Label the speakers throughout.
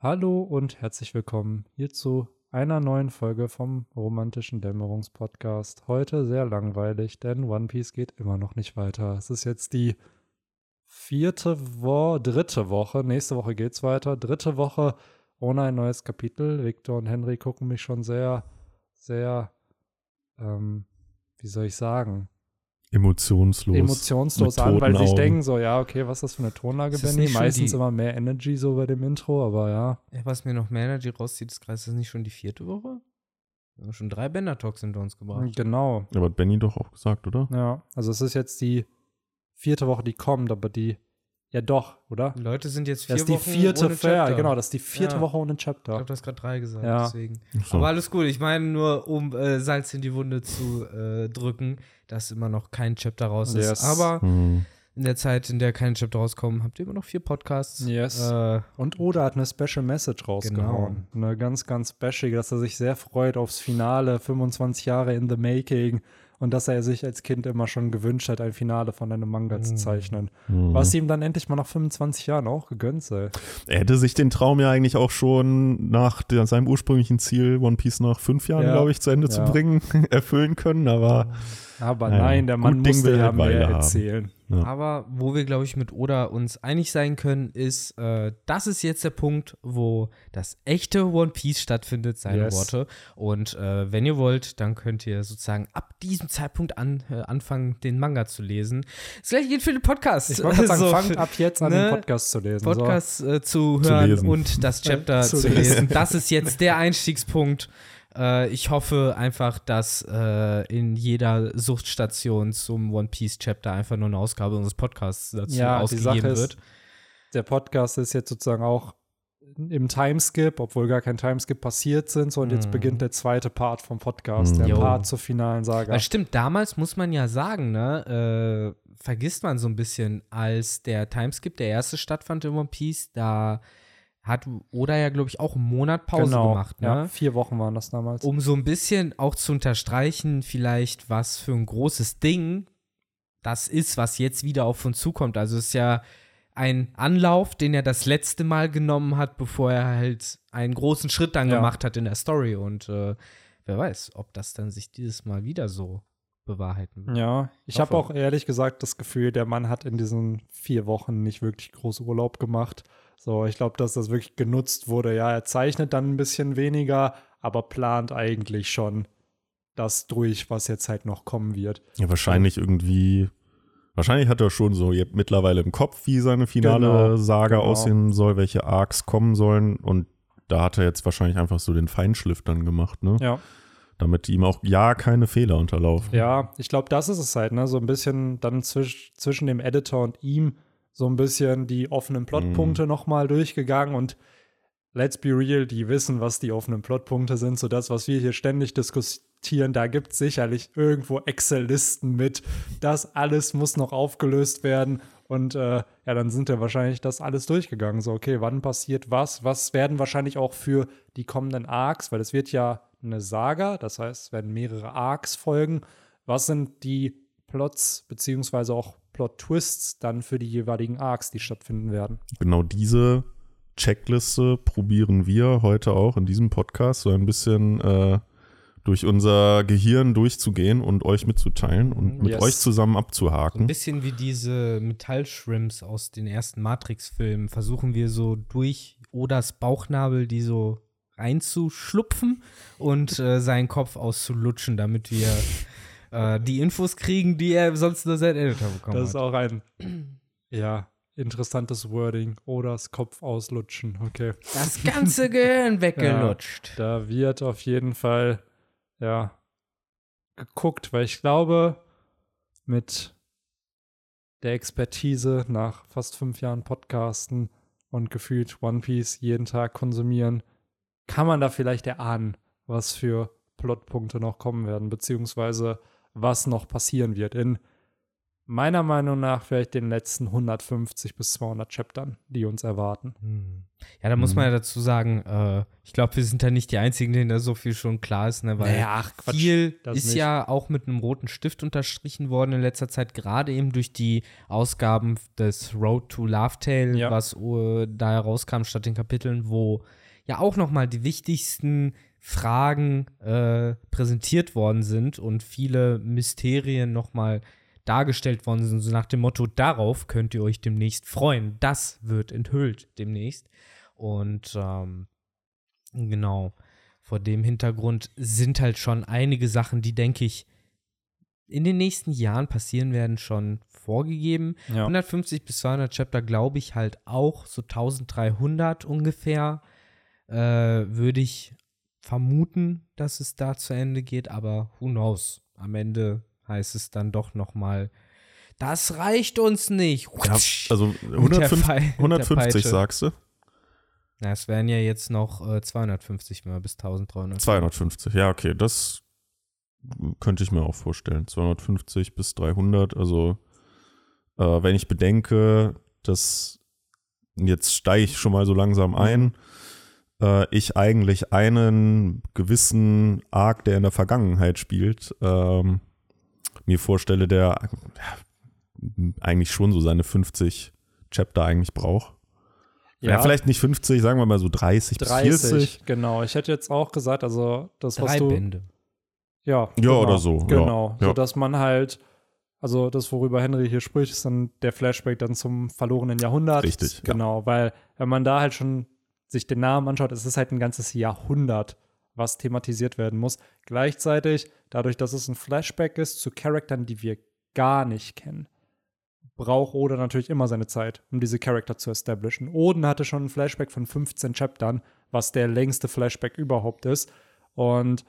Speaker 1: Hallo und herzlich willkommen hier zu einer neuen Folge vom romantischen Dämmerungspodcast. Heute sehr langweilig, denn One Piece geht immer noch nicht weiter. Es ist jetzt die vierte Woche, dritte Woche. Nächste Woche geht's weiter. Dritte Woche ohne ein neues Kapitel. Victor und Henry gucken mich schon sehr, sehr, ähm, wie soll ich sagen?
Speaker 2: Emotionslos.
Speaker 1: Emotionslos an, weil sie sich denken so, ja, okay, was ist das für eine Tonlage,
Speaker 3: Ist
Speaker 1: Benny? Meistens immer mehr Energy so bei dem Intro, aber ja.
Speaker 3: Ja, was mir noch mehr Energy rauszieht, ist gerade, ist das nicht schon die vierte Woche? Wir haben schon drei Bender-Talks hinter uns gebracht.
Speaker 1: Genau.
Speaker 2: Aber hat Benny doch auch gesagt, oder?
Speaker 1: Ja, also es ist jetzt die vierte Woche, die kommt, aber die, ja doch, oder?
Speaker 3: Die Leute sind jetzt vier
Speaker 1: Das ist die
Speaker 3: Wochen
Speaker 1: vierte,
Speaker 3: ohne
Speaker 1: ja,
Speaker 3: Chapter.
Speaker 1: genau, das ist die vierte
Speaker 3: Ja.
Speaker 1: Woche ohne
Speaker 3: Ich
Speaker 1: Chapter.
Speaker 3: glaube, du hast gerade drei gesagt,
Speaker 1: Ja.
Speaker 3: deswegen.
Speaker 2: So.
Speaker 3: Aber alles gut. Ich meine nur, um äh, Salz in die Wunde zu äh, drücken, dass immer noch kein Chapter raus ist.
Speaker 1: Yes.
Speaker 3: Aber
Speaker 2: Hm.
Speaker 3: in der Zeit, in der keine Chapter rauskommen, habt ihr immer noch vier Podcasts.
Speaker 1: Yes.
Speaker 3: Äh,
Speaker 1: Und Oda hat eine Special Message rausgehauen. Eine ganz, ganz bashige, dass er sich sehr freut aufs Finale, 25 Jahre in the making. Und dass er sich als Kind immer schon gewünscht hat, ein Finale von einem Manga zu
Speaker 3: Mhm.
Speaker 1: zeichnen.
Speaker 2: Hm.
Speaker 1: Was ihm dann endlich mal nach 25 Jahren auch gegönnt sei.
Speaker 2: Er hätte sich den Traum ja eigentlich auch schon nach seinem ursprünglichen Ziel, One Piece nach fünf Jahren,
Speaker 1: Ja.
Speaker 2: glaube ich, zu Ende
Speaker 1: Ja.
Speaker 2: zu bringen, erfüllen können. Aber
Speaker 1: Aber nein, der Mann
Speaker 2: Ding
Speaker 1: musste
Speaker 2: will
Speaker 1: ja
Speaker 2: halt
Speaker 1: mehr
Speaker 2: haben.
Speaker 1: erzählen.
Speaker 2: Ja.
Speaker 3: Aber wo wir, glaube ich, mit Oda uns einig sein können, ist, äh, das ist jetzt der Punkt, wo das echte One Piece stattfindet, seine
Speaker 1: Yes.
Speaker 3: Worte. Und äh, wenn ihr wollt, dann könnt ihr sozusagen ab diesem Zeitpunkt an, äh, anfangen, den Manga zu lesen. Das gleiche gilt für den Podcast.
Speaker 1: Ich wollte sagen,
Speaker 3: So,
Speaker 1: fangt ab jetzt an, den
Speaker 3: ne,
Speaker 1: Podcast zu lesen.
Speaker 3: Podcast äh, zu
Speaker 2: Zu
Speaker 3: hören
Speaker 2: lesen.
Speaker 3: und das Chapter
Speaker 1: Zu
Speaker 3: zu,
Speaker 1: lesen.
Speaker 3: lesen. Das ist jetzt der Einstiegspunkt. Äh, ich hoffe einfach, dass äh, in jeder Suchtstation zum One Piece Chapter einfach nur eine Ausgabe unseres Podcasts dazu
Speaker 1: Ja,
Speaker 3: ausgegeben
Speaker 1: Sache ist,
Speaker 3: wird.
Speaker 1: der Podcast ist jetzt sozusagen auch im Timeskip, obwohl gar kein Timeskip passiert sind. So, und jetzt
Speaker 3: Mhm.
Speaker 1: beginnt der zweite Part vom Podcast,
Speaker 2: Mhm.
Speaker 1: der
Speaker 3: Jo.
Speaker 1: Part zur finalen Saga.
Speaker 3: Weil stimmt, damals muss man ja sagen, ne, äh, vergisst man so ein bisschen, als der Timeskip, der erste stattfand in One Piece, da hat Oda ja, glaube ich, auch einen Monat Pause
Speaker 1: genau.
Speaker 3: gemacht, ne?
Speaker 1: Ja, vier Wochen waren das damals.
Speaker 3: um so ein bisschen auch zu unterstreichen, vielleicht, was für ein großes Ding das ist, was jetzt wieder auf uns zukommt. Also es ist ja ein Anlauf, den er das letzte Mal genommen hat, bevor er halt einen großen Schritt dann
Speaker 1: Ja.
Speaker 3: gemacht hat in der Story. Und äh, wer weiß, ob das dann sich dieses Mal wieder so bewahrheiten wird.
Speaker 1: Ja, ich habe auch ehrlich gesagt das Gefühl, der Mann hat in diesen vier Wochen nicht wirklich groß Urlaub gemacht. So, ich glaube, dass das wirklich genutzt wurde. Ja, er zeichnet dann ein bisschen weniger, aber plant eigentlich schon das durch, was jetzt halt noch kommen wird.
Speaker 2: ja, wahrscheinlich irgendwie. Wahrscheinlich hat er schon so mittlerweile im Kopf, wie seine finale
Speaker 1: Genau,
Speaker 2: Saga
Speaker 1: genau.
Speaker 2: aussehen soll, welche Arcs kommen sollen. Und da hat er jetzt wahrscheinlich einfach so den Feinschliff dann gemacht, ne?
Speaker 1: Ja.
Speaker 2: Damit ihm auch ja keine Fehler unterlaufen.
Speaker 1: Ja, ich glaube, das ist es halt, ne? So ein bisschen dann zwisch zwischen dem Editor und ihm so ein bisschen die offenen Plotpunkte
Speaker 2: Mhm.
Speaker 1: nochmal durchgegangen und let's be real, die wissen, was die offenen Plotpunkte sind. So das, was wir hier ständig diskutieren, da gibt es sicherlich irgendwo Excel-Listen mit. Das alles muss noch aufgelöst werden. Und äh, ja, dann sind ja wahrscheinlich das alles durchgegangen. So, okay, wann passiert was? Was werden wahrscheinlich auch für die kommenden Arcs, weil es wird ja eine Saga, das heißt, es werden mehrere Arcs folgen. Was sind die Plots beziehungsweise auch Plot-Twists dann für die jeweiligen Arcs, die stattfinden werden?
Speaker 2: Genau diese Checkliste probieren wir heute auch in diesem Podcast so ein bisschen äh, durch unser Gehirn durchzugehen und euch mitzuteilen und mit
Speaker 1: Yes.
Speaker 2: euch zusammen
Speaker 3: So ein
Speaker 2: abzuhaken.
Speaker 3: bisschen wie diese Metallshrimps aus den ersten Matrix-Filmen versuchen wir so durch Odas Bauchnabel die so reinzuschlupfen und äh, seinen Kopf auszulutschen, damit wir äh, die Infos kriegen, die er sonst nur sein Editor bekommen
Speaker 1: Das ist
Speaker 3: hat.
Speaker 1: auch ein, ja, interessantes Wording. Oder das Kopf auslutschen. Okay.
Speaker 3: Das ganze Gehirn weggelutscht.
Speaker 1: Da wird auf jeden Fall, ja, geguckt, weil ich glaube, mit der Expertise nach fast fünf Jahren Podcasten und gefühlt One Piece jeden Tag konsumieren, kann man da vielleicht erahnen, was für Plotpunkte noch kommen werden, beziehungsweise was noch passieren wird. In meiner Meinung nach vielleicht den letzten 150 bis 200 Chaptern, die uns erwarten.
Speaker 3: Hm. Ja, da muss man ja dazu sagen, äh, ich glaube, wir sind da nicht die Einzigen, denen da so viel schon klar ist, ne? weil
Speaker 1: Naja, ach, Quatsch,
Speaker 3: viel ist
Speaker 1: nicht.
Speaker 3: ja auch mit einem roten Stift unterstrichen worden in letzter Zeit, gerade eben durch die Ausgaben des Road to Love Tale,
Speaker 1: Ja.
Speaker 3: was äh, da herauskam statt den Kapiteln, wo ja auch noch mal die wichtigsten Fragen äh, präsentiert worden sind und viele Mysterien noch mal dargestellt worden sind, so nach dem Motto, darauf könnt ihr euch demnächst freuen. Das wird enthüllt demnächst. Und ähm, genau, vor dem Hintergrund sind halt schon einige Sachen, die, denke ich, in den nächsten Jahren passieren werden, schon vorgegeben.
Speaker 1: Ja.
Speaker 3: 150 bis 200 Chapter glaube ich halt auch, so 1300 ungefähr, äh, würde ich vermuten, dass es da zu Ende geht, aber who knows? Am Ende heißt es dann doch noch mal, das reicht uns nicht.
Speaker 2: Ja, also
Speaker 3: Mit der
Speaker 2: 150,
Speaker 3: Pfeil- mit der
Speaker 2: 150
Speaker 3: Peitsche.
Speaker 2: sagst du?
Speaker 3: Na, es wären ja jetzt noch äh, 250 mal bis 1300.
Speaker 2: 250, ja, okay, das könnte ich mir auch vorstellen. 250 bis 300, also äh, wenn ich bedenke, dass jetzt steige ich schon mal so langsam ein, äh, ich eigentlich einen gewissen Arc, der in der Vergangenheit spielt, ähm, mir vorstelle, der ja, eigentlich schon so seine 50 Chapter eigentlich braucht. Ja, vielleicht nicht 50, sagen wir mal so 30, bis
Speaker 1: 30,
Speaker 2: 40.
Speaker 1: genau. Ich hätte jetzt auch gesagt, also das, was
Speaker 3: Drei
Speaker 1: du.
Speaker 3: Bände.
Speaker 1: Ja,
Speaker 2: Ja, oder so, ja,
Speaker 1: Genau.
Speaker 2: ja.
Speaker 1: So dass man halt, also das, worüber Henry hier spricht, ist dann der Flashback dann zum verlorenen Jahrhundert.
Speaker 2: Richtig, ja.
Speaker 1: Genau, weil wenn man da halt schon sich den Namen anschaut, es ist halt ein ganzes Jahrhundert, was thematisiert werden muss. Gleichzeitig, dadurch, dass es ein Flashback ist zu Charaktern, die wir gar nicht kennen, braucht Oda natürlich immer seine Zeit, um diese Charakter zu establishen. Oden hatte schon ein Flashback von 15 Chaptern, was der längste Flashback überhaupt ist. Und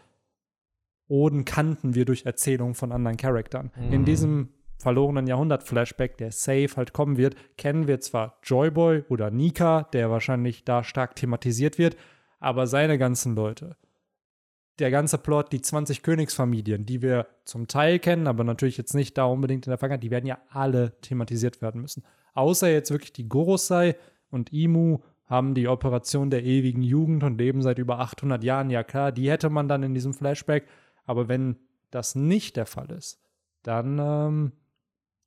Speaker 1: Oden kannten wir durch Erzählungen von anderen Charaktern. In diesem verlorenen Jahrhundert-Flashback, der safe halt kommen wird, kennen wir zwar Joyboy oder Nika, der wahrscheinlich da stark thematisiert wird, aber seine ganzen Leute, der ganze Plot, die 20 Königsfamilien, die wir zum Teil kennen, aber natürlich jetzt nicht da unbedingt in der Vergangenheit, die werden ja alle thematisiert werden müssen. Außer jetzt wirklich die Gorosei und Imu haben die Operation der ewigen Jugend und leben seit über 800 Jahren. Ja klar, die hätte man dann in diesem Flashback. Aber wenn das nicht der Fall ist, dann ähm,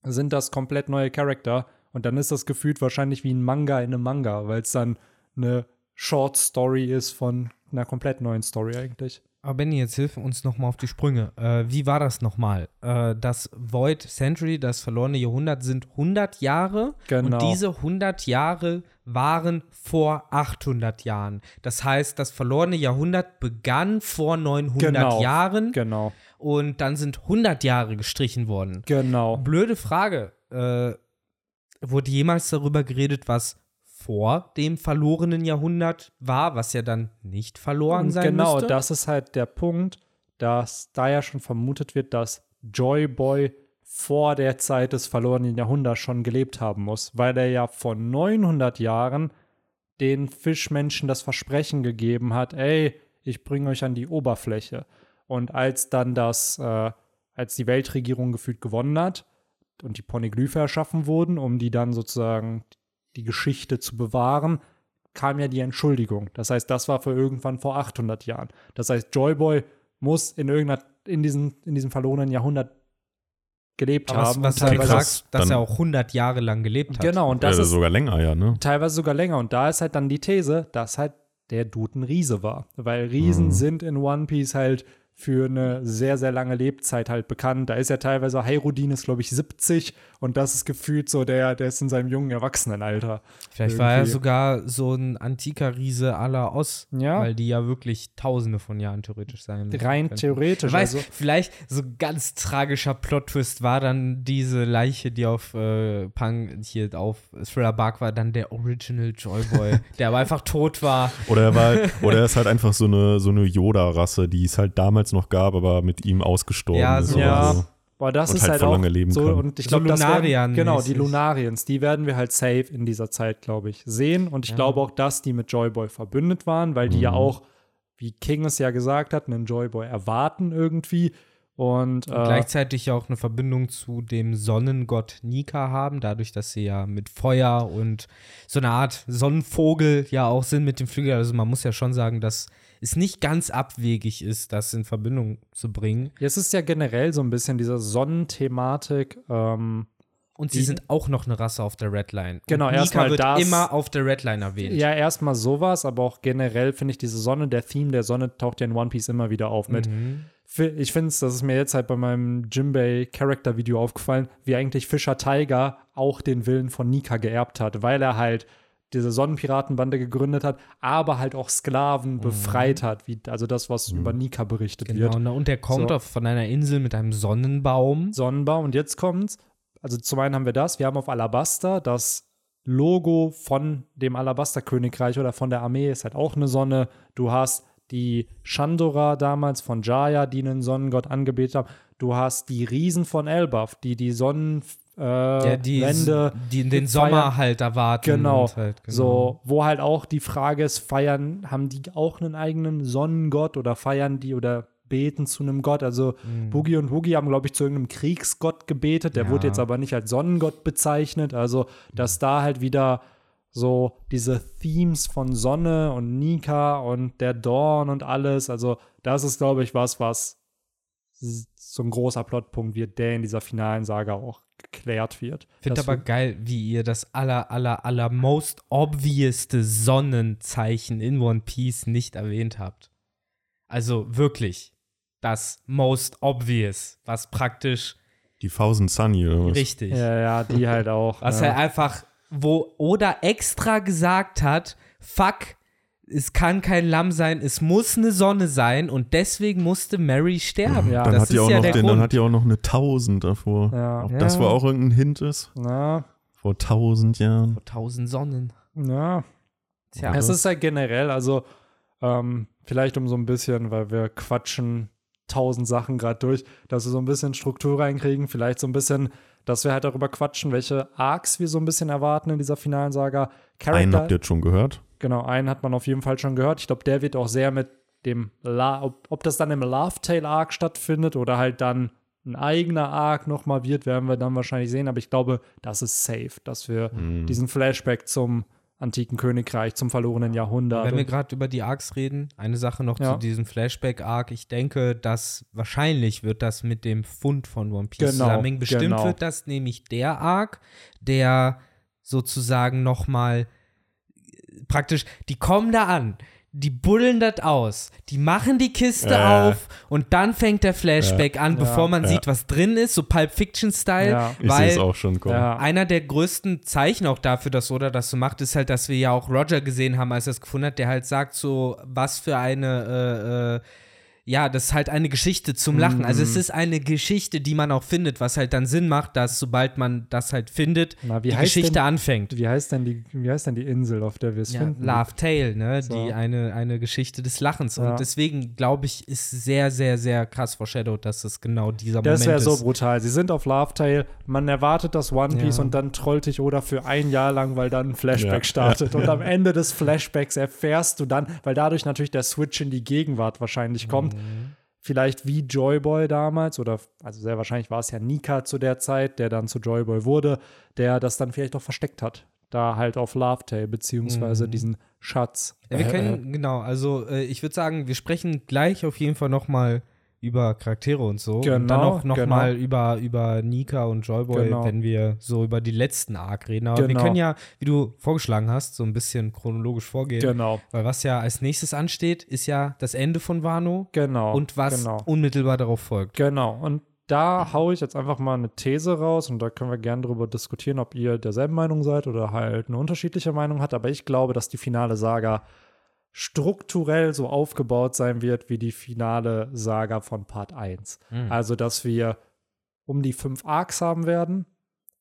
Speaker 1: sind das komplett neue Charakter und dann ist das gefühlt wahrscheinlich wie ein Manga in einem Manga, weil es dann eine Short Story ist von einer komplett neuen Story eigentlich.
Speaker 3: Aber Benny, jetzt hilf uns noch mal auf die Sprünge. Äh, wie war das nochmal? Äh, das Void Century, das verlorene Jahrhundert, sind 100 Jahre.
Speaker 1: Genau.
Speaker 3: Und diese 100 Jahre waren vor 800 Jahren. Das heißt, das verlorene Jahrhundert begann vor 900
Speaker 1: Genau.
Speaker 3: Jahren
Speaker 1: Genau,
Speaker 3: und dann sind 100 Jahre gestrichen worden.
Speaker 1: genau.
Speaker 3: Blöde Frage. Äh, wurde jemals darüber geredet, was vor dem verlorenen Jahrhundert war, was ja dann nicht verloren
Speaker 1: Und
Speaker 3: sein
Speaker 1: genau,
Speaker 3: müsste?
Speaker 1: das ist halt der Punkt, dass da ja schon vermutet wird, dass Joy Boy vor der Zeit des verlorenen Jahrhunderts schon gelebt haben muss, weil er ja vor 900 Jahren den Fischmenschen das Versprechen gegeben hat, ey, ich bringe euch an die Oberfläche. Und als dann das, äh, als die Weltregierung gefühlt gewonnen hat und die Poneglyphe erschaffen wurden, um die dann sozusagen die Geschichte zu bewahren, kam ja die Entschuldigung. Das heißt, das war für irgendwann vor 800 Jahren. Das heißt, Joyboy muss in irgendeiner, in diesem, in diesem verlorenen Jahrhundert gelebt
Speaker 3: Aber was,
Speaker 1: haben.
Speaker 3: was halt
Speaker 2: teilweise-
Speaker 3: sagt, dass er auch 100 Jahre lang gelebt hat.
Speaker 1: Genau, und das
Speaker 2: ja,
Speaker 1: ist
Speaker 2: sogar länger, ja, ne?
Speaker 1: teilweise sogar länger. Und da ist halt dann die These, dass halt der Dude ein Riese war. Weil Riesen
Speaker 2: Mhm.
Speaker 1: sind in One Piece halt für eine sehr, sehr lange Lebzeit halt bekannt. Da ist ja teilweise, Hyrudin ist, glaube ich, 70 und das ist gefühlt so, der, der ist in seinem jungen Erwachsenenalter.
Speaker 3: Vielleicht war er
Speaker 1: Irgendwie.
Speaker 3: sogar so ein antiker Riese à la Oz,
Speaker 1: Ja.
Speaker 3: weil die ja wirklich tausende von Jahren theoretisch sein
Speaker 1: Rein
Speaker 3: könnten.
Speaker 1: theoretisch.
Speaker 3: Weiß,
Speaker 1: also,
Speaker 3: vielleicht so ganz tragischer Plot-Twist war dann diese Leiche, die auf äh, Punk hier auf Thriller Bark war, dann der Original Joyboy, der aber einfach tot war.
Speaker 2: Oder er war, oder er ist halt einfach so eine, so eine Yoda-Rasse, die es halt damals noch gab, aber mit ihm ausgestorben
Speaker 3: Ja,
Speaker 2: ist.
Speaker 3: so-
Speaker 2: oder
Speaker 1: Ja.
Speaker 2: so.
Speaker 1: Boah, das
Speaker 2: Und
Speaker 1: ist
Speaker 2: halt
Speaker 1: halt, auch
Speaker 2: lange leben
Speaker 1: so
Speaker 2: kann.
Speaker 1: und ich
Speaker 3: So
Speaker 1: glaube, das werden,
Speaker 3: Lunarian-mäßig.
Speaker 1: genau die Lunarians, die werden wir halt safe in dieser Zeit, glaube ich, sehen und ich
Speaker 3: Ja.
Speaker 1: glaube auch, dass die mit Joyboy verbündet waren, weil die ja
Speaker 2: Mhm.
Speaker 1: auch, wie King es ja gesagt hat, einen Joyboy erwarten irgendwie Und,
Speaker 3: Und
Speaker 1: äh,
Speaker 3: gleichzeitig auch eine Verbindung zu dem Sonnengott Nika haben, dadurch, dass sie ja mit Feuer und so eine Art Sonnenvogel ja auch sind mit dem Flügel. Also man muss ja schon sagen, dass es nicht ganz abwegig ist, das in Verbindung zu bringen.
Speaker 1: es ist ja generell so ein bisschen diese Sonnenthematik. Ähm,
Speaker 3: Und sie sind auch noch eine Rasse auf der Redline.
Speaker 1: Genau, erstmal
Speaker 3: wird
Speaker 1: das-
Speaker 3: immer auf der Redline erwähnt.
Speaker 1: ja, erstmal sowas, aber auch generell finde ich diese Sonne, der Theme der Sonne taucht ja in One Piece immer wieder auf mit.
Speaker 3: Mhm.
Speaker 1: Ich finde es, das ist mir jetzt halt bei meinem Jimbei Character Video aufgefallen, wie eigentlich Fischer Tiger auch den Willen von Nika geerbt hat, weil er halt diese Sonnenpiratenbande gegründet hat, aber halt auch Sklaven befreit hat, wie, also das, was über Nika berichtet
Speaker 3: Genau,
Speaker 1: wird.
Speaker 3: na, und der kommt
Speaker 1: So.
Speaker 3: auf, von einer Insel mit einem Sonnenbaum.
Speaker 1: Sonnenbaum. Und jetzt kommt's. Also zum einen haben wir das, wir haben auf Alabaster das Logo von dem Alabaster-Königreich oder von der Armee, ist halt auch eine Sonne. Du hast die Chandora damals von Jaya, die einen Sonnengott angebetet haben. Du hast die Riesen von Elbaf, die die Sonnenwände äh,
Speaker 3: Ja, die,
Speaker 1: Wände
Speaker 3: die in den
Speaker 1: feiern.
Speaker 3: Sommer halt erwarten.
Speaker 1: Genau.
Speaker 3: Halt, genau.
Speaker 1: So, wo halt auch die Frage ist, feiern, haben die auch einen eigenen Sonnengott oder feiern die oder beten zu einem Gott? Also Boogie und Woogie haben, glaube ich, zu irgendeinem Kriegsgott gebetet, der
Speaker 3: Ja.
Speaker 1: wurde jetzt aber nicht als Sonnengott bezeichnet. Also, dass da halt wieder so diese Themes von Sonne und Nika und der Dawn und alles, also das ist, glaube ich, was, was so ein großer Plotpunkt wird, der in dieser finalen Saga auch geklärt wird.
Speaker 3: Finde aber geil, wie ihr das aller, aller, aller most obviousste Sonnenzeichen in One Piece nicht erwähnt habt. Also wirklich das most obvious, was praktisch
Speaker 2: Die Thousand Sunny oder was?
Speaker 3: richtig.
Speaker 1: Ja, ja, die halt auch.
Speaker 3: Was
Speaker 1: ja.
Speaker 3: er einfach, wo Oda extra gesagt hat, fuck, es kann kein Lamm sein, es muss eine Sonne sein und deswegen musste Mary sterben.
Speaker 1: Ja.
Speaker 2: Dann
Speaker 3: das
Speaker 2: hat, die
Speaker 3: ist
Speaker 2: auch
Speaker 3: ja
Speaker 2: noch
Speaker 3: der
Speaker 2: den, dann hat die auch noch eine 1000 davor.
Speaker 1: Ja.
Speaker 2: Ob das
Speaker 3: Ja.
Speaker 2: wohl auch irgendein Hint ist?
Speaker 1: Na,
Speaker 2: Vor 1000 Jahren.
Speaker 3: Tausend Sonnen.
Speaker 1: ja.
Speaker 3: Tja,
Speaker 1: Es ist halt generell, also ähm, vielleicht um so ein bisschen, weil wir quatschen tausend Sachen gerade durch, dass wir so ein bisschen Struktur reinkriegen, vielleicht so ein bisschen, dass wir halt darüber quatschen, welche Arcs wir so ein bisschen erwarten in dieser finalen Saga.
Speaker 2: Einen habt ihr jetzt schon gehört?
Speaker 1: Genau, einen hat man auf jeden Fall schon gehört. Ich glaube, der wird auch sehr mit dem, La ob, ob das dann im Love Tale Arc stattfindet oder halt dann ein eigener Arc nochmal wird, werden wir dann wahrscheinlich sehen. Aber ich glaube, das ist safe, dass wir
Speaker 2: Mhm.
Speaker 1: diesen Flashback zum antiken Königreich, zum verlorenen Jahrhundert.
Speaker 3: Wenn wir gerade über die Arcs reden, eine Sache noch
Speaker 1: Ja.
Speaker 3: zu diesem Flashback-Arc. Ich denke, dass wahrscheinlich wird das mit dem Fund von One Piece
Speaker 1: Genau,
Speaker 3: zusammenhängen. Bestimmt
Speaker 1: genau.
Speaker 3: wird das nämlich der Arc, der sozusagen noch mal praktisch, die kommen da an, die buddeln das aus, die machen die Kiste
Speaker 2: Ja.
Speaker 3: auf und dann fängt der Flashback an, bevor man
Speaker 2: Ja.
Speaker 3: sieht, was drin ist, so Pulp Fiction-Style,
Speaker 1: Ja.
Speaker 3: Weil
Speaker 2: auch schon.
Speaker 1: Ja.
Speaker 3: einer der größten Zeichen auch dafür, dass Oda das so macht, ist halt, dass wir ja auch Roger gesehen haben, als er es gefunden hat, der halt sagt so, was für eine, äh, äh, ja, das ist halt eine Geschichte zum Lachen. Also
Speaker 1: Mhm.
Speaker 3: es ist eine Geschichte, die man auch findet, was halt dann Sinn macht, dass sobald man das halt findet,
Speaker 1: Na, wie
Speaker 3: die
Speaker 1: heißt
Speaker 3: Geschichte
Speaker 1: denn-
Speaker 3: anfängt.
Speaker 1: Wie heißt denn die, wie heißt denn die Insel, auf der wir es
Speaker 3: Ja,
Speaker 1: finden?
Speaker 3: Love Tale, ne?
Speaker 1: So.
Speaker 3: Die eine, eine Geschichte des Lachens.
Speaker 1: Ja.
Speaker 3: Und deswegen, glaube ich, ist sehr, sehr, sehr krass foreshadowed, dass es genau dieser
Speaker 1: Das wäre
Speaker 3: Moment
Speaker 1: so
Speaker 3: ist.
Speaker 1: brutal. Sie sind auf Love Tale, man erwartet das One Piece
Speaker 3: Ja.
Speaker 1: und dann trollt dich Oda für ein Jahr lang, weil dann ein Flashback
Speaker 2: Ja.
Speaker 1: startet. Und am Ende des Flashbacks erfährst du dann, weil dadurch natürlich der Switch in die Gegenwart wahrscheinlich kommt,
Speaker 3: Mhm.
Speaker 1: vielleicht wie Joyboy damals oder also sehr wahrscheinlich war es ja Nika zu der Zeit, der dann zu Joyboy wurde, der das dann vielleicht auch versteckt hat. Da halt auf Love Tale, beziehungsweise
Speaker 3: Mhm.
Speaker 1: diesen Schatz.
Speaker 3: Ja, wir
Speaker 1: Äh,
Speaker 3: können, genau, also äh, ich würde sagen, wir sprechen gleich auf jeden Fall noch mal über Charaktere und so. und dann
Speaker 1: Genau,
Speaker 3: auch noch
Speaker 1: genau.
Speaker 3: mal über, über Nika und Joyboy,
Speaker 1: Genau.
Speaker 3: wenn wir so über die letzten Arc reden. Aber wir
Speaker 1: Genau.
Speaker 3: können ja, wie du vorgeschlagen hast, so ein bisschen chronologisch vorgehen.
Speaker 1: Genau,
Speaker 3: Weil was ja als nächstes ansteht, ist ja das Ende von Wano
Speaker 1: genau.
Speaker 3: und was
Speaker 1: genau.
Speaker 3: unmittelbar darauf folgt.
Speaker 1: Genau, und da haue ich jetzt einfach mal eine These raus und da können wir gerne darüber diskutieren, ob ihr derselben Meinung seid oder halt eine unterschiedliche Meinung habt. Aber ich glaube, dass die finale Saga strukturell so aufgebaut sein wird wie die finale Saga von Part 1.
Speaker 3: Mhm.
Speaker 1: Also, dass wir um die fünf Arcs haben werden.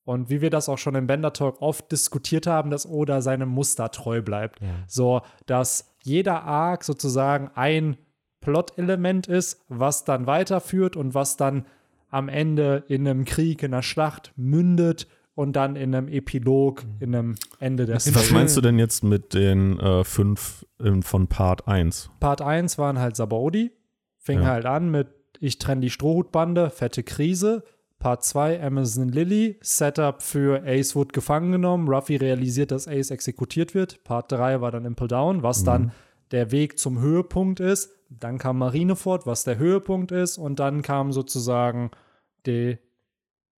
Speaker 1: Und wie wir das auch schon im Bender Talk oft diskutiert haben, dass Oda seinem Muster treu bleibt.
Speaker 3: Ja.
Speaker 1: So, dass jeder Arc sozusagen ein Plot-Element ist, was dann weiterführt und was dann am Ende in einem Krieg, in einer Schlacht mündet und dann in einem Epilog, in einem Ende der Story.
Speaker 2: Was meinst du denn jetzt mit den äh, fünf von Part 1?
Speaker 1: Part 1 waren halt Sabaody, fing
Speaker 2: Ja.
Speaker 1: halt an mit ich trenne die Strohhutbande, fette Krise. Part 2, Amazon Lily, Setup für Ace wird gefangen genommen. Ruffy realisiert, dass Ace exekutiert wird. Part 3 war dann Impel Down, was dann der Weg zum Höhepunkt ist. Dann kam Marineford, was der Höhepunkt ist. Und dann kam sozusagen die,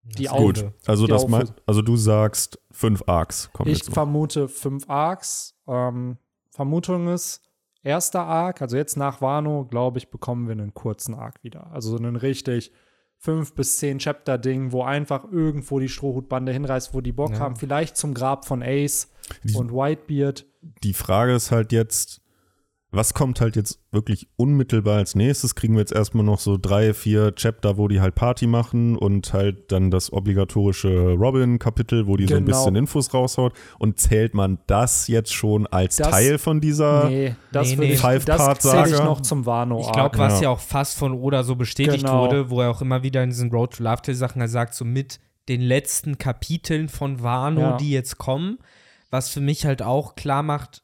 Speaker 1: die Auf-
Speaker 2: Gut, also,
Speaker 1: Die
Speaker 2: das mein, also du sagst fünf Arcs kommen
Speaker 1: Ich vermute fünf Arcs. Ähm, Vermutung ist, erster Arc, also jetzt nach Wano, glaube ich, bekommen wir einen kurzen Arc wieder. Also so einen richtig fünf bis zehn Chapter-Ding, wo einfach irgendwo die Strohhutbande hinreißt, wo die Bock
Speaker 3: Ja.
Speaker 1: haben. Vielleicht zum Grab von Ace
Speaker 2: Die-
Speaker 1: und Whitebeard.
Speaker 2: Die Frage ist halt jetzt, was kommt halt jetzt wirklich unmittelbar als nächstes? Kriegen wir jetzt erstmal noch so drei, vier Chapter, wo die halt Party machen und halt dann das obligatorische Robin-Kapitel, wo die so ein
Speaker 1: Genau.
Speaker 2: bisschen Infos raushaut. Und zählt man das jetzt schon als
Speaker 1: Das-
Speaker 2: Teil von dieser?
Speaker 1: nee, das
Speaker 3: nee,
Speaker 1: würde
Speaker 3: nee.
Speaker 1: ich, das
Speaker 2: Five-Part-Saga.
Speaker 1: zähle ich noch zum Wano-Arc.
Speaker 3: Ich glaube, was
Speaker 2: Ja.
Speaker 3: ja. auch fast von Oda so bestätigt
Speaker 1: Genau.
Speaker 3: wurde, wo er auch immer wieder in diesen Road to Love Sachen er sagt, so mit den letzten Kapiteln von Wano,
Speaker 1: Ja.
Speaker 3: die jetzt kommen, was für mich halt auch klar macht,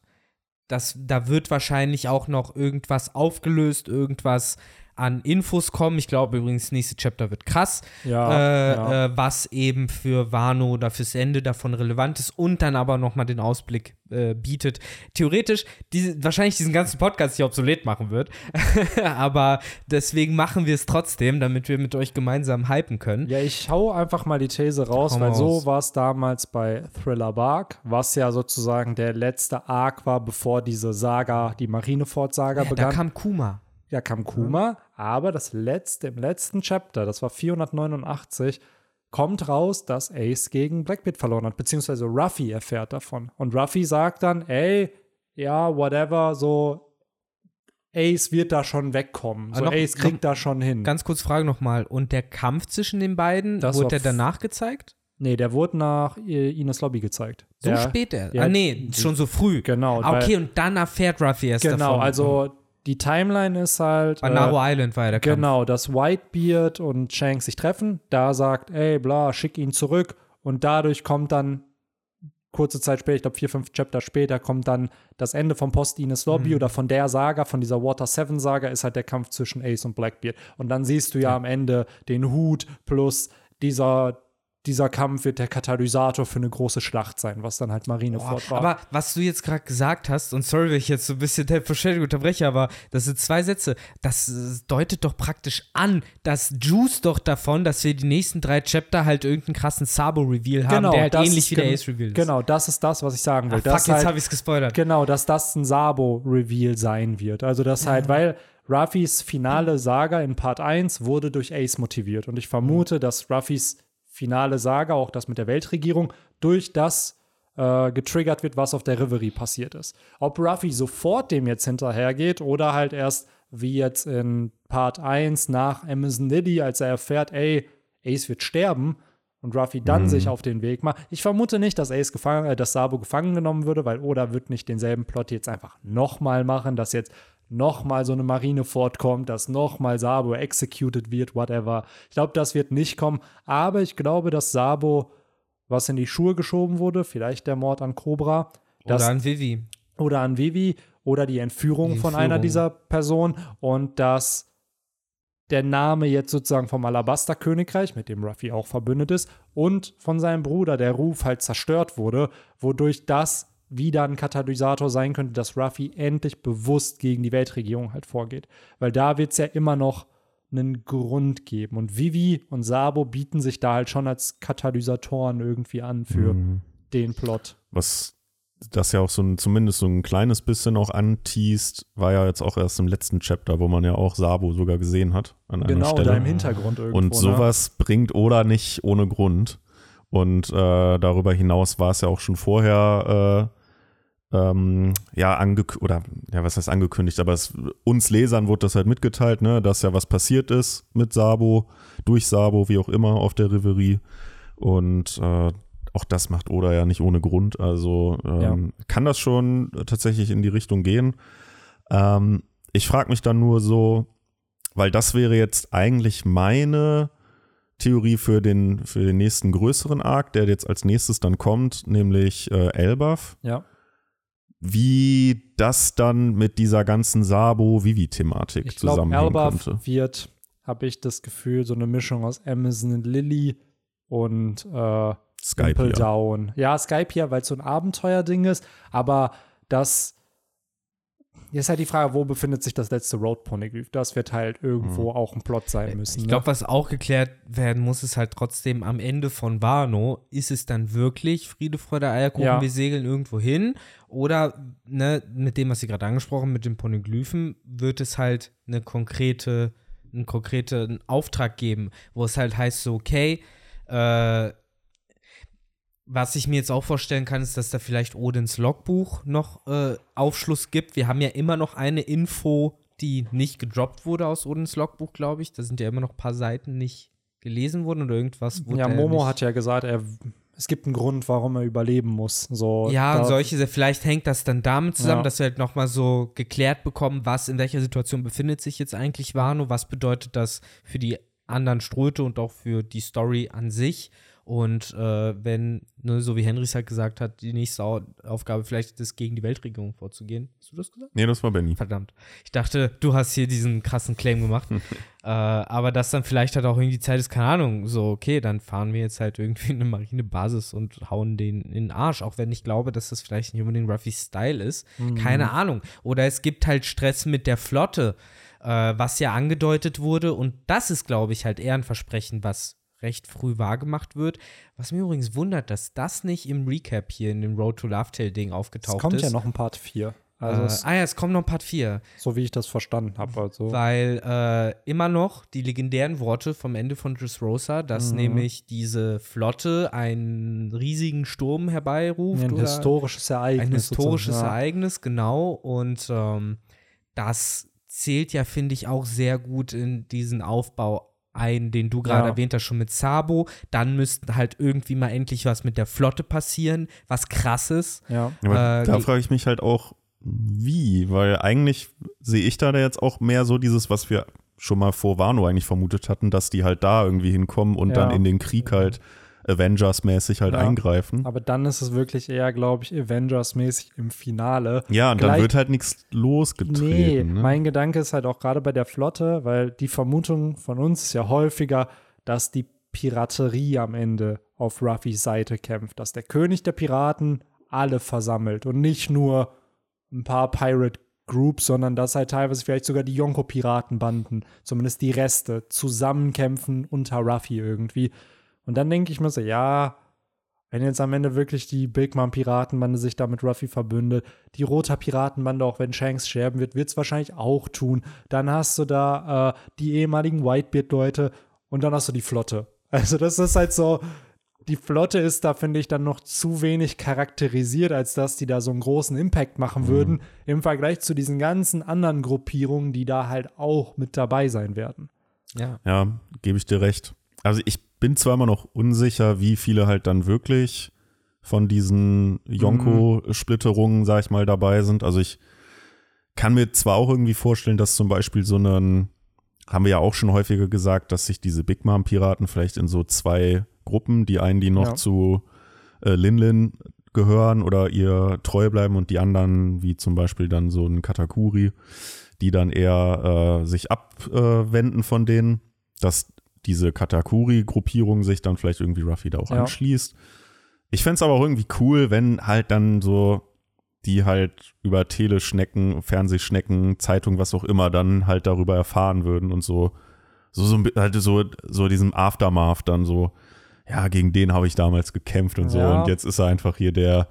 Speaker 3: dass da wird wahrscheinlich auch noch irgendwas aufgelöst, irgendwas an Infos kommen. Ich glaube übrigens, das nächste Chapter wird krass,
Speaker 1: ja,
Speaker 3: äh,
Speaker 1: ja.
Speaker 3: Äh, was eben für Wano oder fürs Ende davon relevant ist und dann aber nochmal den Ausblick äh, bietet. Theoretisch diese, wahrscheinlich diesen ganzen Podcast hier obsolet machen wird, aber deswegen machen wir es trotzdem, damit wir mit euch gemeinsam hypen können.
Speaker 1: Ja, ich hau einfach mal die These raus,
Speaker 3: mal
Speaker 1: weil so
Speaker 3: raus.
Speaker 1: war es damals bei Thriller Bark, was ja sozusagen der letzte Arc war, bevor diese Saga, die Marineford-Saga
Speaker 3: Ja, da
Speaker 1: begann.
Speaker 3: kam Kuma.
Speaker 1: ja, kam Kuma, aber das letzte, im letzten Chapter, das war 489, kommt raus, dass Ace gegen Blackbeard verloren hat, beziehungsweise Ruffy erfährt davon. Und Ruffy sagt dann, ey, ja, whatever, so Ace wird da schon wegkommen. So
Speaker 3: noch-
Speaker 1: Ace
Speaker 3: noch-
Speaker 1: kriegt da schon hin.
Speaker 3: Ganz kurz Frage nochmal. Und der Kampf zwischen den beiden,
Speaker 1: Das
Speaker 3: wurde der danach gezeigt?
Speaker 1: Nee, der wurde nach Ines Lobby gezeigt.
Speaker 3: So
Speaker 1: der,
Speaker 3: spät er.
Speaker 1: ja,
Speaker 3: ah, nee, schon so früh.
Speaker 1: Genau.
Speaker 3: Ah, okay, und dann erfährt Ruffy erst
Speaker 1: genau,
Speaker 3: davon.
Speaker 1: also die Timeline ist halt.
Speaker 3: Bei
Speaker 1: äh,
Speaker 3: Island war ja der Kampf.
Speaker 1: Genau, dass Whitebeard und Shanks sich treffen. Da sagt, ey, bla, schick ihn zurück. Und dadurch kommt dann kurze Zeit später, ich glaube vier, fünf Chapter später, kommt dann das Ende von Post Ines Lobby
Speaker 3: Mhm.
Speaker 1: oder von der Saga, von dieser Water 7 Saga, ist halt der Kampf zwischen Ace und Blackbeard. Und dann siehst du ja, am Ende den Hut plus dieser, dieser Kampf wird der Katalysator für eine große Schlacht sein, was dann halt Marineford war.
Speaker 3: Aber was du jetzt gerade gesagt hast, und sorry, wenn ich jetzt so ein bisschen der Verstellung unterbreche, aber das sind zwei Sätze, das äh, deutet doch praktisch an, dass Juice doch davon, dass wir die nächsten drei Chapter halt irgendeinen krassen Sabo-Reveal haben, der halt ähnlich wie der Ace-Reveal ist.
Speaker 1: Genau, das ist das, was ich sagen will.
Speaker 3: Ah,
Speaker 1: dass
Speaker 3: fuck, jetzt
Speaker 1: halt,
Speaker 3: habe ich es gespoilert.
Speaker 1: Genau, dass das ein Sabo-Reveal sein wird. Also das halt, weil Ruffys finale Saga in Part 1 wurde durch Ace motiviert. Und ich vermute, dass Ruffys finale Saga, auch das mit der Weltregierung, durch das äh, getriggert wird, was auf der Reverie passiert ist. Ob Ruffy sofort dem jetzt hinterhergeht oder halt erst wie jetzt in Part 1 nach Amazon Lily, als er erfährt, ey, Ace wird sterben, und Ruffy dann sich auf den Weg macht. Ich vermute nicht, dass Ace gefangen, äh, dass Sabo gefangen genommen würde, weil Oda wird nicht denselben Plot jetzt einfach nochmal machen, dass jetzt nochmal so eine Marine fortkommt, dass nochmal Sabo executed wird, whatever. Ich glaube, das wird nicht kommen, aber ich glaube, dass Sabo was in die Schuhe geschoben wurde, vielleicht der Mord an Cobra, dass,
Speaker 3: Oder an Vivi.
Speaker 1: oder an Vivi oder die Entführung,
Speaker 3: Die
Speaker 1: von einer
Speaker 3: Entführung.
Speaker 1: dieser Personen und dass der Name jetzt sozusagen vom Alabaster-Königreich, mit dem Ruffy auch verbündet ist, und von seinem Bruder, der Ruf, halt zerstört wurde, wodurch das wieder ein Katalysator sein könnte, dass Ruffy endlich bewusst gegen die Weltregierung halt vorgeht. Weil da wird es ja immer noch einen Grund geben. Und Vivi und Sabo bieten sich da halt schon als Katalysatoren irgendwie an für
Speaker 2: Mhm.
Speaker 1: den Plot.
Speaker 2: Was das ja auch so ein, zumindest so ein kleines bisschen auch anteast, war ja jetzt auch erst im letzten Chapter, wo man ja auch Sabo sogar gesehen hat an einer
Speaker 1: Genau,
Speaker 2: Stelle.
Speaker 1: da im Hintergrund irgendwo.
Speaker 2: Und sowas bringt Oda nicht ohne Grund. Und äh, darüber hinaus war es ja auch schon vorher äh, ähm, ja angekündigt, oder ja, was heißt angekündigt, aber es, uns Lesern wurde das halt mitgeteilt, ne, dass ja was passiert ist mit Sabo, durch Sabo, wie auch immer, auf der Reverie. Und äh, auch das macht Oda ja nicht ohne Grund. Also ähm, kann das schon tatsächlich in die Richtung gehen. Ähm, ich frage mich dann nur so, weil das wäre jetzt eigentlich meine Theorie für den, für den nächsten größeren Arc, der jetzt als nächstes dann kommt, nämlich äh, Elbaf.
Speaker 1: Ja.
Speaker 2: Wie das dann mit dieser ganzen Sabo-Vivi-Thematik zusammenhängen
Speaker 1: Elbaf
Speaker 2: könnte.
Speaker 1: wird habe ich das Gefühl, so eine Mischung aus Amazon und Lily und äh,
Speaker 2: Skype.
Speaker 1: Down. Ja, Skype ja, weil es so ein Abenteuerding ist, aber das Jetzt ist halt die Frage, wo befindet sich das letzte Road Poneglyph? Das wird halt irgendwo auch ein Plot sein müssen.
Speaker 3: Ich
Speaker 1: ne?
Speaker 3: glaube, was auch geklärt werden muss, ist halt trotzdem am Ende von Wano, ist es dann wirklich Friede, Freude, Eierkuchen,
Speaker 1: Ja.
Speaker 3: wir segeln irgendwo hin? Oder ne, mit dem, was Sie gerade angesprochen mit den Poneglyphen, wird es halt eine konkrete, einen konkreten Auftrag geben, wo es halt heißt so, okay, äh, was ich mir jetzt auch vorstellen kann, ist, dass da vielleicht Odins Logbuch noch äh, Aufschluss gibt. Wir haben ja immer noch eine Info, die nicht gedroppt wurde aus Odins Logbuch, glaube ich. Da sind ja immer noch ein paar Seiten nicht gelesen worden oder irgendwas. wurde
Speaker 1: ja, Momo hat ja gesagt, er, es gibt einen Grund, warum er überleben muss. So,
Speaker 3: Ja, und solche, vielleicht hängt das dann damit zusammen,
Speaker 1: Ja.
Speaker 3: dass wir halt nochmal so geklärt bekommen, was in welcher Situation befindet sich jetzt eigentlich Wano, was bedeutet das für die anderen Ströte und auch für die Story an sich. Und äh, wenn, ne, so wie Henrys halt gesagt hat, die nächste Au Aufgabe vielleicht ist, gegen die Weltregierung vorzugehen. Hast du das gesagt?
Speaker 2: Nee, das war Benny.
Speaker 3: Verdammt. Ich dachte, du hast hier diesen krassen Claim gemacht. äh, aber dass dann vielleicht halt auch irgendwie die Zeit ist, keine Ahnung, so, okay, dann fahren wir jetzt halt irgendwie in eine Marinebasis und hauen den in den Arsch, auch wenn ich glaube, dass das vielleicht nicht unbedingt Ruffys Style ist. Keine Ahnung. Oder es gibt halt Stress mit der Flotte, äh, was ja angedeutet wurde. Und das ist, glaube ich, halt eher ein Versprechen, was recht früh wahrgemacht wird. Was mir übrigens wundert, dass das nicht im Recap hier in dem Road to Love Tale Ding
Speaker 1: es
Speaker 3: aufgetaucht
Speaker 1: kommt
Speaker 3: ist.
Speaker 1: ja noch ein Part 4. Also,
Speaker 3: äh,
Speaker 1: es,
Speaker 3: ah ja, es kommt noch Part 4.
Speaker 1: so wie ich das verstanden habe. Also.
Speaker 3: Weil äh, immer noch die legendären Worte vom Ende von Dressrosa, dass
Speaker 1: Mhm.
Speaker 3: nämlich diese Flotte einen riesigen Sturm herbeiruft.
Speaker 1: ein historisches Ereignis.
Speaker 3: ein historisches
Speaker 1: ja.
Speaker 3: Ereignis, genau. Und ähm, das zählt ja, finde ich, auch sehr gut in diesen Aufbau ein, den du gerade
Speaker 1: Ja.
Speaker 3: erwähnt hast, schon mit Sabo. Dann müsste halt irgendwie mal endlich was mit der Flotte passieren, was krasses.
Speaker 1: Ja.
Speaker 3: Äh,
Speaker 2: da
Speaker 3: ge-
Speaker 2: frage ich mich halt auch, wie, weil eigentlich sehe ich da jetzt auch mehr so dieses, was wir schon mal vor Wano eigentlich vermutet hatten, dass die halt da irgendwie hinkommen und
Speaker 1: Ja.
Speaker 2: dann in den Krieg halt Avengers-mäßig halt
Speaker 1: Ja.
Speaker 2: eingreifen.
Speaker 1: Aber dann ist es wirklich eher, glaube ich, Avengers-mäßig im Finale.
Speaker 2: Ja, und dann
Speaker 1: Gleich-
Speaker 2: wird halt nichts
Speaker 1: Nee,
Speaker 2: losgetreten. ne?
Speaker 1: mein Gedanke ist halt auch gerade bei der Flotte, weil die Vermutung von uns ist ja häufiger, dass die Piraterie am Ende auf Ruffys Seite kämpft, dass der König der Piraten alle versammelt und nicht nur ein paar Pirate Groups, sondern dass halt teilweise vielleicht sogar die Yonko-Piratenbanden, zumindest die Reste, zusammenkämpfen unter Ruffy irgendwie. Und dann denke ich mir so, ja, wenn jetzt am Ende wirklich die Big Mom Piratenbande sich da mit Ruffy verbündet, die Roter Piratenbande, auch wenn Shanks sterben wird, wird es wahrscheinlich auch tun. Dann hast du da äh, die ehemaligen Whitebeard-Leute und dann hast du die Flotte. Also das ist halt so, die Flotte ist da, finde ich, dann noch zu wenig charakterisiert, als dass die da so einen großen Impact machen würden, im Vergleich zu diesen ganzen anderen Gruppierungen, die da halt auch mit dabei sein werden.
Speaker 3: Ja.
Speaker 2: Ja, gebe ich dir recht. Also ich bin zwar immer noch unsicher, wie viele halt dann wirklich von diesen Yonko-Splitterungen, sag ich mal, dabei sind. Also ich kann mir zwar auch irgendwie vorstellen, dass zum Beispiel so einen, haben wir ja auch schon häufiger gesagt, dass sich diese Big Mom-Piraten vielleicht in so zwei Gruppen, die einen, die noch
Speaker 1: Ja.
Speaker 2: zu äh, Lin Lin gehören oder ihr treu bleiben und die anderen, wie zum Beispiel dann so ein Katakuri, die dann eher äh, sich abwenden von denen, dass diese Katakuri-Gruppierung sich dann vielleicht irgendwie Ruffy da auch
Speaker 1: Ja.
Speaker 2: anschließt. Ich fände es aber auch irgendwie cool, wenn halt dann so die halt über Teleschnecken, Fernsehschnecken, Zeitung, was auch immer, dann halt darüber erfahren würden und so, so, so, halt so, so diesem Aftermath dann so, ja, gegen den habe ich damals gekämpft und so
Speaker 1: Ja.
Speaker 2: und jetzt ist er einfach hier der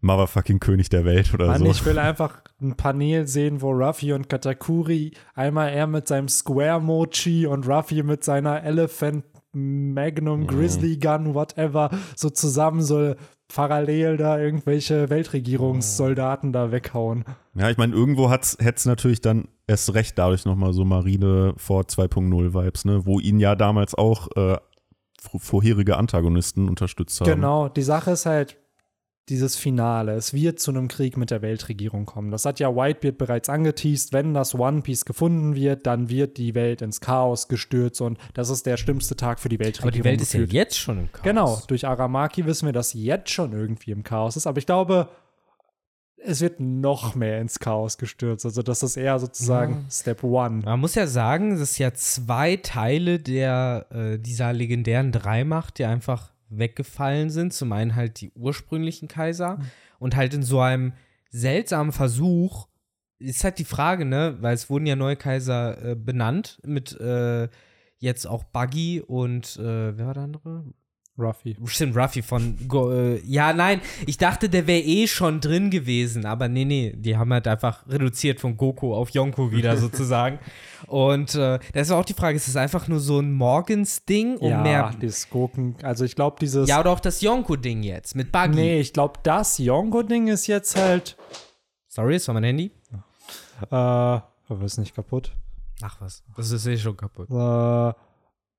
Speaker 2: motherfucking König der Welt oder
Speaker 1: Mann,
Speaker 2: so.
Speaker 1: ich will einfach ein Panel sehen, wo Ruffy und Katakuri, einmal er mit seinem Square Mochi und Ruffy mit seiner Elephant Magnum Grizzly Gun, whatever, so zusammen so parallel da irgendwelche Weltregierungssoldaten da weghauen.
Speaker 2: Ja, ich meine, irgendwo hätte es natürlich dann erst recht dadurch nochmal so Marine vor 2.0 Vibes, ne? Wo ihn ja damals auch äh, vorherige Antagonisten unterstützt haben.
Speaker 1: Genau, die Sache ist halt dieses Finale. Es wird zu einem Krieg mit der Weltregierung kommen. Das hat ja Whitebeard bereits angeteased. Wenn das One Piece gefunden wird, dann wird die Welt ins Chaos gestürzt und das ist der schlimmste Tag für die Weltregierung.
Speaker 3: Aber die Welt ist ja jetzt schon im Chaos.
Speaker 1: Genau, durch Aramaki wissen wir, dass jetzt schon irgendwie im Chaos ist. Aber ich glaube, es wird noch mehr ins Chaos gestürzt. Also das ist eher sozusagen Step One.
Speaker 3: Man muss ja sagen, dass ja zwei Teile der, äh, dieser legendären Dreimacht, die einfach weggefallen sind. Zum einen halt die ursprünglichen Kaiser und halt in so einem seltsamen Versuch, ist halt die Frage, ne, weil es wurden ja neue Kaiser äh, benannt mit äh, jetzt auch Buggy und äh, wer war der andere?
Speaker 1: Ruffy.
Speaker 3: Stimmt, Ruffy von Go äh, Ja, nein, ich dachte, der wäre eh schon drin gewesen, aber nee, nee, die haben halt einfach reduziert von Goku auf Yonko wieder sozusagen. Und äh, das ist auch die Frage, ist es einfach nur so ein Morgens-Ding, um
Speaker 1: ja,
Speaker 3: mehr.
Speaker 1: dieses Gurken. Also ich glaube, dieses.
Speaker 3: Ja, oder auch das Yonko-Ding jetzt mit Buggy.
Speaker 1: nee, ich glaube, das Yonko-Ding ist jetzt halt.
Speaker 3: Sorry, das war mein Handy.
Speaker 1: Äh, aber ist nicht kaputt.
Speaker 3: Ach was, das ist eh schon kaputt.
Speaker 1: Äh,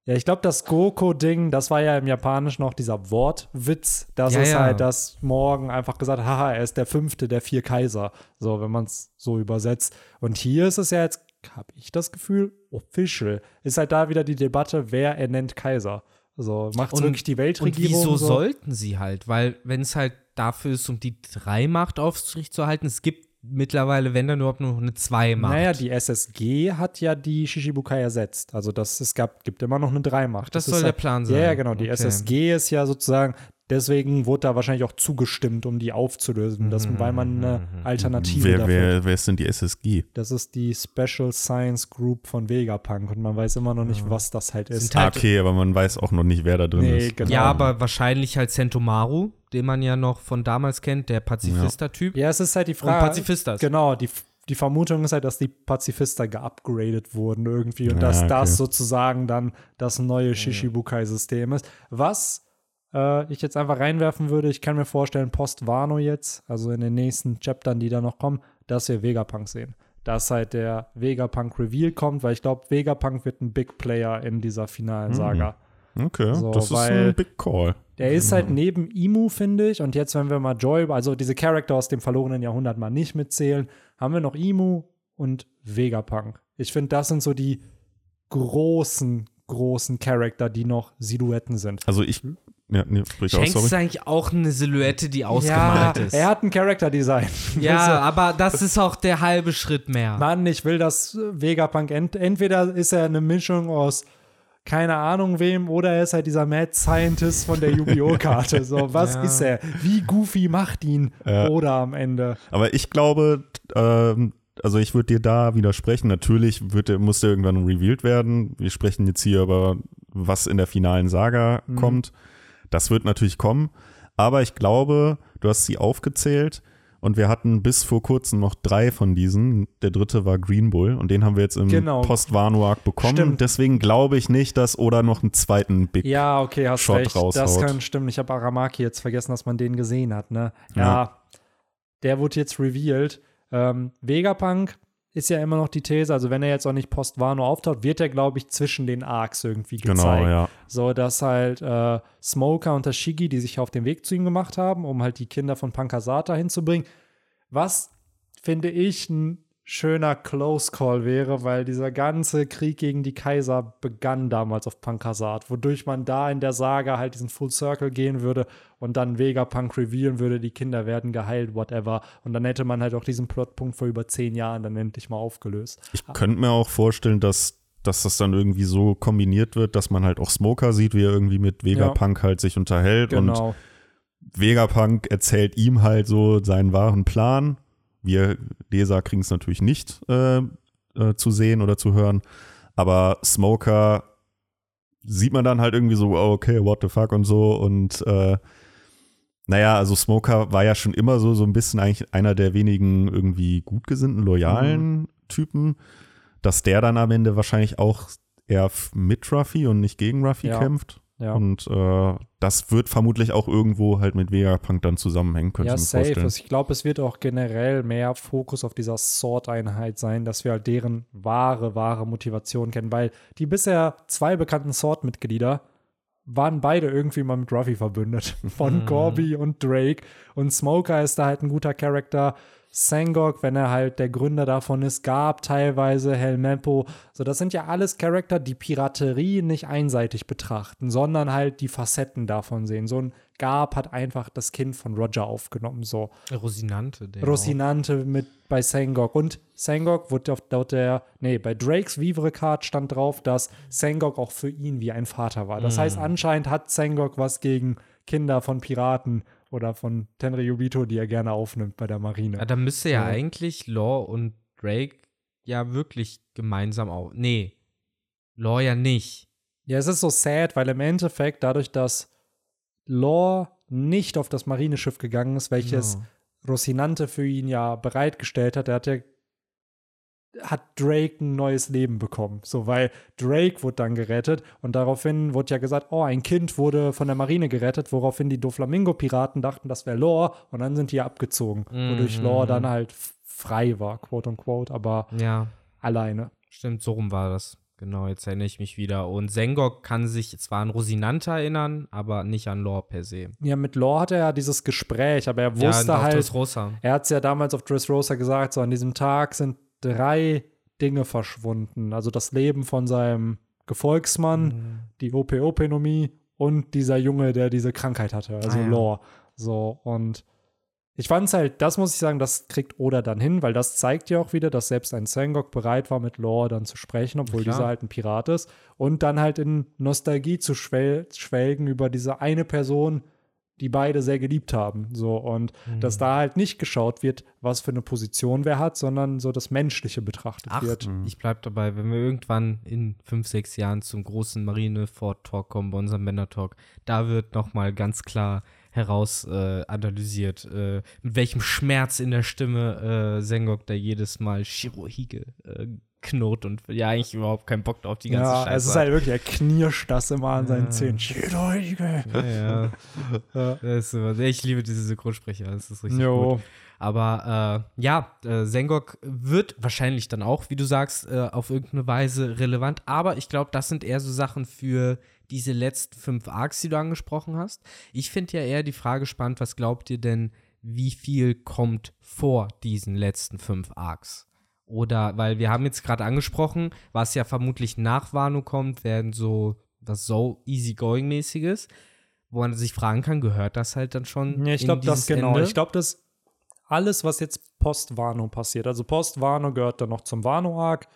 Speaker 1: ja, ich glaube, das Goko-Ding, das war ja im Japanischen noch dieser Wortwitz. Das
Speaker 3: Ja,
Speaker 1: ist
Speaker 3: ja.
Speaker 1: halt, dass Morgan einfach gesagt hat, haha, er ist der fünfte der vier Kaiser. So, wenn man es so übersetzt. Und hier ist es ja jetzt, habe ich das Gefühl, official. Ist halt da wieder die Debatte, wer ernennt Kaiser. Also macht es
Speaker 3: Und-
Speaker 1: wirklich die
Speaker 3: Und
Speaker 1: Weltregierung?
Speaker 3: wieso
Speaker 1: so?
Speaker 3: sollten sie halt? Weil, wenn es halt dafür ist, um die Dreimacht aufrecht zu halten, es gibt mittlerweile, wenn dann überhaupt nur noch eine Zweimacht.
Speaker 1: Naja, die SSG hat ja die Shishibukai ersetzt. Also das, es gab, gibt immer noch eine Dreimacht.
Speaker 3: das
Speaker 1: ist
Speaker 3: soll der
Speaker 1: halt,
Speaker 3: Plan sein.
Speaker 1: Ja, ja, genau. Die
Speaker 3: Okay.
Speaker 1: SSG ist ja sozusagen, deswegen wurde da wahrscheinlich auch zugestimmt, um die aufzulösen, dass, weil man eine Alternative
Speaker 2: Wer,
Speaker 1: dafür
Speaker 2: wer, wer ist denn die SSG?
Speaker 1: Das ist die Special Science Group von Vegapunk und man weiß immer noch nicht, was das halt ist.
Speaker 3: Halt-
Speaker 2: Ah, okay, aber man weiß auch noch nicht, wer da drin
Speaker 1: Nee,
Speaker 2: ist.
Speaker 1: genau.
Speaker 3: Ja, aber wahrscheinlich halt Sentomaru, den man ja noch von damals kennt, der Pazifista-Typ.
Speaker 1: Ja, es ist halt die
Speaker 3: Und
Speaker 1: Frage.
Speaker 3: Pazifistas.
Speaker 1: Genau, die, die Vermutung ist halt, dass die Pazifister geupgradet wurden irgendwie und
Speaker 2: Ja,
Speaker 1: dass
Speaker 2: okay.
Speaker 1: das sozusagen dann das neue Shishibukai-System ist. Was äh, ich jetzt einfach reinwerfen würde, ich kann mir vorstellen, Post-Wano jetzt, also in den nächsten Chaptern, die da noch kommen, dass wir Vegapunk sehen. Dass halt der Vegapunk-Reveal kommt, weil ich glaube, Vegapunk wird ein Big Player in dieser finalen Saga.
Speaker 2: Okay,
Speaker 1: So,
Speaker 2: das ist ein Big Call.
Speaker 1: Der ist halt neben Imu, finde ich. Und jetzt, wenn wir mal Joy, also diese Charakter aus dem verlorenen Jahrhundert mal nicht mitzählen, haben wir noch Imu und Vegapunk. Ich finde, das sind so die großen, großen Charakter, die noch Silhouetten sind.
Speaker 2: Also ich, ja, nee, sprich aus,
Speaker 3: Shanks ist
Speaker 2: sorry.
Speaker 3: eigentlich auch eine Silhouette, die
Speaker 1: Ja,
Speaker 3: ausgemalt ist.
Speaker 1: er hat ein Charakterdesign.
Speaker 3: ja, aber das ist auch der halbe Schritt mehr.
Speaker 1: Mann, ich will, dass Vegapunk ent entweder ist er eine Mischung aus keine Ahnung wem oder er ist halt dieser Mad Scientist von der Yu-Gi-Oh! Karte. So, was
Speaker 3: Ja.
Speaker 1: ist er? Wie goofy macht ihn? Oder am Ende.
Speaker 2: Aber ich glaube, ähm, also ich würde dir da widersprechen. Natürlich wird, der- muss der irgendwann revealed werden. Wir sprechen jetzt hier über, was in der finalen Saga
Speaker 1: Mhm.
Speaker 2: kommt. Das wird natürlich kommen. Aber ich glaube, du hast sie aufgezählt und wir hatten bis vor kurzem noch drei von diesen. Der dritte war Green Bull und den haben wir jetzt im
Speaker 1: Genau.
Speaker 2: Post-Wano-Arc bekommen.
Speaker 1: Stimmt.
Speaker 2: Deswegen glaube ich nicht, dass Oda noch einen zweiten Big
Speaker 1: Ja, okay, hast
Speaker 2: Shot
Speaker 1: recht.
Speaker 2: raushaut.
Speaker 1: Das kann stimmen. Ich habe Aramaki jetzt vergessen, dass man den gesehen hat, ne? Ja,
Speaker 2: Ja.
Speaker 1: der wurde jetzt revealed. Ähm, Vegapunk ist ja immer noch die These, also wenn er jetzt auch nicht Post-Wano auftaucht, wird er, glaube ich, zwischen den Arcs irgendwie gezeigt.
Speaker 2: Genau, ja.
Speaker 1: So, dass halt äh, Smoker und Tashigi, die sich auf den Weg zu ihm gemacht haben, um halt die Kinder von Pankasata hinzubringen. Was, finde ich, ein schöner Close Call wäre, weil dieser ganze Krieg gegen die Kaiser begann damals auf Pankasat, wodurch man da in der Saga halt diesen Full Circle gehen würde und dann Vegapunk revealen würde, die Kinder werden geheilt, whatever. Und dann hätte man halt auch diesen Plotpunkt vor über zehn Jahren dann endlich mal aufgelöst.
Speaker 2: Ich könnte mir auch vorstellen, dass, dass das dann irgendwie so kombiniert wird, dass man halt auch Smoker sieht, wie er irgendwie mit Vegapunk halt sich unterhält und
Speaker 1: Genau.
Speaker 2: Vegapunk erzählt ihm halt so seinen wahren Plan. Wir Leser kriegen es natürlich nicht äh, äh, zu sehen oder zu hören, aber Smoker sieht man dann halt irgendwie so, oh, okay, what the fuck und so und äh, naja, also Smoker war ja schon immer so, so ein bisschen eigentlich einer der wenigen irgendwie gut gesinnten, loyalen Typen, dass der dann am Ende wahrscheinlich auch eher mit Ruffy und nicht gegen Ruffy
Speaker 1: Ja.
Speaker 2: kämpft.
Speaker 1: Ja.
Speaker 2: Und äh, das wird vermutlich auch irgendwo halt mit Vegapunk dann zusammenhängen, könnte
Speaker 1: Ja,
Speaker 2: ich mir
Speaker 1: safe.
Speaker 2: vorstellen.
Speaker 1: Ich glaube, es wird auch generell mehr Fokus auf dieser Sword-Einheit sein, dass wir halt deren wahre, wahre Motivation kennen, weil die bisher zwei bekannten Sword-Mitglieder waren beide irgendwie mal mit Ruffy verbündet. Von Corby und Drake. Und Smoker ist da halt ein guter Charakter. Sangok, wenn er halt der Gründer davon ist, Gab teilweise, Helmeppo. So, das sind ja alles Charakter, die Piraterie nicht einseitig betrachten, sondern halt die Facetten davon sehen. So ein Gab hat einfach das Kind von Roger aufgenommen, so.
Speaker 3: Rosinante, der.
Speaker 1: Rosinante mit bei Sangok. Und Sangok wurde auf laut der, nee, bei Drakes Vivre Card stand drauf, dass Sangok auch für ihn wie ein Vater war. Das heißt, anscheinend hat Sangok was gegen Kinder von Piraten oder von Tenryubito, die er gerne aufnimmt bei der Marine.
Speaker 3: Ja, da müsste ja
Speaker 1: So.
Speaker 3: eigentlich Law und Drake ja wirklich gemeinsam auch. Nee. Law ja nicht.
Speaker 1: Ja, es ist so sad, weil im Endeffekt dadurch, dass Law nicht auf das Marineschiff gegangen ist, welches
Speaker 3: Ja.
Speaker 1: Rosinante für ihn ja bereitgestellt hat, er hat ja hat Drake ein neues Leben bekommen. So, weil Drake wurde dann gerettet und daraufhin wurde ja gesagt, oh, ein Kind wurde von der Marine gerettet, woraufhin die Doflamingo-Piraten dachten, das wäre Law und dann sind die abgezogen, wodurch
Speaker 3: Mhm.
Speaker 1: Law dann halt frei war, quote unquote, aber
Speaker 3: Ja,
Speaker 1: alleine.
Speaker 3: stimmt, so rum war das. Genau, jetzt erinnere ich mich wieder. Und Sengok kann sich zwar an Rosinante erinnern, aber nicht an Law per se.
Speaker 1: Ja, mit Law hatte er ja dieses Gespräch, aber er
Speaker 3: Ja,
Speaker 1: wusste
Speaker 3: auf
Speaker 1: halt. Er hat es ja damals auf Dressrosa gesagt, so an diesem Tag sind drei Dinge verschwunden. Also das Leben von seinem Gefolgsmann,
Speaker 3: Mhm.
Speaker 1: die OP-Openomie und dieser Junge, der diese Krankheit hatte, also
Speaker 3: Ah, ja.
Speaker 1: Lore. So, und ich fand es halt, das muss ich sagen, das kriegt Oda dann hin, weil das zeigt ja auch wieder, dass selbst ein Sangok bereit war, mit Lore dann zu sprechen, obwohl
Speaker 3: Klar.
Speaker 1: dieser halt ein Pirat ist. Und dann halt in Nostalgie zu schwel schwelgen über diese eine Person, die beide sehr geliebt haben. So, und
Speaker 3: Mhm.
Speaker 1: dass da halt nicht geschaut wird, was für eine Position wer hat, sondern so das Menschliche betrachtet
Speaker 3: Ach,
Speaker 1: wird.
Speaker 3: ich bleib dabei, wenn wir irgendwann in fünf, sechs Jahren zum großen Marineford-Talk kommen, bei unserem Männer-Talk, da wird nochmal ganz klar heraus äh, analysiert, äh, mit welchem Schmerz in der Stimme äh, Sengok da jedes Mal Shirohige knurrt und ja eigentlich überhaupt keinen Bock auf die ganze
Speaker 1: Ja,
Speaker 3: Scheiße
Speaker 1: es ist halt wirklich, er knirscht das immer an seinen
Speaker 3: Ja.
Speaker 1: Zähnen. Schädelige.
Speaker 3: Ja, ja.
Speaker 1: Ja.
Speaker 3: Das ist ich liebe diese Synchronsprecher, das ist richtig
Speaker 1: Jo.
Speaker 3: gut. Aber äh, ja, äh, Sengok wird wahrscheinlich dann auch, wie du sagst, äh, auf irgendeine Weise relevant. Aber ich glaube, das sind eher so Sachen für diese letzten fünf Arcs, die du angesprochen hast. Ich finde ja eher die Frage spannend, was glaubt ihr denn, wie viel kommt vor diesen letzten fünf Arcs? Oder, weil wir haben jetzt gerade angesprochen, was ja vermutlich nach Wano kommt, werden so was so easygoing-mäßiges, wo man sich fragen kann, gehört das halt dann schon
Speaker 1: Ja, ich glaube, das genau.
Speaker 3: Ende?
Speaker 1: Ich glaube, dass alles, was jetzt post-Wano passiert, also post-Wano gehört dann noch zum Wano-Arc.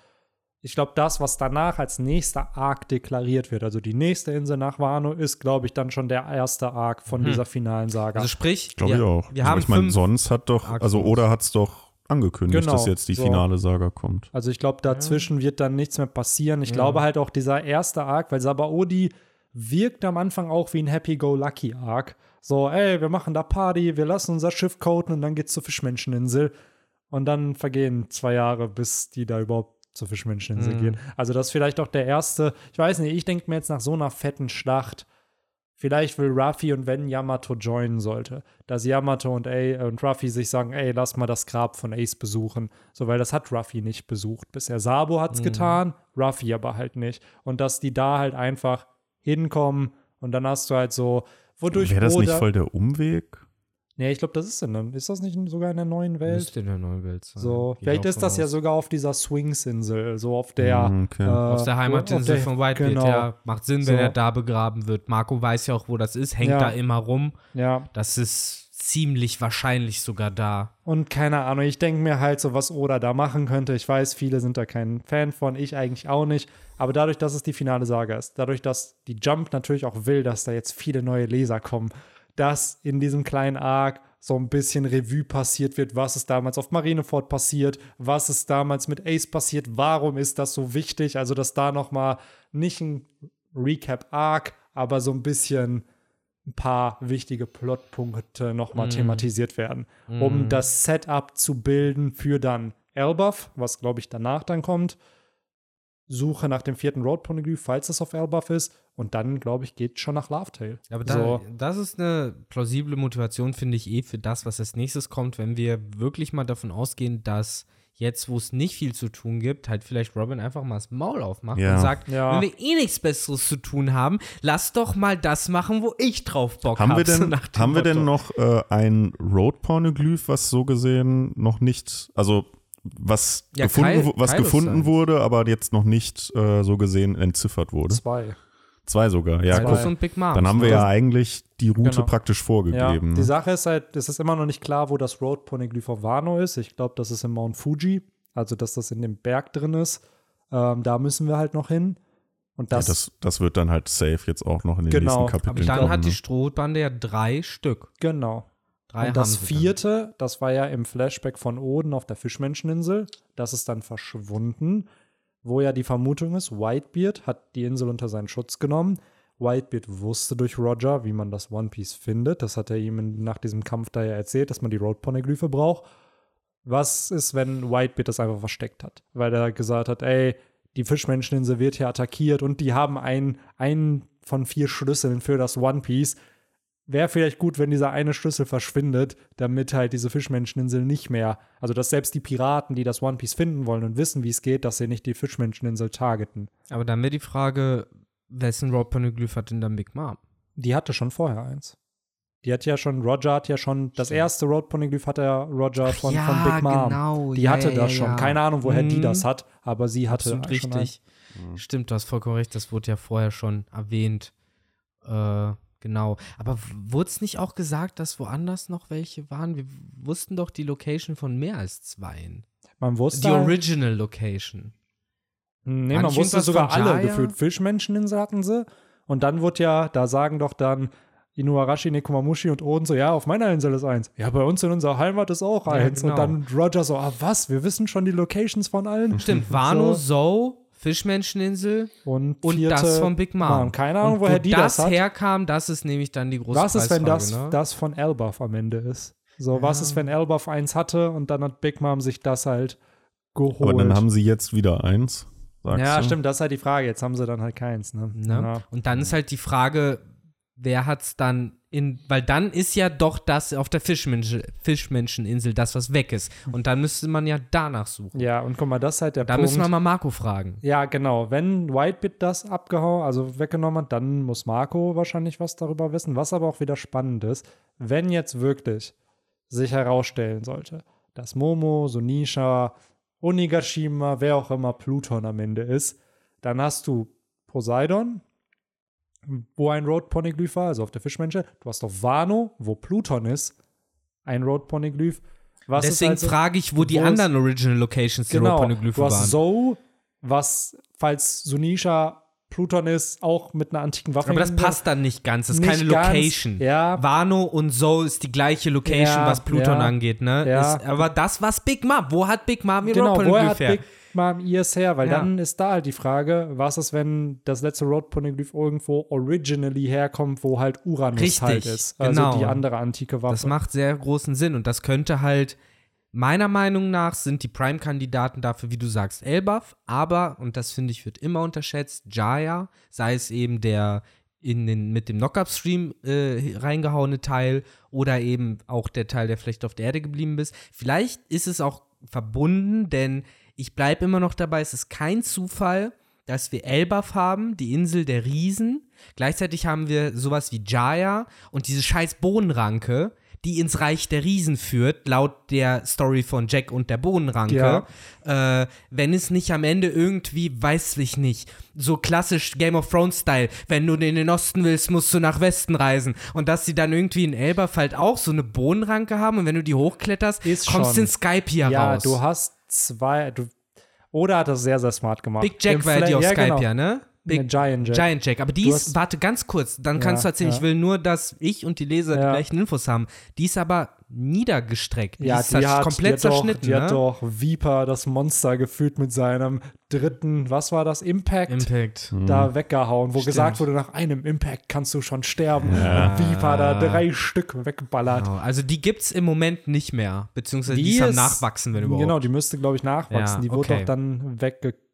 Speaker 1: Ich glaube, das, was danach als nächster Arc deklariert wird, also die nächste Insel nach Wano, ist, glaube ich, dann schon der erste Arc von dieser finalen Saga.
Speaker 3: Also sprich,
Speaker 2: Glaube
Speaker 3: wir,
Speaker 2: ich auch.
Speaker 3: Wir
Speaker 2: Aber
Speaker 3: haben
Speaker 2: ich meine, sonst hat doch,
Speaker 3: Arcs
Speaker 2: also. Oda hat es doch angekündigt,
Speaker 1: Genau,
Speaker 2: dass jetzt die
Speaker 1: so.
Speaker 2: finale Saga kommt.
Speaker 1: Also ich glaube, dazwischen wird dann nichts mehr passieren. Ich
Speaker 3: Ja.
Speaker 1: glaube halt auch dieser erste Arc, weil Sabaody wirkt am Anfang auch wie ein Happy-Go-Lucky-Arc. So, ey, wir machen da Party, wir lassen unser Schiff coden und dann geht's zur Fischmenscheninsel. Und dann vergehen zwei Jahre, bis die da überhaupt zur Fischmenscheninsel
Speaker 3: Mhm.
Speaker 1: gehen. Also das ist vielleicht auch der erste, ich weiß nicht, ich denke mir jetzt nach so einer fetten Schlacht, vielleicht will Ruffy und wenn Yamato joinen sollte, dass Yamato und, A und Ruffy sich sagen, ey, lass mal das Grab von Ace besuchen. So, weil das hat Ruffy nicht besucht bisher. Sabo hat's
Speaker 3: Mhm.
Speaker 1: getan, Ruffy aber halt nicht. Und dass die da halt einfach hinkommen und dann hast du halt so, wodurch
Speaker 2: Wäre das nicht
Speaker 1: Oda-
Speaker 2: voll der Umweg?
Speaker 1: Nee, ich glaube, das ist in, ist das nicht sogar in der neuen Welt?
Speaker 3: müsste in der neuen Welt sein.
Speaker 1: So, vielleicht ist das ja
Speaker 3: aus.
Speaker 1: sogar auf dieser Swings-Insel, so auf der
Speaker 2: Mhm, okay.
Speaker 1: äh,
Speaker 3: Auf der Heimatinsel von Whitebeard,
Speaker 1: genau.
Speaker 3: ja. Macht Sinn, wenn
Speaker 1: So.
Speaker 3: er da begraben wird. Marco weiß ja auch, wo das ist, hängt
Speaker 1: Ja.
Speaker 3: da immer rum.
Speaker 1: Ja,
Speaker 3: Das ist ziemlich wahrscheinlich sogar da.
Speaker 1: und keine Ahnung, ich denke mir halt so, was Oda da machen könnte. Ich weiß, viele sind da kein Fan von, ich eigentlich auch nicht. Aber dadurch, dass es die finale Saga ist, dadurch, dass die Jump natürlich auch will, dass da jetzt viele neue Leser kommen, dass in diesem kleinen Arc so ein bisschen Revue passiert wird, was ist damals auf Marineford passiert, was ist damals mit Ace passiert, warum ist das so wichtig? Also, dass da noch mal nicht ein Recap-Arc, aber so ein bisschen ein paar wichtige Plotpunkte noch mal
Speaker 3: Mm.
Speaker 1: thematisiert werden, um das Setup zu bilden für dann Elbaf, was glaube ich danach dann kommt. Suche nach dem vierten Road-Poneglyph, falls es auf Elbaf ist. Und dann, glaube ich, geht schon nach Laughtail.
Speaker 3: Aber da,
Speaker 1: so,
Speaker 3: das ist eine plausible Motivation, finde ich, eh für das, was als nächstes kommt, wenn wir wirklich mal davon ausgehen, dass jetzt, wo es nicht viel zu tun gibt, halt vielleicht Robin einfach mal das Maul aufmacht
Speaker 2: Ja.
Speaker 3: und sagt,
Speaker 1: Ja.
Speaker 3: wenn wir eh nichts Besseres zu tun haben, lass doch mal das machen, wo ich drauf Bock
Speaker 2: Haben
Speaker 3: habe.
Speaker 2: wir denn, haben wir denn noch äh, ein Road-Pornoglyph, was so gesehen noch nicht, also was,
Speaker 3: Ja,
Speaker 2: gefunden,
Speaker 3: Kyle-
Speaker 2: was gefunden wurde, aber jetzt noch nicht äh, so gesehen entziffert wurde?
Speaker 1: Zwei.
Speaker 2: Zwei sogar, ja.
Speaker 1: Zwei.
Speaker 3: Und Big Mom.
Speaker 2: dann haben wir ja eigentlich die Route
Speaker 1: Genau.
Speaker 2: praktisch
Speaker 1: Ja,
Speaker 2: vorgegeben.
Speaker 1: die
Speaker 2: ne?
Speaker 1: Sache ist halt, es ist immer noch nicht klar, wo das Road Poneglyph auf Wano ist. Ich glaube, das ist im Mount Fuji, also dass das in dem Berg drin ist. Ähm, da müssen wir halt noch hin. Und
Speaker 2: ja,
Speaker 1: das,
Speaker 2: das, das wird dann halt safe jetzt auch noch in den
Speaker 1: Genau,
Speaker 2: nächsten Kapiteln
Speaker 3: aber dann
Speaker 2: kommen,
Speaker 3: hat die
Speaker 2: ne?
Speaker 3: Strohbande ja drei Stück.
Speaker 1: genau.
Speaker 3: Drei
Speaker 1: und das
Speaker 3: sie dann.
Speaker 1: vierte, das war ja im Flashback von Oden auf der Fischmenscheninsel. Das ist dann verschwunden, wo ja die Vermutung ist, Whitebeard hat die Insel unter seinen Schutz genommen. Whitebeard wusste durch Roger, wie man das One Piece findet. Das hat er ihm nach diesem Kampf da ja erzählt, dass man die Road Poneglyphe braucht. Was ist, wenn Whitebeard das einfach versteckt hat? Weil er gesagt hat, ey, die Fischmenscheninsel wird hier attackiert und die haben einen, einen von vier Schlüsseln für das One Piece wäre vielleicht gut, wenn dieser eine Schlüssel verschwindet, damit halt diese Fischmenscheninsel nicht mehr, also dass selbst die Piraten, die das One Piece finden wollen und wissen, wie es geht, dass sie nicht die Fischmenscheninsel targeten.
Speaker 3: Aber dann wäre die Frage, wessen Road Poneglyph hat denn dann Big Mom?
Speaker 1: Die hatte schon vorher eins. Die hat ja schon, Roger hat ja schon, das erste Road Poneglyph hat ja Roger von, von Big Mom.
Speaker 3: genau.
Speaker 1: Die
Speaker 3: ja,
Speaker 1: hatte
Speaker 3: ja,
Speaker 1: das schon.
Speaker 3: ja.
Speaker 1: Keine Ahnung, woher die
Speaker 3: Mhm.
Speaker 1: das hat, aber sie hatte
Speaker 3: Absolut
Speaker 1: schon
Speaker 3: richtig.
Speaker 2: Mhm.
Speaker 3: Stimmt, du hast vollkommen recht, das wurde ja vorher schon erwähnt. Äh, genau. Aber wurde es nicht auch gesagt, dass woanders noch welche waren? Wir wussten doch die Location von mehr als zweien.
Speaker 1: Man wusste,
Speaker 3: Die Original Location.
Speaker 1: Nee,
Speaker 3: War
Speaker 1: man wusste sogar alle gefühlt. Fischmenscheninsel hatten sie. Und dann wird ja, da sagen doch dann Inuarashi, Nekomamushi und Oden so, ja, auf meiner Insel ist eins. Ja, bei uns in unserer Heimat ist auch
Speaker 3: Ja,
Speaker 1: eins.
Speaker 3: genau.
Speaker 1: Und dann Roger so, ah, was? Wir wissen schon die Locations von allen.
Speaker 3: Stimmt, Wano,
Speaker 1: So.
Speaker 3: Fischmenscheninsel
Speaker 1: Und,
Speaker 3: und
Speaker 1: vierte,
Speaker 3: das von Big Mom.
Speaker 1: Keine Ahnung,
Speaker 3: und
Speaker 1: woher
Speaker 3: wo
Speaker 1: die
Speaker 3: das,
Speaker 1: das hat.
Speaker 3: herkam, das ist nämlich dann die große
Speaker 1: Was ist, wenn das,
Speaker 3: ne?
Speaker 1: das von Elbaf am Ende ist? So, was ist, wenn Elbaf eins hatte und dann hat Big Mom sich das halt geholt?
Speaker 2: Aber dann haben sie jetzt wieder eins, sagst
Speaker 1: ja,
Speaker 2: du?
Speaker 1: stimmt, das ist halt die Frage. Jetzt haben sie dann halt keins, ne?
Speaker 3: Ne?
Speaker 1: Ja.
Speaker 3: Und dann ist halt die Frage, wer hat's dann in, weil dann ist ja doch das auf der Fischmensch, Fischmenscheninsel das, was weg ist. Und dann müsste man ja danach suchen.
Speaker 1: ja, und guck mal, das ist halt der
Speaker 3: Da
Speaker 1: Punkt.
Speaker 3: müssen wir mal Marco fragen.
Speaker 1: Ja, genau. Wenn Whitebit das abgehauen, also weggenommen hat, dann muss Marco wahrscheinlich was darüber wissen. Was aber auch wieder spannend ist, wenn jetzt wirklich sich herausstellen sollte, dass Momo, Sonisha, Onigashima, wer auch immer Pluton am Ende ist, dann hast du Poseidon, wo ein Road Poneglyph war, also auf der Fischmenschen. Du hast auf Wano, wo Pluton ist, ein Road Poneglyph. Was
Speaker 3: Deswegen
Speaker 1: also-
Speaker 3: frage ich, wo die
Speaker 1: wo
Speaker 3: anderen Original Locations der
Speaker 1: Genau,
Speaker 3: Poneglyphe
Speaker 1: du hast
Speaker 3: waren.
Speaker 1: Zoe, was, falls Sunisha Pluton ist, auch mit einer antiken Waffe.
Speaker 3: Aber das passt dann nicht ganz. Das ist keine
Speaker 1: ganz,
Speaker 3: Location.
Speaker 1: ja.
Speaker 3: Wano und Zoe ist die gleiche Location,
Speaker 1: Ja,
Speaker 3: was Pluton
Speaker 1: ja,
Speaker 3: angeht, ne?
Speaker 1: ja.
Speaker 3: Ist, aber das war's Big Mom. Wo hat Big Mom ihr
Speaker 1: Genau,
Speaker 3: Road Poneglyph her?
Speaker 1: Big Mom ihrs her? Weil
Speaker 3: Ja.
Speaker 1: dann ist da halt die Frage, was ist, wenn das letzte Road Poneglyph irgendwo originally herkommt, wo halt Uranus
Speaker 3: Richtig,
Speaker 1: halt ist. Also
Speaker 3: genau.
Speaker 1: die andere antike Waffe.
Speaker 3: Das macht sehr großen Sinn und das könnte halt, meiner Meinung nach, sind die Prime-Kandidaten dafür, wie du sagst, Elbaf, aber, und das finde ich, wird immer unterschätzt, Jaya, sei es eben der in den, mit dem Knock-Up-Stream äh, reingehauene Teil oder eben auch der Teil, der vielleicht auf der Erde geblieben ist. Vielleicht ist es auch verbunden, denn ich bleibe immer noch dabei, es ist kein Zufall, dass wir Elbaf haben, die Insel der Riesen. Gleichzeitig haben wir sowas wie Jaya und diese scheiß Bohnenranke, die ins Reich der Riesen führt, laut der Story von Jack und der Bohnenranke. Äh, wenn es nicht am Ende irgendwie, weiß ich nicht, so klassisch Game of Thrones-Style, wenn du in den Osten willst, musst du nach Westen reisen. Und dass sie dann irgendwie in Elbaf halt auch so eine Bohnenranke haben und wenn du die hochkletterst,
Speaker 1: Ist
Speaker 3: kommst du in Skype hier
Speaker 1: ja,
Speaker 3: raus.
Speaker 1: du hast zwei. Du, oder hat das sehr, sehr smart gemacht.
Speaker 3: Big Jack
Speaker 1: Im
Speaker 3: war ja die auf Skype,
Speaker 1: genau.
Speaker 3: ja, ne? Big
Speaker 1: Giant Jack.
Speaker 3: Giant Jack. Aber die ist,
Speaker 1: hast-
Speaker 3: warte, ganz kurz, dann kannst
Speaker 1: Ja,
Speaker 3: du erzählen,
Speaker 1: ja.
Speaker 3: ich will nur, dass ich und die Leser die
Speaker 1: Ja.
Speaker 3: gleichen Infos haben. Die ist aber niedergestreckt. Die
Speaker 1: Ja,
Speaker 3: ist
Speaker 1: die hat,
Speaker 3: komplett
Speaker 1: die hat doch,
Speaker 3: zerschnitten,
Speaker 1: Die hat
Speaker 3: ne?
Speaker 1: doch Viper, das Monster, gefühlt mit seinem dritten, was war das, Impact?
Speaker 3: Impact.
Speaker 1: da weggehauen, wo
Speaker 3: Stimmt.
Speaker 1: gesagt wurde, nach einem Impact kannst du schon sterben.
Speaker 2: Ja.
Speaker 1: Und Viper da drei Stück wegballert.
Speaker 3: Genau. Also die gibt's im Moment nicht mehr. Beziehungsweise die,
Speaker 1: Die
Speaker 3: ist am Nachwachsen, wenn überhaupt.
Speaker 1: Genau, die müsste, glaube ich, nachwachsen.
Speaker 3: Ja,
Speaker 1: die wurde
Speaker 3: okay.
Speaker 1: doch dann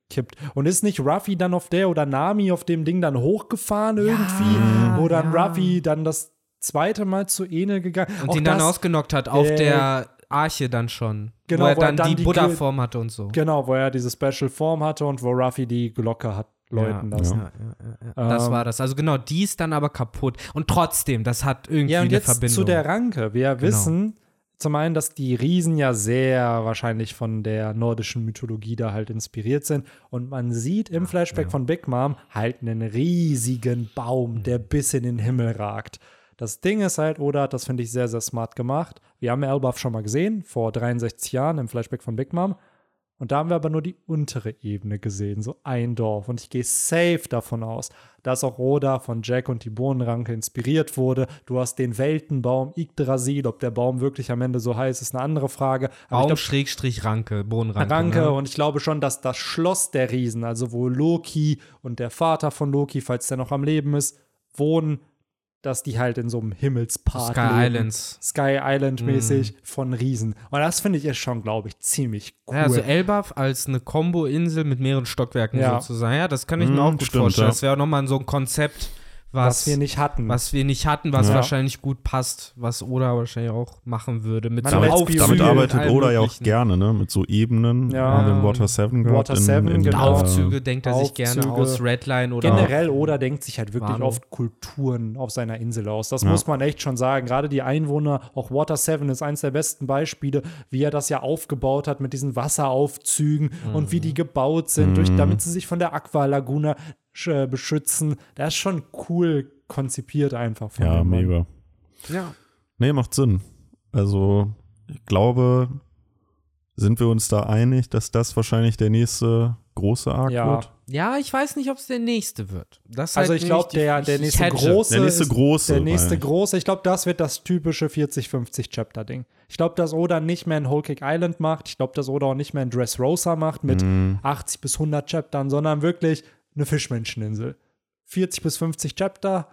Speaker 1: weggekippt. Und ist nicht Ruffy dann auf der oder Nami auf dem Ding dann hochgefahren irgendwie? Wo dann
Speaker 3: ja.
Speaker 1: Ruffy dann das zweite Mal zu Ene gegangen
Speaker 3: Und
Speaker 1: Auch
Speaker 3: ihn dann ausgenockt hat auf
Speaker 1: Äh,
Speaker 3: der Arche dann schon.
Speaker 1: Genau,
Speaker 3: wo er
Speaker 1: wo er
Speaker 3: dann,
Speaker 1: dann
Speaker 3: die
Speaker 1: die
Speaker 3: Buddha-Form hatte und so.
Speaker 1: Genau, wo er diese Special Form hatte und wo Ruffy die Glocke hat läuten
Speaker 3: ja,
Speaker 1: lassen.
Speaker 3: Ja, ja, ja, ja. Das
Speaker 1: Ähm,
Speaker 3: war das. Also genau, die ist dann aber kaputt. Und trotzdem, das hat irgendwie
Speaker 1: Ja, und
Speaker 3: eine
Speaker 1: jetzt
Speaker 3: Verbindung.
Speaker 1: zu der Ranke. Wir
Speaker 3: Genau.
Speaker 1: wissen zum einen, dass die Riesen ja sehr wahrscheinlich von der nordischen Mythologie da halt inspiriert sind. Und man sieht im Flashback von Big Mom halt einen riesigen Baum, der bis in den Himmel ragt. Das Ding ist halt, Oda hat das, finde ich, sehr, sehr smart gemacht. Wir haben Elbaf schon mal gesehen, vor 63 Jahren im Flashback von Big Mom. Und da haben wir aber nur die untere Ebene gesehen, so ein Dorf. Und ich gehe safe davon aus, dass auch Oda von Jack und die Bohnenranke inspiriert wurde. Du hast den Weltenbaum Yggdrasil, ob der Baum wirklich am Ende so heißt, ist eine andere Frage. Aber ich
Speaker 3: Baum,
Speaker 1: glaub,
Speaker 3: Schrägstrich, Ranke, Bohnenranke.
Speaker 1: Ranke
Speaker 3: ne?
Speaker 1: und ich glaube schon, dass das Schloss der Riesen, also wo Loki und der Vater von Loki, falls der noch am Leben ist, wohnen, dass die halt in so einem Himmelspark
Speaker 3: Sky
Speaker 1: leben.
Speaker 3: Islands.
Speaker 1: Sky Island mäßig
Speaker 3: Mhm.
Speaker 1: von Riesen. Und das finde ich ist schon, glaube ich, ziemlich cool.
Speaker 3: Ja, also Elbaf als eine Combo-Insel mit mehreren Stockwerken
Speaker 1: Ja.
Speaker 3: sozusagen. Ja, das kann ich mir
Speaker 2: Mm,
Speaker 3: auch gut
Speaker 2: stimmt,
Speaker 3: vorstellen.
Speaker 2: ja.
Speaker 3: Das wäre nochmal so ein Konzept, was,
Speaker 1: was wir nicht hatten.
Speaker 3: was wir nicht hatten, was
Speaker 2: Ja.
Speaker 3: wahrscheinlich gut passt, was Oda wahrscheinlich auch machen würde. Mit
Speaker 1: Man
Speaker 3: so Aufzügen
Speaker 2: Damit
Speaker 3: und
Speaker 2: arbeitet Oda ja auch gerne, ne? Mit so Ebenen.
Speaker 1: Ja.
Speaker 2: Haben wir in Water 7 gehabt.
Speaker 1: Water
Speaker 2: in,
Speaker 1: 7,
Speaker 2: in,
Speaker 1: genau.
Speaker 3: Aufzüge denkt er sich gerne
Speaker 1: Aufzüge.
Speaker 3: aus, Redline oder
Speaker 1: Generell, Oda denkt sich halt wirklich
Speaker 3: Wano.
Speaker 1: oft Kulturen auf seiner Insel aus. Das
Speaker 2: Ja.
Speaker 1: muss man echt schon sagen. Gerade die Einwohner, auch Water 7 ist eins der besten Beispiele, wie er das ja aufgebaut hat mit diesen Wasseraufzügen und
Speaker 3: Mhm.
Speaker 1: wie die gebaut sind, durch, damit sie sich von der Aqualaguna sch- beschützen. Das ist schon cool konzipiert einfach von
Speaker 2: Ja,
Speaker 1: dem Mann.
Speaker 2: mega.
Speaker 3: Ja.
Speaker 2: Nee, macht Sinn. Also, ich glaube, sind wir uns da einig, dass das wahrscheinlich der nächste große Arc
Speaker 1: Ja.
Speaker 2: wird?
Speaker 3: Ja, ich weiß nicht, ob es der nächste wird. Das ist
Speaker 1: Also
Speaker 3: halt
Speaker 1: ich glaube, der, der nächste
Speaker 3: hätte.
Speaker 1: große,
Speaker 2: Der nächste
Speaker 1: ist,
Speaker 2: große,
Speaker 1: der nächste große, ich glaube, das wird das typische 40-50 Chapter Ding. Ich glaube, dass Oda nicht mehr in Whole Cake Island macht. Ich glaube, dass Oda auch nicht mehr in Dressrosa macht mit
Speaker 2: Mhm.
Speaker 1: 80 bis 100 Chaptern, sondern wirklich eine Fischmenscheninsel. 40 bis 50 Chapter.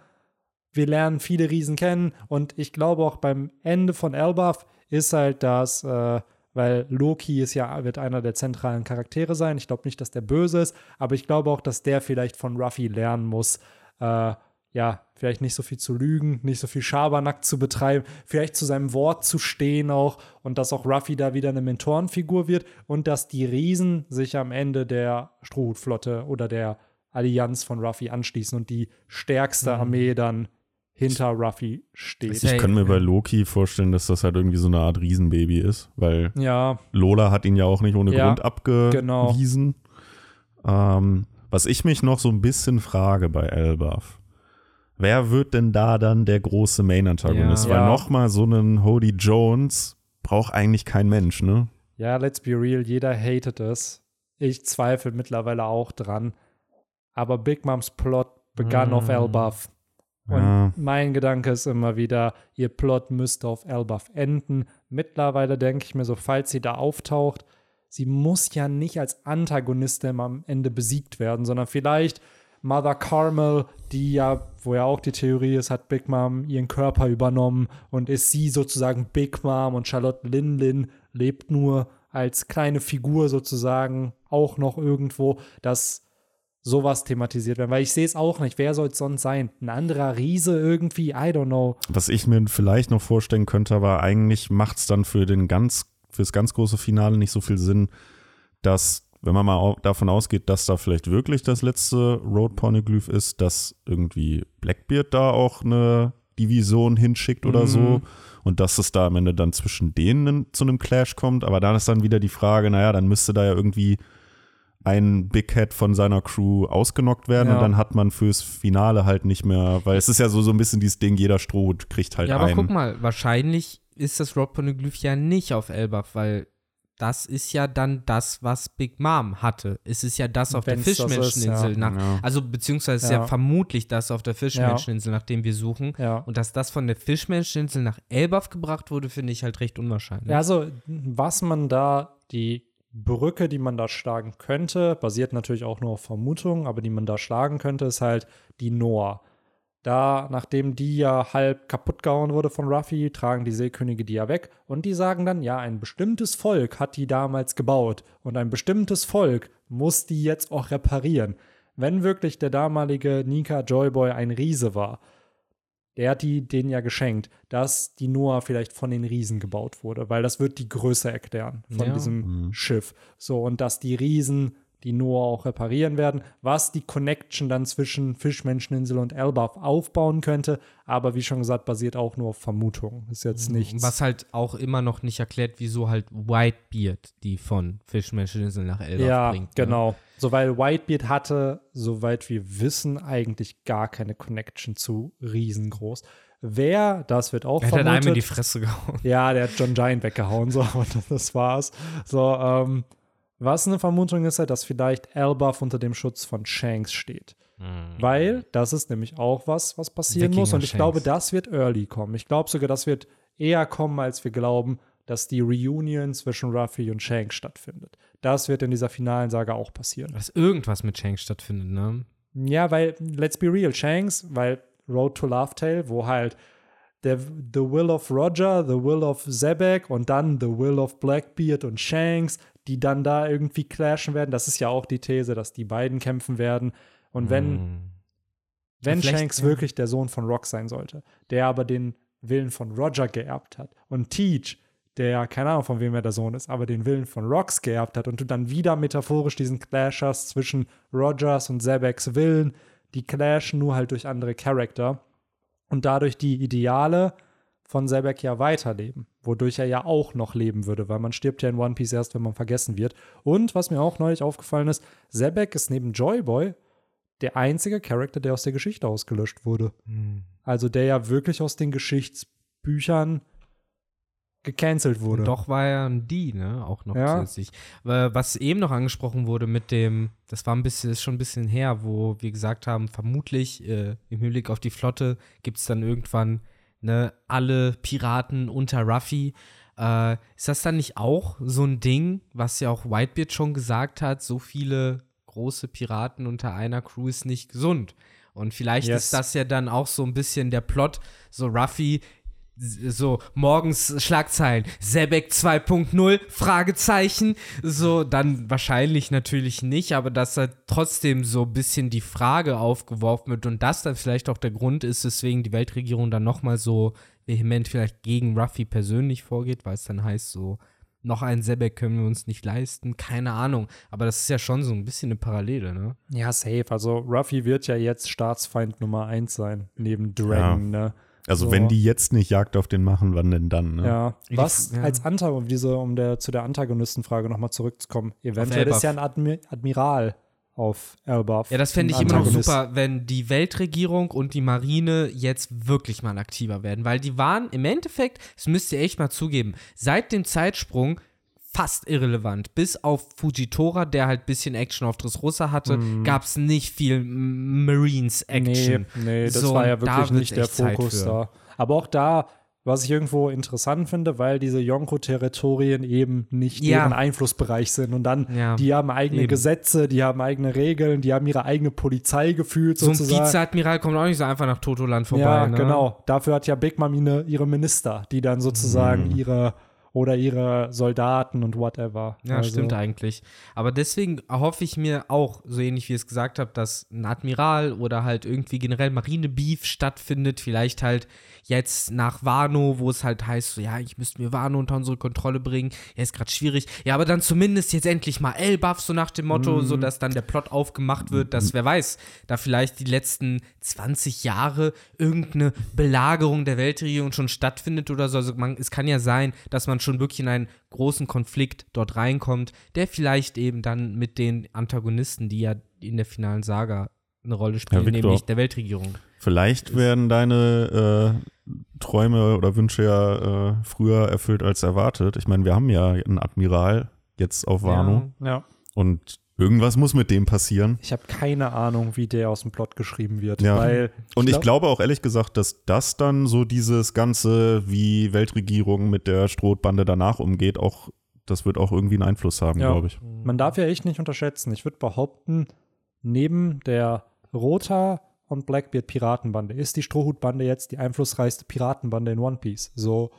Speaker 1: Wir lernen viele Riesen kennen und ich glaube auch beim Ende von Elbaf ist halt das, äh, weil Loki ist ja, wird einer der zentralen Charaktere sein. Ich glaube nicht, dass der böse ist, aber ich glaube auch, dass der vielleicht von Ruffy lernen muss, äh, ja, vielleicht nicht so viel zu lügen, nicht so viel Schabernack zu betreiben, vielleicht zu seinem Wort zu stehen auch und dass auch Ruffy da wieder eine Mentorenfigur wird und dass die Riesen sich am Ende der Strohhutflotte oder der Allianz von Ruffy anschließen und die stärkste
Speaker 3: Mhm.
Speaker 1: Armee dann hinter Ruffy steht.
Speaker 2: Ich kann mir bei Loki vorstellen, dass das halt irgendwie so eine Art Riesenbaby ist, weil
Speaker 1: Ja,
Speaker 2: Lola hat ihn ja auch nicht ohne
Speaker 1: Ja,
Speaker 2: Grund abgewiesen. Ähm, was ich mich noch so ein bisschen frage bei Elbaf, wer wird denn da dann der große Main-Antagonist?
Speaker 3: Ja.
Speaker 2: Weil
Speaker 1: Ja.
Speaker 2: nochmal so einen Hody Jones braucht eigentlich kein Mensch, ne?
Speaker 1: ja, let's be real, jeder hatet es. Ich zweifle mittlerweile auch dran. Aber Big Moms Plot begann auf
Speaker 3: Mm.
Speaker 1: Elbaf. Und
Speaker 2: Ja.
Speaker 1: mein Gedanke ist immer wieder, ihr Plot müsste auf Elbaf enden. Mittlerweile denke ich mir so, falls sie da auftaucht, sie muss ja nicht als Antagonistin am Ende besiegt werden, sondern vielleicht Mother Carmel, die ja, wo ja auch die Theorie ist, hat Big Mom ihren Körper übernommen und ist sie sozusagen Big Mom und Charlotte Lin Lin lebt nur als kleine Figur sozusagen auch noch irgendwo, dass sowas thematisiert werden, weil ich sehe es auch nicht. Wer soll es sonst sein? Ein anderer Riese irgendwie? I don't know.
Speaker 2: Was ich mir vielleicht noch vorstellen könnte, aber eigentlich macht es dann für den ganz, fürs ganz große Finale nicht so viel Sinn, dass, wenn man mal davon ausgeht, dass da vielleicht wirklich das letzte Road Poneglyph ist, dass irgendwie Blackbeard da auch eine Division hinschickt oder
Speaker 1: Mhm.
Speaker 2: so und dass es da am Ende dann zwischen denen zu einem Clash kommt. Aber da ist dann wieder die Frage, naja, dann müsste da ja irgendwie ein Big Head von seiner Crew ausgenockt werden
Speaker 1: Ja.
Speaker 2: und dann hat man fürs Finale halt nicht mehr, weil es ist ja so, so ein bisschen dieses Ding, jeder Strohhut kriegt halt
Speaker 3: Ja, aber
Speaker 2: einen.
Speaker 3: guck mal, wahrscheinlich ist das Rock Poneglyph ja nicht auf Elbaf, weil das ist ja dann das, was Big Mom hatte. Es ist ja das auf
Speaker 1: Wenn's
Speaker 3: der Fischmenscheninsel.
Speaker 1: ja.
Speaker 3: Also beziehungsweise ist ja.
Speaker 1: Ja.
Speaker 3: vermutlich das auf der Fischmenscheninsel, nach dem wir suchen.
Speaker 1: Ja.
Speaker 3: Und dass das von der Fischmenscheninsel nach Elbaf gebracht wurde, finde ich halt recht unwahrscheinlich.
Speaker 1: Ja, also was man da, die Brücke, die man da schlagen könnte, basiert natürlich auch nur auf Vermutungen, aber die man da schlagen könnte, ist halt die Noah. Da, nachdem die ja halb kaputt gehauen wurde von Ruffy, tragen die Seekönige die ja weg und die sagen dann, ja, ein bestimmtes Volk hat die damals gebaut und ein bestimmtes Volk muss die jetzt auch reparieren. Wenn wirklich der damalige Nika Joyboy ein Riese war, der hat die denen ja geschenkt, dass die Noah vielleicht von den Riesen gebaut wurde, weil das wird die Größe erklären von
Speaker 3: Ja.
Speaker 1: diesem Schiff. So, und dass die Riesen die Noah auch reparieren werden, was die Connection dann zwischen Fischmenscheninsel und Elbaf aufbauen könnte, aber wie schon gesagt, basiert auch nur auf Vermutungen. Ist jetzt nichts.
Speaker 3: Was halt auch immer noch nicht erklärt, wieso halt Whitebeard die von Fischmenscheninsel nach Elbaf
Speaker 1: ja,
Speaker 3: bringt. ne?
Speaker 1: genau. So, weil Whitebeard hatte, soweit wir wissen, eigentlich gar keine Connection zu riesengroß. Wer, das wird auch
Speaker 3: Er hat halt einmal in die
Speaker 1: vermutet.
Speaker 3: Fresse gehauen.
Speaker 1: Ja, der hat John Giant weggehauen, so, und das war's. So, ähm, was eine Vermutung ist, halt, dass vielleicht Elbaf unter dem Schutz von Shanks steht. Weil das ist nämlich auch was, was passieren muss. Und ich
Speaker 3: Wikinger-Shanks.
Speaker 1: glaube, das wird early kommen. Ich glaube sogar, das wird eher kommen, als wir glauben, dass die Reunion zwischen Ruffy und Shanks stattfindet. Das wird in dieser finalen Saga auch passieren.
Speaker 3: Dass irgendwas mit Shanks stattfindet, ne?
Speaker 1: Ja, weil, let's be real, Shanks, weil Road to Laughtail, wo halt der The Will of Roger, The Will of Zebek und dann The Will of Blackbeard und Shanks, die dann da irgendwie clashen werden. Das ist ja auch die These, dass die beiden kämpfen werden. Und wenn,
Speaker 3: Hm.
Speaker 1: wenn
Speaker 3: vielleicht,
Speaker 1: Shanks
Speaker 3: ja.
Speaker 1: wirklich der Sohn von Rock sein sollte, der aber den Willen von Roger geerbt hat und Teach, der ja keine Ahnung von wem er der Sohn ist, aber den Willen von Rocks geerbt hat und du dann wieder metaphorisch diesen Clash hast zwischen Rogers und Zebeks Willen, die clashen nur halt durch andere Charakter und dadurch die Ideale von Zebek ja weiterleben, wodurch er ja auch noch leben würde, weil man stirbt ja in One Piece erst, wenn man vergessen wird. Und was mir auch neulich aufgefallen ist, Zebek ist neben Joyboy der einzige Charakter, der aus der Geschichte ausgelöscht wurde.
Speaker 3: Hm.
Speaker 1: Also der ja wirklich aus den Geschichtsbüchern gecancelt wurde.
Speaker 3: Doch war er ein Die, ne? Auch noch
Speaker 1: Ja.
Speaker 3: zusätzlich. Was eben noch angesprochen wurde mit dem, das war ein bisschen, ist schon ein bisschen her, wo wir gesagt haben, vermutlich äh, im Hinblick auf die Flotte gibt es dann irgendwann ne, alle Piraten unter Ruffy. Äh, ist das dann nicht auch so ein Ding, was ja auch Whitebeard schon gesagt hat, so viele große Piraten unter einer Crew ist nicht gesund. Und vielleicht
Speaker 1: Yes.
Speaker 3: ist das ja dann auch so ein bisschen der Plot, so Ruffy so morgens Schlagzeilen, Sebek 2.0, Fragezeichen, so dann wahrscheinlich natürlich nicht, aber dass da trotzdem so ein bisschen die Frage aufgeworfen wird und das dann vielleicht auch der Grund ist, weswegen die Weltregierung dann nochmal so vehement vielleicht gegen Ruffy persönlich vorgeht, weil es dann heißt so, noch einen Sebek können wir uns nicht leisten, keine Ahnung, aber das ist ja schon so ein bisschen eine Parallele, ne?
Speaker 1: Ja, safe. Also Ruffy wird ja jetzt Staatsfeind Nummer eins sein, neben Dragon, ne?
Speaker 2: Also
Speaker 1: So.
Speaker 2: wenn die jetzt nicht Jagd auf den machen, wann denn dann? Ne?
Speaker 1: Ja, was
Speaker 3: ja.
Speaker 1: als Antagon, diese, um der, zu der Antagonistenfrage nochmal zurückzukommen, eventuell ist ja ein Admi Admiral auf Elbaf.
Speaker 3: Ja, das fände ich immer noch
Speaker 1: Antagonist.
Speaker 3: super, wenn die Weltregierung und die Marine jetzt wirklich mal aktiver werden, weil die waren im Endeffekt, das müsst ihr echt mal zugeben, seit dem Zeitsprung fast irrelevant. Bis auf Fujitora, der halt ein bisschen Action auf Dressrosa hatte, gab es nicht viel Marines-Action.
Speaker 1: Nee, nee, das
Speaker 3: So,
Speaker 1: war ja wirklich nicht der Fokus da. Aber auch da, was ich irgendwo interessant finde, weil diese Yonko-Territorien eben nicht
Speaker 3: Ja.
Speaker 1: deren Einflussbereich sind. Und dann,
Speaker 3: Ja,
Speaker 1: die haben eigene
Speaker 3: eben.
Speaker 1: Gesetze, die haben eigene Regeln, die haben ihre eigene Polizei gefühlt
Speaker 3: So ein
Speaker 1: sozusagen.
Speaker 3: Vizeadmiral kommt auch nicht so einfach nach Totoland vorbei.
Speaker 1: ja,
Speaker 3: ne?
Speaker 1: genau. Dafür hat ja Big Mom ihre, ihre Minister, die dann sozusagen
Speaker 3: Mhm.
Speaker 1: ihre oder ihre Soldaten und whatever.
Speaker 3: Ja,
Speaker 1: Also,
Speaker 3: stimmt eigentlich. Aber deswegen erhoffe ich mir auch, so ähnlich wie ihr es gesagt habt, dass ein Admiral oder halt irgendwie generell Marinebeef stattfindet. Vielleicht halt jetzt nach Wano, wo es halt heißt, so, ja, ich müsste mir Wano unter unsere Kontrolle bringen. Ja, ist gerade schwierig. Ja, aber dann zumindest jetzt endlich mal Elbaf, so nach dem Motto, so dass dann der Plot aufgemacht wird, dass, wer weiß, da vielleicht die letzten 20 Jahre irgendeine Belagerung der Weltregierung schon stattfindet oder so. Also man, es kann ja sein, dass man schon wirklich in einen großen Konflikt dort reinkommt, der vielleicht eben dann mit den Antagonisten, die ja in der finalen Saga eine Rolle spielen,
Speaker 2: Victor.
Speaker 3: nämlich der Weltregierung.
Speaker 2: Vielleicht werden deine äh, Träume oder Wünsche ja äh, früher erfüllt als erwartet. Ich meine, wir haben ja einen Admiral jetzt auf Wano
Speaker 1: Ja.
Speaker 2: und irgendwas muss mit dem passieren.
Speaker 1: Ich habe keine Ahnung, wie der aus dem Plot geschrieben wird.
Speaker 2: Ja.
Speaker 1: Weil
Speaker 2: Und ich
Speaker 1: glaub-
Speaker 2: glaube auch ehrlich gesagt, dass das dann so dieses Ganze, wie Weltregierung mit der Strohbande danach umgeht, auch, das wird auch irgendwie einen Einfluss haben,
Speaker 1: Ja.
Speaker 2: glaube ich.
Speaker 1: Man darf ja echt nicht unterschätzen. Ich würde behaupten, neben der Rota und Blackbeard Piratenbande ist die Strohhutbande jetzt die einflussreichste Piratenbande in One Piece. So,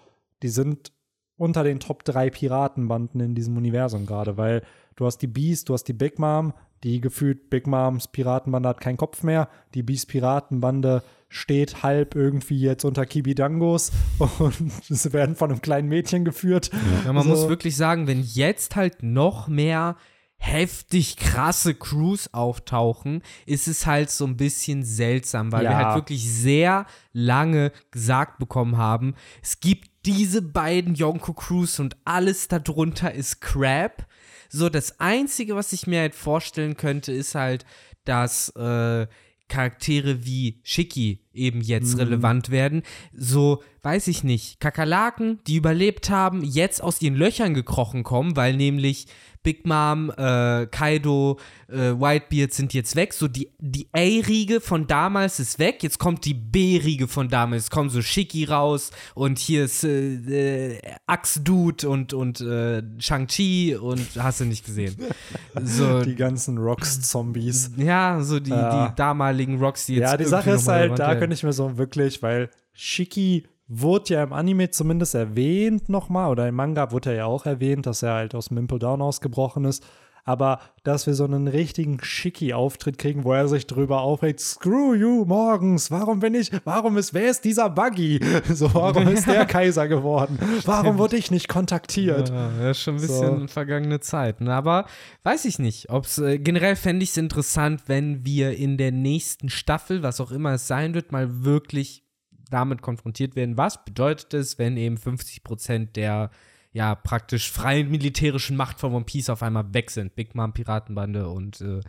Speaker 1: die sind unter den Top 3 Piratenbanden in diesem Universum gerade, weil du hast die Beast, du hast die Big Mom, die gefühlt Big Moms Piratenbande hat keinen Kopf mehr. Die Beast Piratenbande steht halb irgendwie jetzt unter Kibidangos und sie werden von einem kleinen Mädchen geführt.
Speaker 3: Ja, man
Speaker 1: So.
Speaker 3: muss wirklich sagen, wenn jetzt halt noch mehr heftig krasse Crews auftauchen, ist es halt so ein bisschen seltsam, weil wir
Speaker 1: Ja.
Speaker 3: halt wirklich sehr lange gesagt bekommen haben, es gibt diese beiden Yonko Crews und alles darunter ist Crap. So, das Einzige, was ich mir halt vorstellen könnte, ist halt, dass äh, Charaktere wie Shiki eben jetzt
Speaker 1: Mhm.
Speaker 3: relevant werden. So, weiß ich nicht, Kakerlaken, die überlebt haben, jetzt aus ihren Löchern gekrochen kommen, weil nämlich Big Mom, äh, Kaido, äh, Whitebeard sind jetzt weg. So die, die A-Riege von damals ist weg. Jetzt kommt die B-Riege von damals. Es kommen so Shiki raus und hier ist äh, äh, Axe-Dude und, und äh, Shang-Chi und hast du nicht gesehen. So,
Speaker 1: Die ganzen Rocks-Zombies.
Speaker 3: ja, so die,
Speaker 1: Ja.
Speaker 3: die damaligen Rocks, die jetzt
Speaker 1: Ja, die Sache ist halt, da könnte ich mir so wirklich, weil Shiki wurde ja im Anime zumindest erwähnt nochmal, oder im Manga wurde er ja auch erwähnt, dass er halt aus Mimple Down ausgebrochen ist. Aber dass wir so einen richtigen Shiki-Auftritt kriegen, wo er sich drüber aufregt, screw you morgens, warum bin ich, warum ist, wer ist dieser Buggy? So, warum ist der Kaiser geworden? Warum wurde ich nicht kontaktiert?
Speaker 3: Ja, ja, schon ein
Speaker 1: So.
Speaker 3: bisschen vergangene Zeit. Ne? Aber weiß ich nicht. Ob's, äh, generell fände ich es interessant, wenn wir in der nächsten Staffel, was auch immer es sein wird, mal wirklich damit konfrontiert werden. Was bedeutet es, wenn eben 50 Prozent der ja praktisch freien militärischen Macht von One Piece auf einmal weg sind? Big Mom Piratenbande und äh,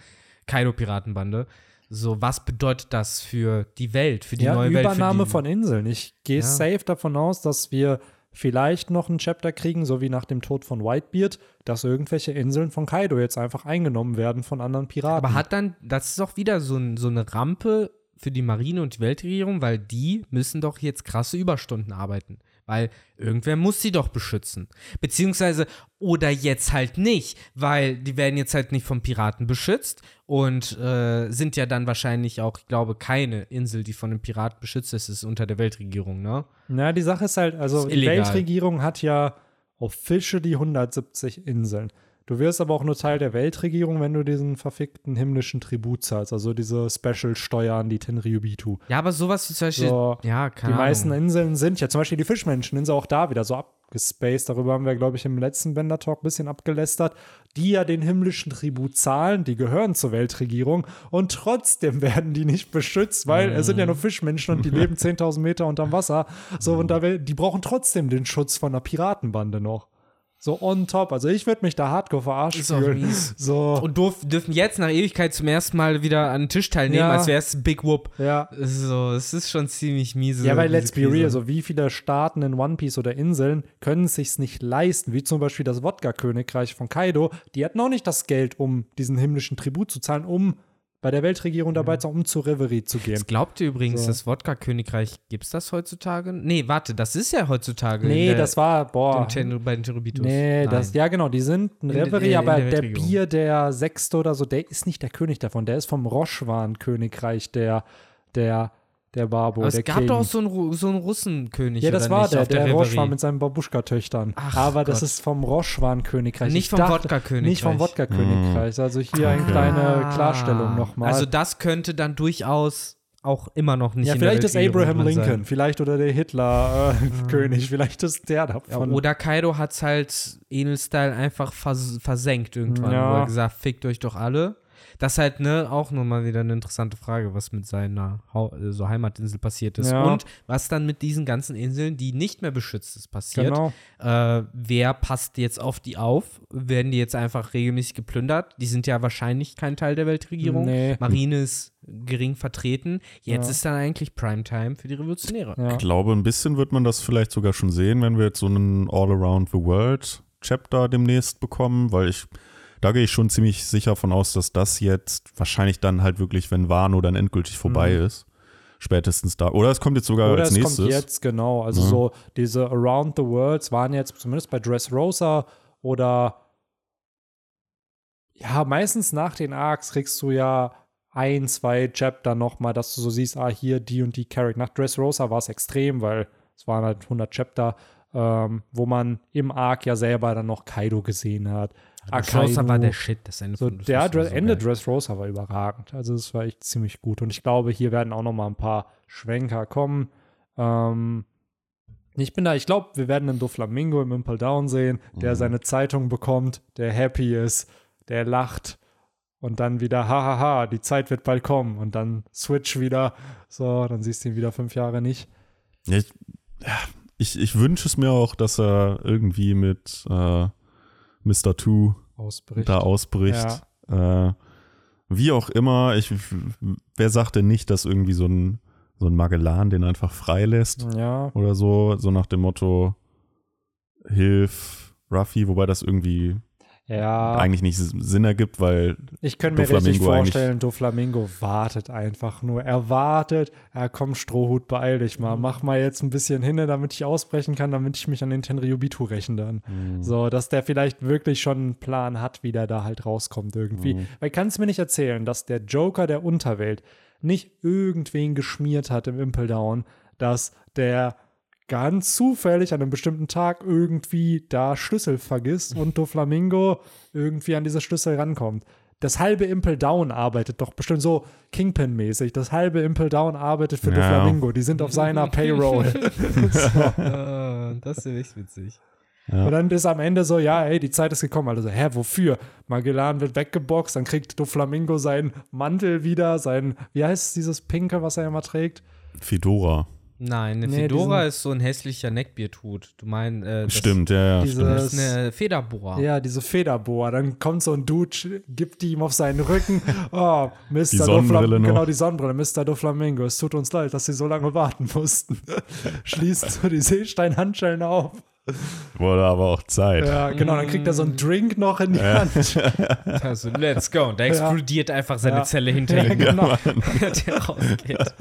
Speaker 3: Kaido Piratenbande. So, was bedeutet das für die Welt, für die
Speaker 1: ja,
Speaker 3: neue Welt? für
Speaker 1: Übernahme von Inseln. Ich gehe
Speaker 3: Ja.
Speaker 1: safe davon aus, dass wir vielleicht noch ein Chapter kriegen, so wie nach dem Tod von Whitebeard, dass irgendwelche Inseln von Kaido jetzt einfach eingenommen werden von anderen Piraten.
Speaker 3: Aber hat dann, das ist auch wieder so, ein, so eine Rampe für die Marine und die Weltregierung, weil die müssen doch jetzt krasse Überstunden arbeiten. Weil irgendwer muss sie doch beschützen. Beziehungsweise, oder jetzt halt nicht, weil die werden jetzt halt nicht vom Piraten beschützt und äh, sind ja dann wahrscheinlich auch, ich glaube, keine Insel, die von einem Piraten beschützt ist, ist unter der Weltregierung, ne?
Speaker 1: Na, die Sache ist halt, also
Speaker 3: Ist
Speaker 1: die. Weltregierung hat ja auf Fische die 170 Inseln. Du wirst aber auch nur Teil der Weltregierung, wenn du diesen verfickten himmlischen Tribut zahlst, also diese Special-Steuer an die Tenryubitu.
Speaker 3: Ja, aber sowas wie zum Beispiel,
Speaker 1: So,
Speaker 3: ja,
Speaker 1: Die
Speaker 3: keine
Speaker 1: meisten
Speaker 3: Ahnung.
Speaker 1: Inseln sind ja zum Beispiel die Fischmenscheninsel auch da wieder so abgespaced. Darüber haben wir, glaube ich, im letzten Bender-Talk ein bisschen abgelästert. Die ja den himmlischen Tribut zahlen, die gehören zur Weltregierung und trotzdem werden die nicht beschützt, weil es sind ja nur Fischmenschen und die leben 10.000 Meter unterm Wasser. So, und da will, die brauchen trotzdem den Schutz von einer Piratenbande noch. So on top. Also ich würde mich da hardcore verarscht
Speaker 3: Ist
Speaker 1: fühlen. So,
Speaker 3: Und durf, dürfen jetzt nach Ewigkeit zum ersten Mal wieder an den Tisch teilnehmen,
Speaker 1: Ja.
Speaker 3: als wäre es Big Whoop.
Speaker 1: ja.
Speaker 3: So, es ist schon ziemlich miese.
Speaker 1: Ja, weil let's be
Speaker 3: Krise.
Speaker 1: real, so wie viele Staaten in One Piece oder Inseln können es sich nicht leisten, wie zum Beispiel das Wodka-Königreich von Kaido, die hatten auch nicht das Geld, um diesen himmlischen Tribut zu zahlen, um bei der Weltregierung dabei zu sein, um zu Reverie zu gehen.
Speaker 3: Was glaubt ihr übrigens,
Speaker 1: So.
Speaker 3: das Wodka-Königreich, gibt es das heutzutage? Nee, warte, das ist ja heutzutage.
Speaker 1: Nee,
Speaker 3: der,
Speaker 1: das war, boah.
Speaker 3: den bei den Cherubitos.
Speaker 1: Nee,
Speaker 3: Nein.
Speaker 1: das, ja genau, die sind ein Reverie, aber
Speaker 3: der
Speaker 1: der. Bier, der Sechste oder so, der ist nicht der König davon, der ist vom Roschwan-Königreich, der, der, der Barbo,
Speaker 3: Aber es
Speaker 1: der
Speaker 3: gab
Speaker 1: King.
Speaker 3: doch auch so einen, so einen Russenkönig.
Speaker 1: Ja, das
Speaker 3: oder
Speaker 1: war
Speaker 3: nicht,
Speaker 1: der,
Speaker 3: der,
Speaker 1: der. Roschwan mit seinen Babuschka-Töchtern. Aber das
Speaker 3: Gott.
Speaker 1: ist vom Roschwan-Königreich.
Speaker 3: Nicht
Speaker 1: Ich
Speaker 3: vom Wodka-Königreich.
Speaker 1: Nicht vom Wodka-Königreich. Also hier eine kleine
Speaker 3: Ah.
Speaker 1: Klarstellung nochmal.
Speaker 3: Also das könnte dann durchaus auch immer noch nicht
Speaker 1: ja,
Speaker 3: in der
Speaker 1: vielleicht ist Abraham
Speaker 3: drin sein.
Speaker 1: Lincoln, vielleicht oder der Hitler-König, vielleicht ist der
Speaker 3: Ja,
Speaker 1: davon.
Speaker 3: oder Kaido hat es halt Enel-Style einfach vers versenkt irgendwann,
Speaker 1: Ja.
Speaker 3: wo er gesagt, fickt euch doch alle. Das ist halt, ne, auch nochmal wieder eine interessante Frage, was mit seiner Hau äh, so Heimatinsel passiert ist.
Speaker 1: Ja.
Speaker 3: Und was dann mit diesen ganzen Inseln, die nicht mehr beschützt ist, passiert.
Speaker 1: Genau.
Speaker 3: Äh, wer passt jetzt auf die auf? Werden die jetzt einfach regelmäßig geplündert? Die sind ja wahrscheinlich kein Teil der Weltregierung.
Speaker 1: Nee.
Speaker 3: Marine ist gering vertreten. Jetzt
Speaker 1: Ja.
Speaker 3: ist dann eigentlich Primetime für die Revolutionäre.
Speaker 1: Ja.
Speaker 2: Ich glaube, ein bisschen wird man das vielleicht sogar schon sehen, wenn wir jetzt so einen All Around the World Chapter demnächst bekommen, weil ich, da gehe ich schon ziemlich sicher von aus, dass das jetzt wahrscheinlich dann halt wirklich, wenn Wano dann endgültig vorbei
Speaker 1: Mhm.
Speaker 2: ist, spätestens da. Oder es kommt jetzt sogar
Speaker 1: Oder
Speaker 2: als
Speaker 1: es
Speaker 2: nächstes.
Speaker 1: kommt jetzt, genau. Also
Speaker 2: Ja.
Speaker 1: so diese Around the Worlds waren jetzt zumindest bei Dressrosa oder ja, meistens nach den Arcs kriegst du ja ein, zwei Chapter nochmal, dass du so siehst, ah, hier die und die Charakter. Nach Dressrosa war es extrem, weil es waren halt 100 Chapter, ähm, wo man im Arc ja selber dann noch Kaido gesehen hat.
Speaker 3: Dressrosa war der Shit. Das Ende
Speaker 1: So,
Speaker 3: von
Speaker 1: der
Speaker 3: war
Speaker 1: Dre
Speaker 3: so
Speaker 1: Ende. Dressrosa war überragend. Also es war echt ziemlich gut. Und ich glaube, hier werden auch noch mal ein paar Schwenker kommen. Ähm, ich bin da, ich glaube, wir werden einen Doflamingo im Impel Down sehen, der seine Zeitung bekommt, der happy ist, der lacht und dann wieder, hahaha, die Zeit wird bald kommen und dann Switch wieder. So, dann siehst du ihn wieder fünf Jahre nicht.
Speaker 2: Ich, ich, ich wünsche es mir auch, dass er irgendwie mit äh, Mr. Two
Speaker 1: Ausbricht.
Speaker 2: da ausbricht. Äh, wie auch immer, ich, wer sagt denn nicht, dass irgendwie so ein, so ein Magellan den einfach freilässt
Speaker 1: Ja,
Speaker 2: oder so, so nach dem Motto, hilf Ruffy, wobei das irgendwie
Speaker 1: ja.
Speaker 2: eigentlich nicht Sinn ergibt, weil
Speaker 1: Ich könnte mir richtig
Speaker 2: Doflamingo eigentlich-
Speaker 1: vorstellen, Doflamingo wartet einfach nur. Er wartet, ja komm, Strohhut, beeil dich mal. Mach mal jetzt ein bisschen hin, damit ich ausbrechen kann, damit ich mich an den Tenryubitu rächen dann. So, dass der vielleicht wirklich schon einen Plan hat, wie der da halt rauskommt irgendwie. Weil kannst du mir nicht erzählen, dass der Joker der Unterwelt nicht irgendwen geschmiert hat im Impel Down, dass der ganz zufällig an einem bestimmten Tag irgendwie da Schlüssel vergisst und Doflamingo irgendwie an diese Schlüssel rankommt. Das halbe Impel Down arbeitet doch bestimmt so Kingpin-mäßig. Das halbe Impel Down arbeitet für
Speaker 2: Ja.
Speaker 1: Doflamingo. Die sind auf seiner Payroll.
Speaker 3: Äh, das ist ja echt witzig.
Speaker 1: Und dann ist am Ende so, ja, ey, die Zeit ist gekommen. Also, hä, wofür? Magellan wird weggeboxt, dann kriegt Doflamingo seinen Mantel wieder, sein, wie heißt dieses Pinke, was er immer trägt?
Speaker 2: Fedora.
Speaker 3: Nein, eine
Speaker 1: Nee,
Speaker 3: Fedora
Speaker 1: diesen-
Speaker 3: ist so ein hässlicher Neckbeardhut. Du meinst, äh,
Speaker 2: Stimmt, ja, ja.
Speaker 1: Diese-
Speaker 2: stimmt.
Speaker 3: Das ist eine Federboa.
Speaker 1: Ja, diese Federboa. Dann kommt so ein Dude, sch- gibt die ihm auf seinen Rücken. Oh, Mr.
Speaker 2: Die Sonnenbrille.
Speaker 1: Genau, die Sonnenbrille. Mr. Doflamingo. Es tut uns leid, dass sie so lange warten mussten. Schließt so die Seesteinhandschellen auf.
Speaker 2: Wurde aber auch Zeit.
Speaker 1: Ja, genau. Dann kriegt er so einen Drink noch in die Hand.
Speaker 3: Also, let's go. Und da explodiert einfach seine
Speaker 1: Ja.
Speaker 3: Zelle hinter
Speaker 1: Ja,
Speaker 3: ihm,
Speaker 1: genau.
Speaker 3: der rausgeht.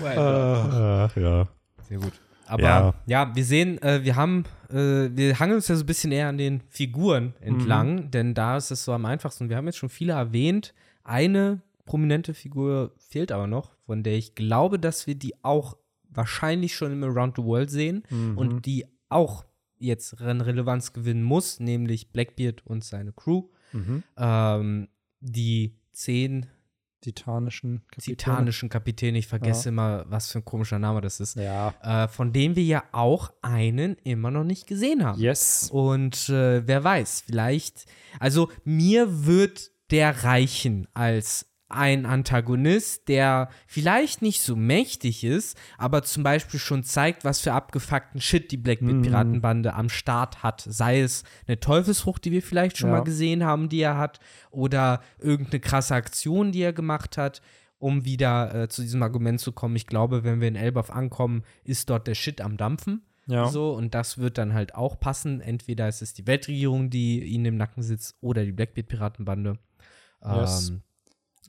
Speaker 3: Wow.
Speaker 2: Ach ja.
Speaker 3: Sehr gut. Aber ja,
Speaker 2: Ja.
Speaker 3: wir sehen, äh, wir haben, äh, wir hangeln uns ja so ein bisschen eher an den Figuren entlang, denn da ist es so am einfachsten. Wir haben jetzt schon viele erwähnt. Eine prominente Figur fehlt aber noch, von der ich glaube, dass wir die auch wahrscheinlich schon im Around the World sehen und die auch jetzt an Relevanz gewinnen muss, nämlich Blackbeard und seine Crew. Ähm, die zehn
Speaker 1: Titanischen Kapitäne.
Speaker 3: titanischen Kapitäne, ich vergesse immer, was für ein komischer Name das ist
Speaker 1: Ja.
Speaker 3: äh, von dem wir ja auch einen immer noch nicht gesehen haben.
Speaker 1: Yes.
Speaker 3: Und äh, wer weiß, vielleicht, also mir wird der reichen als ein Antagonist, der vielleicht nicht so mächtig ist, aber zum Beispiel schon zeigt, was für abgefuckten Shit die Blackbeard-Piratenbande am Start hat. Sei es eine Teufelsfrucht, die wir vielleicht schon
Speaker 1: Ja.
Speaker 3: mal gesehen haben, die er hat, oder irgendeine krasse Aktion, die er gemacht hat, um wieder äh, zu diesem Argument zu kommen. Ich glaube, wenn wir in Elbaf ankommen, ist dort der Shit am Dampfen.
Speaker 1: Ja.
Speaker 3: So, und das wird dann halt auch passen. Entweder ist es die Weltregierung, die ihnen im Nacken sitzt, oder die Blackbeard-Piratenbande.
Speaker 1: Yes.
Speaker 3: Ähm,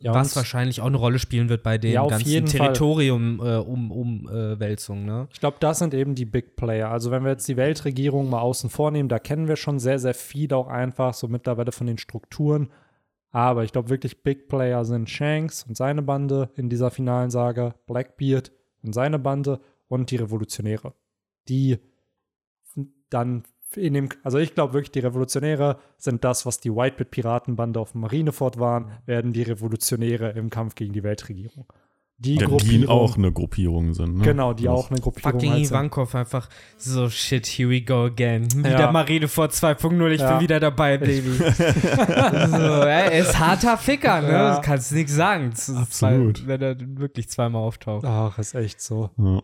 Speaker 1: Ja,
Speaker 3: was wahrscheinlich auch eine Rolle spielen wird bei den
Speaker 1: Ja,
Speaker 3: ganzen
Speaker 1: jeden Fall.
Speaker 3: Territorium-Umwälzungen. ne?
Speaker 1: Ich glaube, das sind eben die Big Player. Also wenn wir jetzt die Weltregierung mal außen vornehmen, da kennen wir schon sehr, sehr viel auch einfach so mittlerweile von den Strukturen. Aber ich glaube wirklich Big Player sind Shanks und seine Bande in dieser finalen Saga, Blackbeard und seine Bande und die Revolutionäre. Die dann in dem, also ich glaube wirklich, die Revolutionäre sind das, was die Whitebeard-Piratenbande auf dem Marineford waren, werden die Revolutionäre im Kampf gegen die Weltregierung. Die
Speaker 2: Ja, die
Speaker 1: Gruppierung,
Speaker 2: auch eine Gruppierung sind. Ne?
Speaker 1: genau, die
Speaker 2: Das-
Speaker 1: auch eine Gruppierung
Speaker 3: Fucking
Speaker 1: halt sind.
Speaker 3: Ivankov einfach so, shit, here we go again. Wieder
Speaker 1: Ja.
Speaker 3: Marine vor 2.0, ich
Speaker 1: Ja.
Speaker 3: bin wieder dabei, Baby. so, er ist harter Ficker, ne?
Speaker 1: Ja.
Speaker 3: Kannst du nichts sagen.
Speaker 2: Absolut.
Speaker 3: Zwei, wenn er wirklich zweimal auftaucht.
Speaker 1: Ach, ist echt so.
Speaker 2: Ja.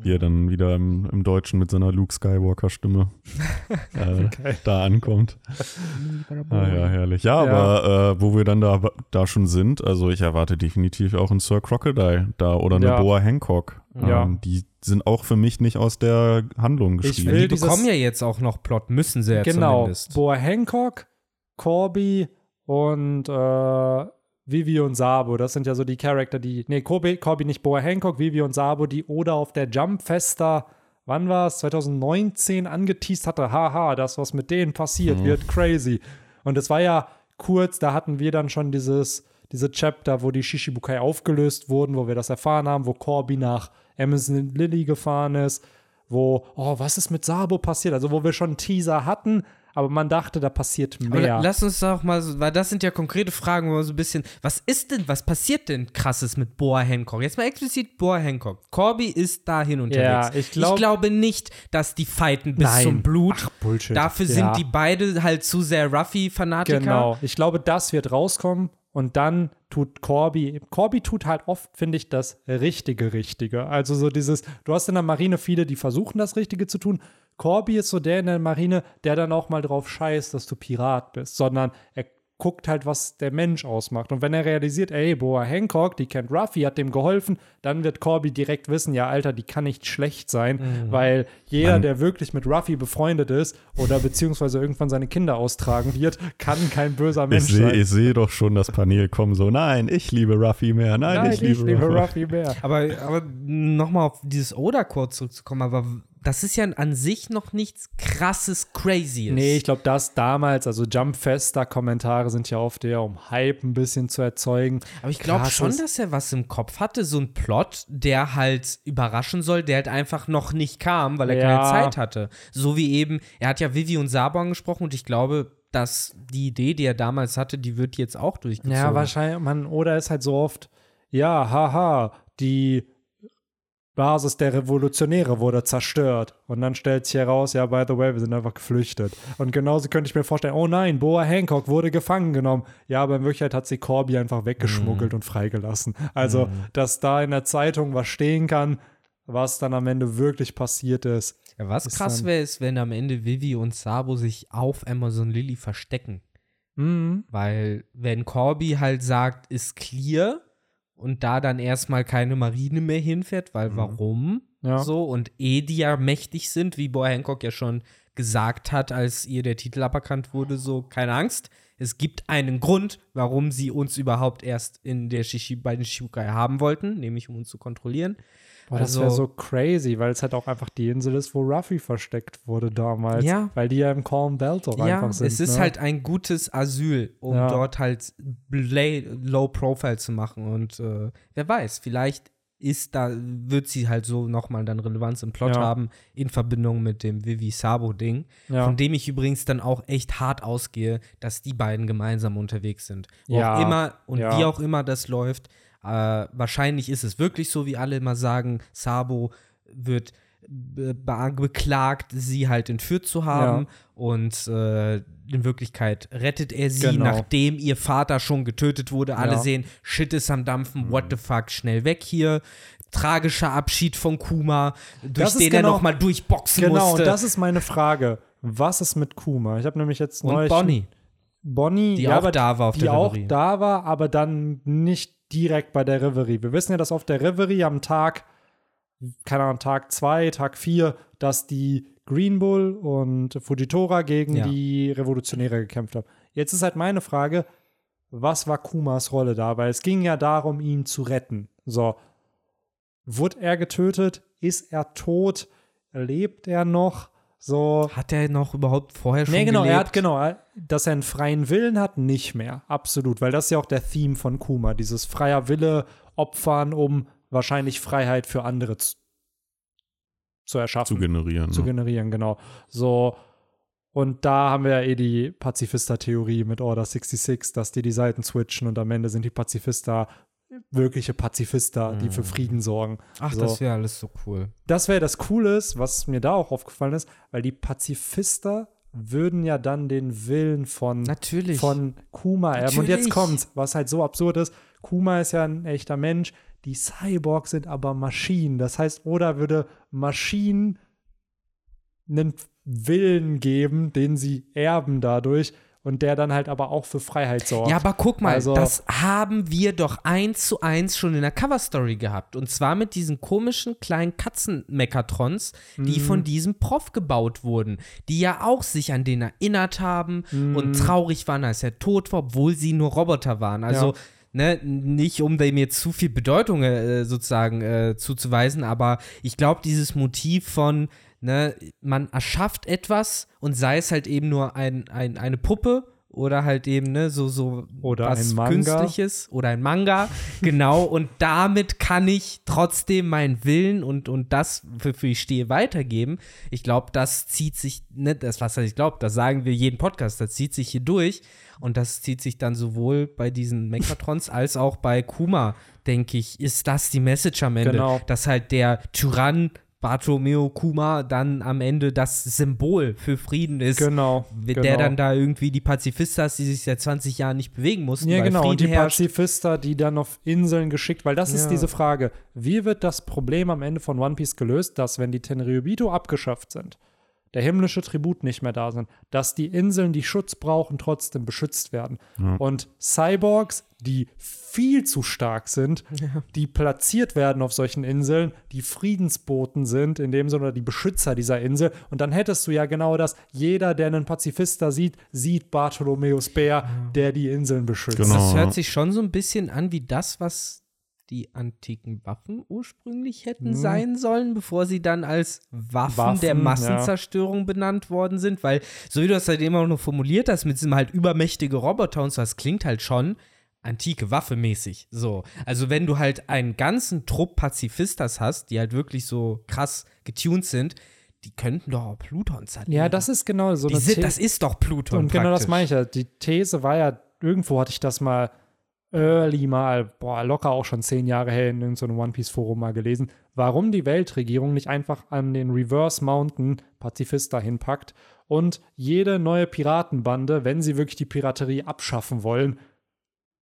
Speaker 2: Wie er dann wieder im, im Deutschen mit seiner Luke Skywalker-Stimme äh, da ankommt. Ah, ja, herrlich. Ja,
Speaker 1: Ja.
Speaker 2: aber äh, wo wir dann da, da schon sind, also ich erwarte definitiv auch einen Sir Crocodile da oder eine
Speaker 1: Ja.
Speaker 2: Boa Hancock.
Speaker 1: Ja.
Speaker 2: Ähm, die sind auch für mich nicht aus der Handlung
Speaker 1: Ich
Speaker 2: geschrieben.
Speaker 1: will
Speaker 3: Die bekommen ja jetzt auch noch Plot, müssen sie ja
Speaker 1: genau.
Speaker 3: zumindest.
Speaker 1: Boa Hancock, Corby und äh, Vivi und Sabo. Das sind ja so die Charakter, die. Nee, Corby, Corby nicht Boa Hancock, Vivi und Sabo, die Oda auf der Jump Festa, wann war es? 2019 angeteased hatte. Haha, das, was mit denen passiert, wird crazy. Und es war ja kurz, da hatten wir dann schon dieses, diese Chapter, wo die Shishibukai aufgelöst wurden, wo wir das erfahren haben, wo Corby nach Amazon Lily gefahren ist, wo, oh, was ist mit Sabo passiert? Also, wo wir schon einen Teaser hatten, aber man dachte, da passiert
Speaker 3: Aber
Speaker 1: mehr.
Speaker 3: la- lass uns doch mal, so, weil das sind ja konkrete Fragen, wo wir so ein bisschen, was ist denn, was passiert denn krasses mit Boa Hancock? Jetzt mal explizit Boa Hancock. Corby ist dahin unterwegs.
Speaker 1: ich glaub-
Speaker 3: glaube nicht, dass die fighten bis
Speaker 1: Nein.
Speaker 3: zum Blut.
Speaker 1: Ach, Bullshit.
Speaker 3: Dafür
Speaker 1: Ja.
Speaker 3: sind die beide halt zu sehr Ruffy-Fanatiker.
Speaker 1: Genau. Ich glaube, das wird rauskommen und dann tut Corby, Corby tut halt oft, finde ich, das richtige Richtige. Also so dieses, du hast in der Marine viele, die versuchen, das Richtige zu tun. Corby ist so der in der Marine, der dann auch mal drauf scheißt, dass du Pirat bist, sondern er guckt halt, was der Mensch ausmacht. Und wenn er realisiert, ey, Boa Hancock, die kennt Ruffy, hat dem geholfen, dann wird Corby direkt wissen, ja, Alter, die kann nicht schlecht sein,
Speaker 3: Mhm.
Speaker 1: weil jeder,
Speaker 2: Mann.
Speaker 1: der wirklich mit Ruffy befreundet ist oder beziehungsweise irgendwann seine Kinder austragen wird, kann kein böser
Speaker 2: Ich
Speaker 1: Mensch
Speaker 2: sehe
Speaker 1: sein.
Speaker 2: ich seh doch schon das Panel kommen, so, nein, ich liebe Ruffy mehr, nein,
Speaker 1: Nein,
Speaker 2: ich liebe, Ruffy.
Speaker 1: Ruffy mehr.
Speaker 3: Aber, aber nochmal auf dieses Oda-Core zurückzukommen, aber das ist ja an sich noch nichts krasses, crazyes.
Speaker 1: Nee, ich glaube, das damals, also Jump-Fester-Kommentare sind ja oft eher, um Hype ein bisschen zu erzeugen.
Speaker 3: Aber ich glaube schon, dass er was im Kopf hatte, so ein Plot, der halt überraschen soll, der halt einfach noch nicht kam, weil er
Speaker 1: Ja.
Speaker 3: keine Zeit hatte. So wie eben, er hat ja Vivi und Sabo angesprochen und ich glaube, dass die Idee, die er damals hatte, die wird jetzt auch durchgezogen.
Speaker 1: Ja, wahrscheinlich, man, oder ist halt so oft, ja, haha, die Basis der Revolutionäre wurde zerstört. Und dann stellt sich heraus, ja, by the way, wir sind einfach geflüchtet. Und genauso könnte ich mir vorstellen, oh nein, Boa Hancock wurde gefangen genommen. Ja, aber in Wirklichkeit hat sie Corby einfach weggeschmuggelt
Speaker 3: Mhm.
Speaker 1: und freigelassen. Also, dass da in der Zeitung was stehen kann, was dann am Ende wirklich passiert ist.
Speaker 3: Ja, was
Speaker 1: ist
Speaker 3: krass wäre, ist, wenn am Ende Vivi und Sabo sich auf Amazon Lily verstecken.
Speaker 1: Mhm.
Speaker 3: Weil, wenn Corby halt sagt, ist clear und da dann erstmal keine Marine mehr hinfährt, weil warum?
Speaker 1: Ja.
Speaker 3: So und eh die ja mächtig sind, wie Boy Hancock ja schon gesagt hat, als ihr der Titel aberkannt wurde, so keine Angst. Es gibt einen Grund, warum sie uns überhaupt erst in der Shishi bei den Shibukai haben wollten, nämlich um uns zu kontrollieren.
Speaker 1: Boah, das
Speaker 3: Also-
Speaker 1: wäre so crazy, weil es halt auch einfach die Insel ist, wo Ruffy versteckt wurde damals.
Speaker 3: Ja.
Speaker 1: Weil die ja im Calm Belt auch
Speaker 3: Ja,
Speaker 1: einfach sind.
Speaker 3: es ist
Speaker 1: ne?
Speaker 3: halt ein gutes Asyl, um
Speaker 1: Ja.
Speaker 3: dort halt Low Profile zu machen. Und äh, wer weiß, vielleicht ist da, wird sie halt so nochmal dann Relevanz im Plot
Speaker 1: Ja.
Speaker 3: haben, in Verbindung mit dem Vivi Sabo-Ding.
Speaker 1: Ja.
Speaker 3: Von dem ich übrigens dann auch echt hart ausgehe, dass die beiden gemeinsam unterwegs sind. Wo
Speaker 1: Ja,
Speaker 3: auch immer und wie auch immer das läuft. Äh, wahrscheinlich ist es wirklich so, wie alle immer sagen, Sabo wird be be- beklagt, sie halt entführt zu haben.
Speaker 1: Ja.
Speaker 3: Und äh, in Wirklichkeit rettet er sie,
Speaker 1: Genau.
Speaker 3: nachdem ihr Vater schon getötet wurde. Alle
Speaker 1: Ja.
Speaker 3: sehen, Shit ist am Dampfen, what the fuck, schnell weg hier. Tragischer Abschied von Kuma, durch den er
Speaker 1: genau-
Speaker 3: nochmal durchboxen
Speaker 1: Genau,
Speaker 3: musste.
Speaker 1: und das ist meine Frage. Was ist mit Kuma? Ich habe nämlich jetzt
Speaker 3: und
Speaker 1: neulich
Speaker 3: Bonnie,
Speaker 1: Bonnie,
Speaker 3: die
Speaker 1: ja,
Speaker 3: auch
Speaker 1: aber
Speaker 3: da war auf
Speaker 1: die
Speaker 3: der
Speaker 1: auch
Speaker 3: Reverie.
Speaker 1: da war, aber dann nicht direkt bei der Reverie. Wir wissen ja, dass auf der Reverie am Tag, keine Ahnung, Tag 2, Tag 4, dass die Green Bull und Fujitora gegen
Speaker 3: Ja.
Speaker 1: die Revolutionäre gekämpft haben. Jetzt ist halt meine Frage, was war Kumas Rolle da? Weil es ging ja darum, ihn zu retten. So, wurde er getötet? Ist er tot? Lebt er noch? So,
Speaker 3: Hat er noch überhaupt vorher schon
Speaker 1: Nee, genau, er
Speaker 3: gelebt?
Speaker 1: hat, genau, er- dass er einen freien Willen hat, nicht mehr. Absolut, weil das ist ja auch der Theme von Kuma, dieses freier Wille opfern, um wahrscheinlich Freiheit für andere zu, zu erschaffen,
Speaker 2: zu generieren.
Speaker 1: zu
Speaker 2: ne?
Speaker 1: generieren, genau. So, und da haben wir ja eh die Pazifista-Theorie mit Order 66, dass die die Seiten switchen und am Ende sind die Pazifista wirkliche Pazifista, die für Frieden sorgen.
Speaker 3: Ach,
Speaker 1: so.
Speaker 3: das wäre alles so cool.
Speaker 1: Das wäre das Cooles, was mir da auch aufgefallen ist, weil die Pazifista würden ja dann den Willen von,
Speaker 3: Natürlich.
Speaker 1: von Kuma erben. Und jetzt
Speaker 3: Natürlich.
Speaker 1: kommt's, was halt so absurd ist. Kuma ist ja ein echter Mensch, die Cyborgs sind aber Maschinen. Das heißt, Oda würde Maschinen einen Willen geben, den sie erben dadurch und der dann halt aber auch für Freiheit sorgt.
Speaker 3: Ja, aber guck mal,
Speaker 1: Also-
Speaker 3: das haben wir doch eins zu eins schon in der Coverstory gehabt. Und zwar mit diesen komischen kleinen Katzen-Mechatrons, die
Speaker 1: Mhm.
Speaker 3: von diesem Prof gebaut wurden, die ja auch sich an den erinnert haben
Speaker 1: Mhm.
Speaker 3: und traurig waren, als er tot war, obwohl sie nur Roboter waren. Also,
Speaker 1: Ja.
Speaker 3: ne, nicht um dem jetzt zu viel Bedeutung äh, sozusagen äh, zuzuweisen, aber ich glaube, dieses Motiv von, ne, man erschafft etwas und sei es halt eben nur ein, ein, eine Puppe oder halt eben, ne, so, so
Speaker 1: Oder
Speaker 3: was
Speaker 1: ein Manga.
Speaker 3: Künstliches oder ein Manga, genau, und damit kann ich trotzdem meinen Willen und, und das, wofür ich stehe, weitergeben. Ich glaube, das zieht sich, ne, das, was ich glaube, das sagen wir jeden Podcast, das zieht sich hier durch und das zieht sich dann sowohl bei diesen Mechatrons als auch bei Kuma, denke ich, ist das die Message am Ende,
Speaker 1: Genau.
Speaker 3: dass halt der Tyrann Bartolomeo Kuma dann am Ende das Symbol für Frieden ist
Speaker 1: Genau.
Speaker 3: der
Speaker 1: genau.
Speaker 3: dann da irgendwie die Pazifistas, die sich seit 20 Jahren nicht bewegen mussten,
Speaker 1: Ja,
Speaker 3: weil
Speaker 1: genau. Und die
Speaker 3: Frieden herrscht.
Speaker 1: Pazifista, die dann auf Inseln geschickt, weil das ist
Speaker 3: Ja.
Speaker 1: diese Frage. Wie wird das Problem am Ende von One Piece gelöst, dass, wenn die Tenryubito abgeschafft sind, der himmlische Tribut nicht mehr da sind, dass die Inseln, die Schutz brauchen, trotzdem beschützt werden. Und Cyborgs, die viel zu stark sind, die platziert werden auf solchen Inseln, die Friedensboten sind, in dem Sinne oder die Beschützer dieser Insel. Und dann hättest du ja genau das, jeder, der einen Pazifista sieht, sieht Bartholomäus Bär, der die Inseln beschützt.
Speaker 2: Genau.
Speaker 3: Das hört sich schon so ein bisschen an wie das, was die antiken Waffen ursprünglich hätten
Speaker 1: Mhm.
Speaker 3: sein sollen, bevor sie dann als Waffen,
Speaker 1: Waffen,
Speaker 3: der
Speaker 1: ja.
Speaker 3: Massenzerstörung benannt worden sind. Weil, so wie du das halt immer auch noch formuliert hast, mit diesem halt übermächtige Roboter und so, das klingt halt schon antike Waffe mäßig. So. Also, wenn du halt einen ganzen Trupp Pazifistas hast, die halt wirklich so krass getuned sind, die könnten doch auch Pluton zerlegen.
Speaker 1: Ja, das ist genau so
Speaker 3: die
Speaker 1: eine
Speaker 3: sind, Das ist doch Pluton.
Speaker 1: Und genau das
Speaker 3: praktisch.
Speaker 1: meine ich ja. Die These war ja, irgendwo hatte ich das mal early mal, boah, locker auch schon zehn Jahre her in irgendeinem One Piece Forum mal gelesen, warum die Weltregierung nicht einfach an den Reverse Mountain Pazifista hinpackt und jede neue Piratenbande, wenn sie wirklich die Piraterie abschaffen wollen,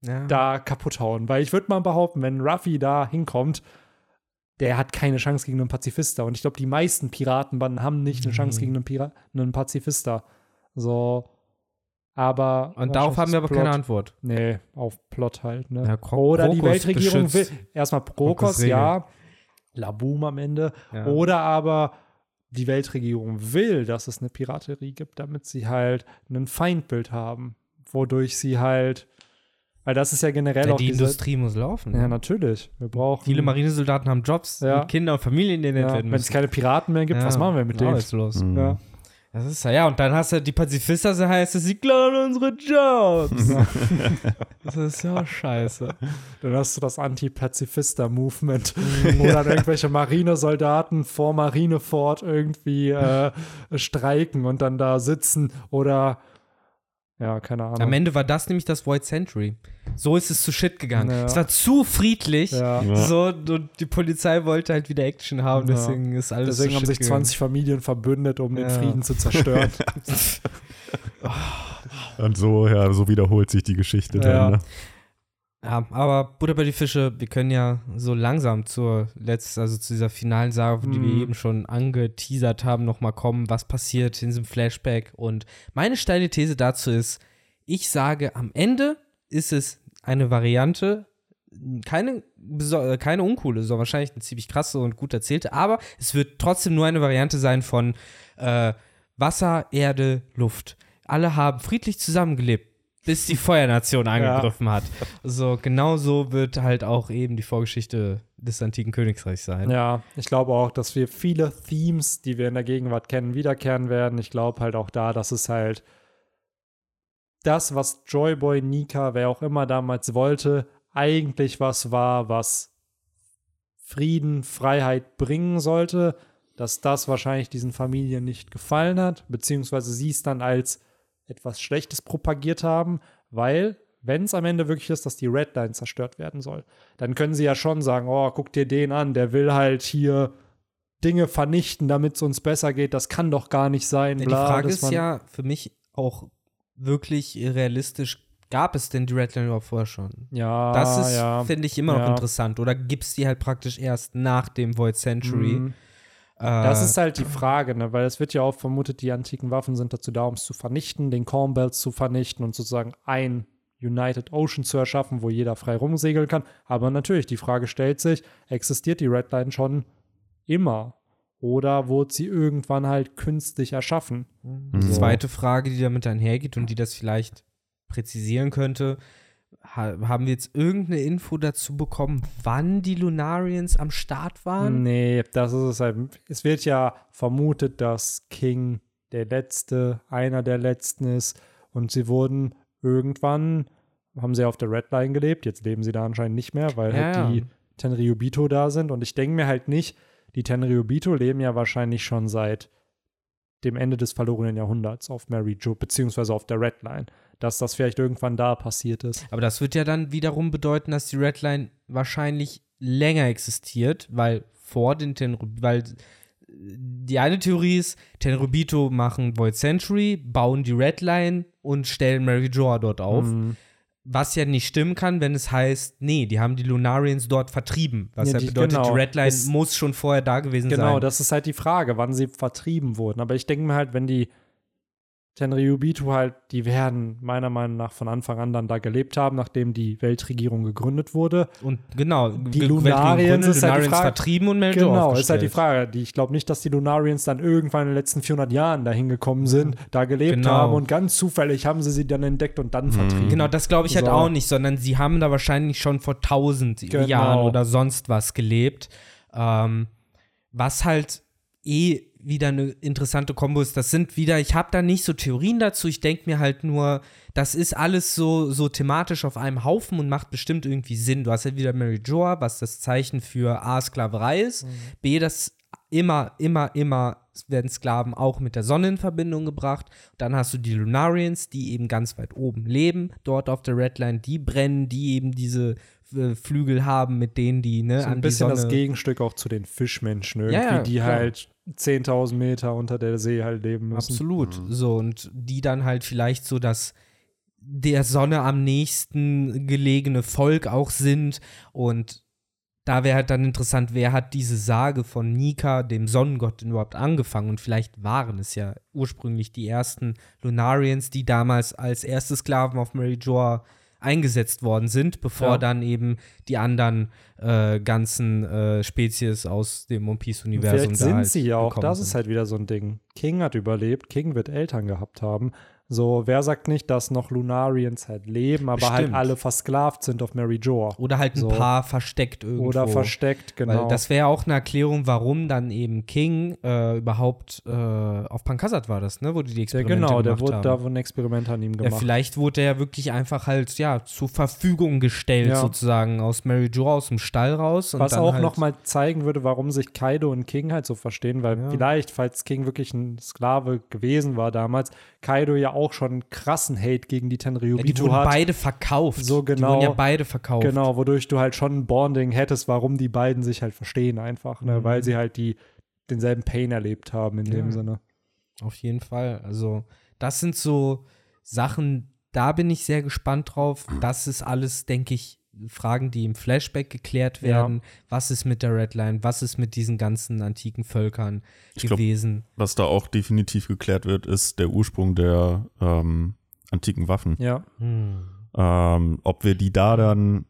Speaker 3: Ja.
Speaker 1: da kaputt hauen. Weil ich würde mal behaupten, wenn Ruffy da hinkommt, der hat keine Chance gegen einen Pazifista. Und ich glaube, die meisten Piratenbanden haben nicht eine Chance gegen einen, Pira einen Pazifista. So. Aber.
Speaker 3: Und darauf haben wir aber
Speaker 1: Plot.
Speaker 3: keine Antwort.
Speaker 1: Nee, auf Plot halt, ne?
Speaker 3: Ja, Kro-
Speaker 1: Oder die Weltregierung will.
Speaker 3: beschützt
Speaker 1: Erstmal
Speaker 3: Krokos
Speaker 1: Prokos, ja. Laboom am Ende.
Speaker 3: Ja.
Speaker 1: Oder aber die Weltregierung will, dass es eine Piraterie gibt, damit sie halt ein Feindbild haben. Wodurch sie halt. Weil das ist ja generell
Speaker 3: Ja,
Speaker 1: auch
Speaker 3: die
Speaker 1: diese,
Speaker 3: Industrie muss laufen.
Speaker 1: Ja, natürlich. Wir brauchen.
Speaker 3: Viele Marinesoldaten haben Jobs,
Speaker 1: Ja.
Speaker 3: Kinder und Familien, die
Speaker 1: ja,
Speaker 3: werden
Speaker 1: Wenn es
Speaker 3: müssen.
Speaker 1: keine Piraten mehr gibt,
Speaker 3: Ja,
Speaker 1: was machen wir mit denen?
Speaker 3: Arbeitslos.
Speaker 2: Mhm.
Speaker 1: Ja.
Speaker 3: Das ist ja, ja, und dann hast du die Pazifistas, da heißt es, sie klauen unsere Jobs. das ist ja scheiße.
Speaker 1: Dann hast du das Anti-Pazifista-Movement, wo dann irgendwelche Marinesoldaten vor Marinefort irgendwie äh, streiken und dann da sitzen oder ja, keine Ahnung.
Speaker 3: Am Ende war das nämlich das Void Century. So ist es zu Shit gegangen.
Speaker 1: Ja.
Speaker 3: Es war zu friedlich.
Speaker 1: ja.
Speaker 3: So, und die Polizei wollte halt wieder Action haben,
Speaker 1: Ja.
Speaker 3: deswegen ist alles
Speaker 1: Deswegen
Speaker 3: zu
Speaker 1: haben
Speaker 3: Shit
Speaker 1: sich
Speaker 3: gegangen.
Speaker 1: 20 Familien verbündet, um den. Frieden zu zerstören.
Speaker 2: Und so, ja, so wiederholt sich die Geschichte
Speaker 1: Ja.
Speaker 2: dann. Ne?
Speaker 3: Ja, aber Butter bei die Fische, wir können ja so langsam zur letzten, also zu dieser finalen Sage, die wir
Speaker 1: Mhm.
Speaker 3: eben schon angeteasert haben, nochmal kommen, was passiert in diesem Flashback. Und meine steile These dazu ist, ich sage, am Ende ist es eine Variante, keine, äh, keine uncoole, sondern wahrscheinlich eine ziemlich krasse und gut erzählte, aber es wird trotzdem nur eine Variante sein von äh, Wasser, Erde, Luft. Alle haben friedlich zusammengelebt, bis die Feuernation angegriffen hat. So, genau so wird halt auch eben die Vorgeschichte des antiken Königreichs sein.
Speaker 1: ja, ich glaube auch, dass wir viele Themes, die wir in der Gegenwart kennen, wiederkehren werden. Ich glaube halt auch da, dass es halt das, was Joyboy, Nika, wer auch immer damals wollte, eigentlich was war, was Frieden, Freiheit bringen sollte, dass das wahrscheinlich diesen Familien nicht gefallen hat, beziehungsweise sie es dann als etwas Schlechtes propagiert haben, weil, wenn es am Ende wirklich ist, dass die Redline zerstört werden soll, dann können sie ja schon sagen, oh, guck dir den an, der will halt hier Dinge vernichten, damit es uns besser geht, das kann doch gar nicht sein,
Speaker 3: Ja,
Speaker 1: bla.
Speaker 3: die Frage ist ja für mich auch wirklich realistisch, gab es denn die Redline überhaupt vorher schon?
Speaker 1: ja,
Speaker 3: Das ist,
Speaker 1: ja.
Speaker 3: finde ich, immer noch
Speaker 1: Ja.
Speaker 3: interessant. Oder gibt es die halt praktisch erst nach dem Void Century?
Speaker 1: Mhm.
Speaker 3: Äh,
Speaker 1: Das ist halt die Frage, ne? weil es wird ja auch vermutet, die antiken Waffen sind dazu da, um es zu vernichten, den Corn Belts zu vernichten und sozusagen ein United Ocean zu erschaffen, wo jeder frei rumsegeln kann. Aber natürlich, die Frage stellt sich, existiert die Redline schon immer? Oder wurde sie irgendwann halt künstlich erschaffen?
Speaker 3: Die
Speaker 1: So.
Speaker 3: zweite Frage, die damit einhergeht und die das vielleicht präzisieren könnte, haben wir jetzt irgendeine Info dazu bekommen, wann die Lunarians am Start waren?
Speaker 1: Nee, das ist es halt. Es wird ja vermutet, dass King der letzte, einer der letzten ist. Und sie wurden irgendwann haben sie auf der Red Line gelebt. Jetzt leben sie da anscheinend nicht mehr, weil
Speaker 3: Ja,
Speaker 1: halt
Speaker 3: ja.
Speaker 1: die Tenryubito da sind. Und ich denke mir halt nicht, die Tenryubito leben ja wahrscheinlich schon seit dem Ende des verlorenen Jahrhunderts auf Mary Jo, beziehungsweise auf der Red Line. Dass das vielleicht irgendwann da passiert ist.
Speaker 3: Aber das wird ja dann wiederum bedeuten, dass die Redline wahrscheinlich länger existiert, weil vor den Tenrubito, weil die eine Theorie ist, Tenrubito machen Void Century, bauen die Redline und stellen Mary Joa dort auf.
Speaker 1: Mhm.
Speaker 3: Was ja nicht stimmen kann, wenn es heißt, nee, die haben die Lunarians dort vertrieben. Was
Speaker 1: Ja,
Speaker 3: ja,
Speaker 1: die-
Speaker 3: bedeutet,
Speaker 1: genau.
Speaker 3: die Redline muss schon vorher da gewesen
Speaker 1: Genau,
Speaker 3: sein.
Speaker 1: das ist halt die Frage, wann sie vertrieben wurden. Aber ich denke mir halt, wenn die Tenryubito halt, die werden meiner Meinung nach von Anfang an dann da gelebt haben, nachdem die Weltregierung gegründet wurde.
Speaker 3: Und genau,
Speaker 1: Die Lunarians ist halt die Frage-
Speaker 3: vertrieben und Jo
Speaker 1: Genau, ist halt die. Frage. Die, ich glaube nicht, dass die Lunarians dann irgendwann in den letzten 400 Jahren dahin gekommen sind, da gelebt
Speaker 3: Genau.
Speaker 1: haben und ganz zufällig haben sie sie dann entdeckt und dann vertrieben.
Speaker 3: Genau, das glaube ich halt
Speaker 1: So.
Speaker 3: auch nicht, sondern sie haben da wahrscheinlich schon vor tausend
Speaker 1: Genau.
Speaker 3: Jahren oder sonst was gelebt. Ähm, was halt eh wieder eine interessante Kombo ist. Das sind wieder, ich habe da nicht so Theorien dazu. Ich denke mir halt nur, das ist alles so, so thematisch auf einem Haufen und macht bestimmt irgendwie Sinn. Du hast ja wieder Mary Joa, was das Zeichen für A, Sklaverei ist. B, das immer, immer, immer werden Sklaven auch mit der Sonne in Verbindung gebracht. Dann hast du die Lunarians, die eben ganz weit oben leben, dort auf der Redline, die brennen, die eben diese äh, Flügel haben, mit denen die ne,
Speaker 1: So ein bisschen
Speaker 3: Sonne
Speaker 1: das Gegenstück auch zu den Fischmenschen irgendwie,
Speaker 3: Ja, ja,
Speaker 1: die
Speaker 3: klar.
Speaker 1: halt 10.000 Meter unter der See halt leben müssen.
Speaker 3: Absolut. So, und die dann halt vielleicht so das der Sonne am nächsten gelegene Volk auch sind. Und da wäre halt dann interessant, wer hat diese Sage von Nika, dem Sonnengott, denn überhaupt angefangen? Und vielleicht waren es ja ursprünglich die ersten Lunarians, die damals als erste Sklaven auf Mary Joa eingesetzt worden sind, bevor
Speaker 1: Ja.
Speaker 3: dann eben die anderen äh, ganzen äh, Spezies aus dem One Piece-Universum da
Speaker 1: sind
Speaker 3: halt
Speaker 1: sie ja auch, das ist halt wieder so ein Ding. King hat überlebt, King wird Eltern gehabt haben. So, wer sagt nicht, dass noch Lunarians halt leben, aber halt
Speaker 3: Bestimmt.
Speaker 1: alle versklavt sind auf Mary Joa.
Speaker 3: Oder halt ein
Speaker 1: So.
Speaker 3: paar versteckt irgendwo.
Speaker 1: Oder versteckt, genau.
Speaker 3: Weil das wäre auch eine Erklärung, warum dann eben King äh, überhaupt äh, auf Pankasat war das, ne? Wo die die Experimente
Speaker 1: genau, der wurde,
Speaker 3: haben.
Speaker 1: da wurden Experimente an ihm
Speaker 3: ja,
Speaker 1: gemacht.
Speaker 3: vielleicht wurde er wirklich einfach halt, ja, zur Verfügung gestellt,
Speaker 1: Ja.
Speaker 3: sozusagen, aus Mary Jo aus dem Stall raus.
Speaker 1: Was auch
Speaker 3: halt,
Speaker 1: nochmal zeigen würde, warum sich Kaido und King halt so verstehen, weil
Speaker 3: Ja.
Speaker 1: vielleicht, falls King wirklich ein Sklave gewesen war damals, Kaido ja auch schon krassen Hate gegen die
Speaker 3: ja, die wurden
Speaker 1: hat.
Speaker 3: beide verkauft.
Speaker 1: So
Speaker 3: Die
Speaker 1: genau.
Speaker 3: wurden ja beide verkauft.
Speaker 1: Genau, wodurch du halt schon ein Bonding hättest, warum die beiden sich halt verstehen einfach, ne?
Speaker 3: Mhm.
Speaker 1: weil sie halt die denselben Pain erlebt haben in dem
Speaker 3: Ja.
Speaker 1: Sinne.
Speaker 3: Auf jeden Fall. Also, das sind so Sachen, da bin ich sehr gespannt drauf. Das ist alles, denke ich, Fragen, die im Flashback geklärt
Speaker 1: Ja.
Speaker 3: werden. Was ist mit der Redline? Was ist mit diesen ganzen antiken Völkern
Speaker 2: Ich glaub,
Speaker 3: gewesen?
Speaker 2: Was da auch definitiv geklärt wird, ist der Ursprung der ähm, antiken Waffen.
Speaker 1: Ja,
Speaker 3: Hm.
Speaker 2: Ähm, ob wir die da dann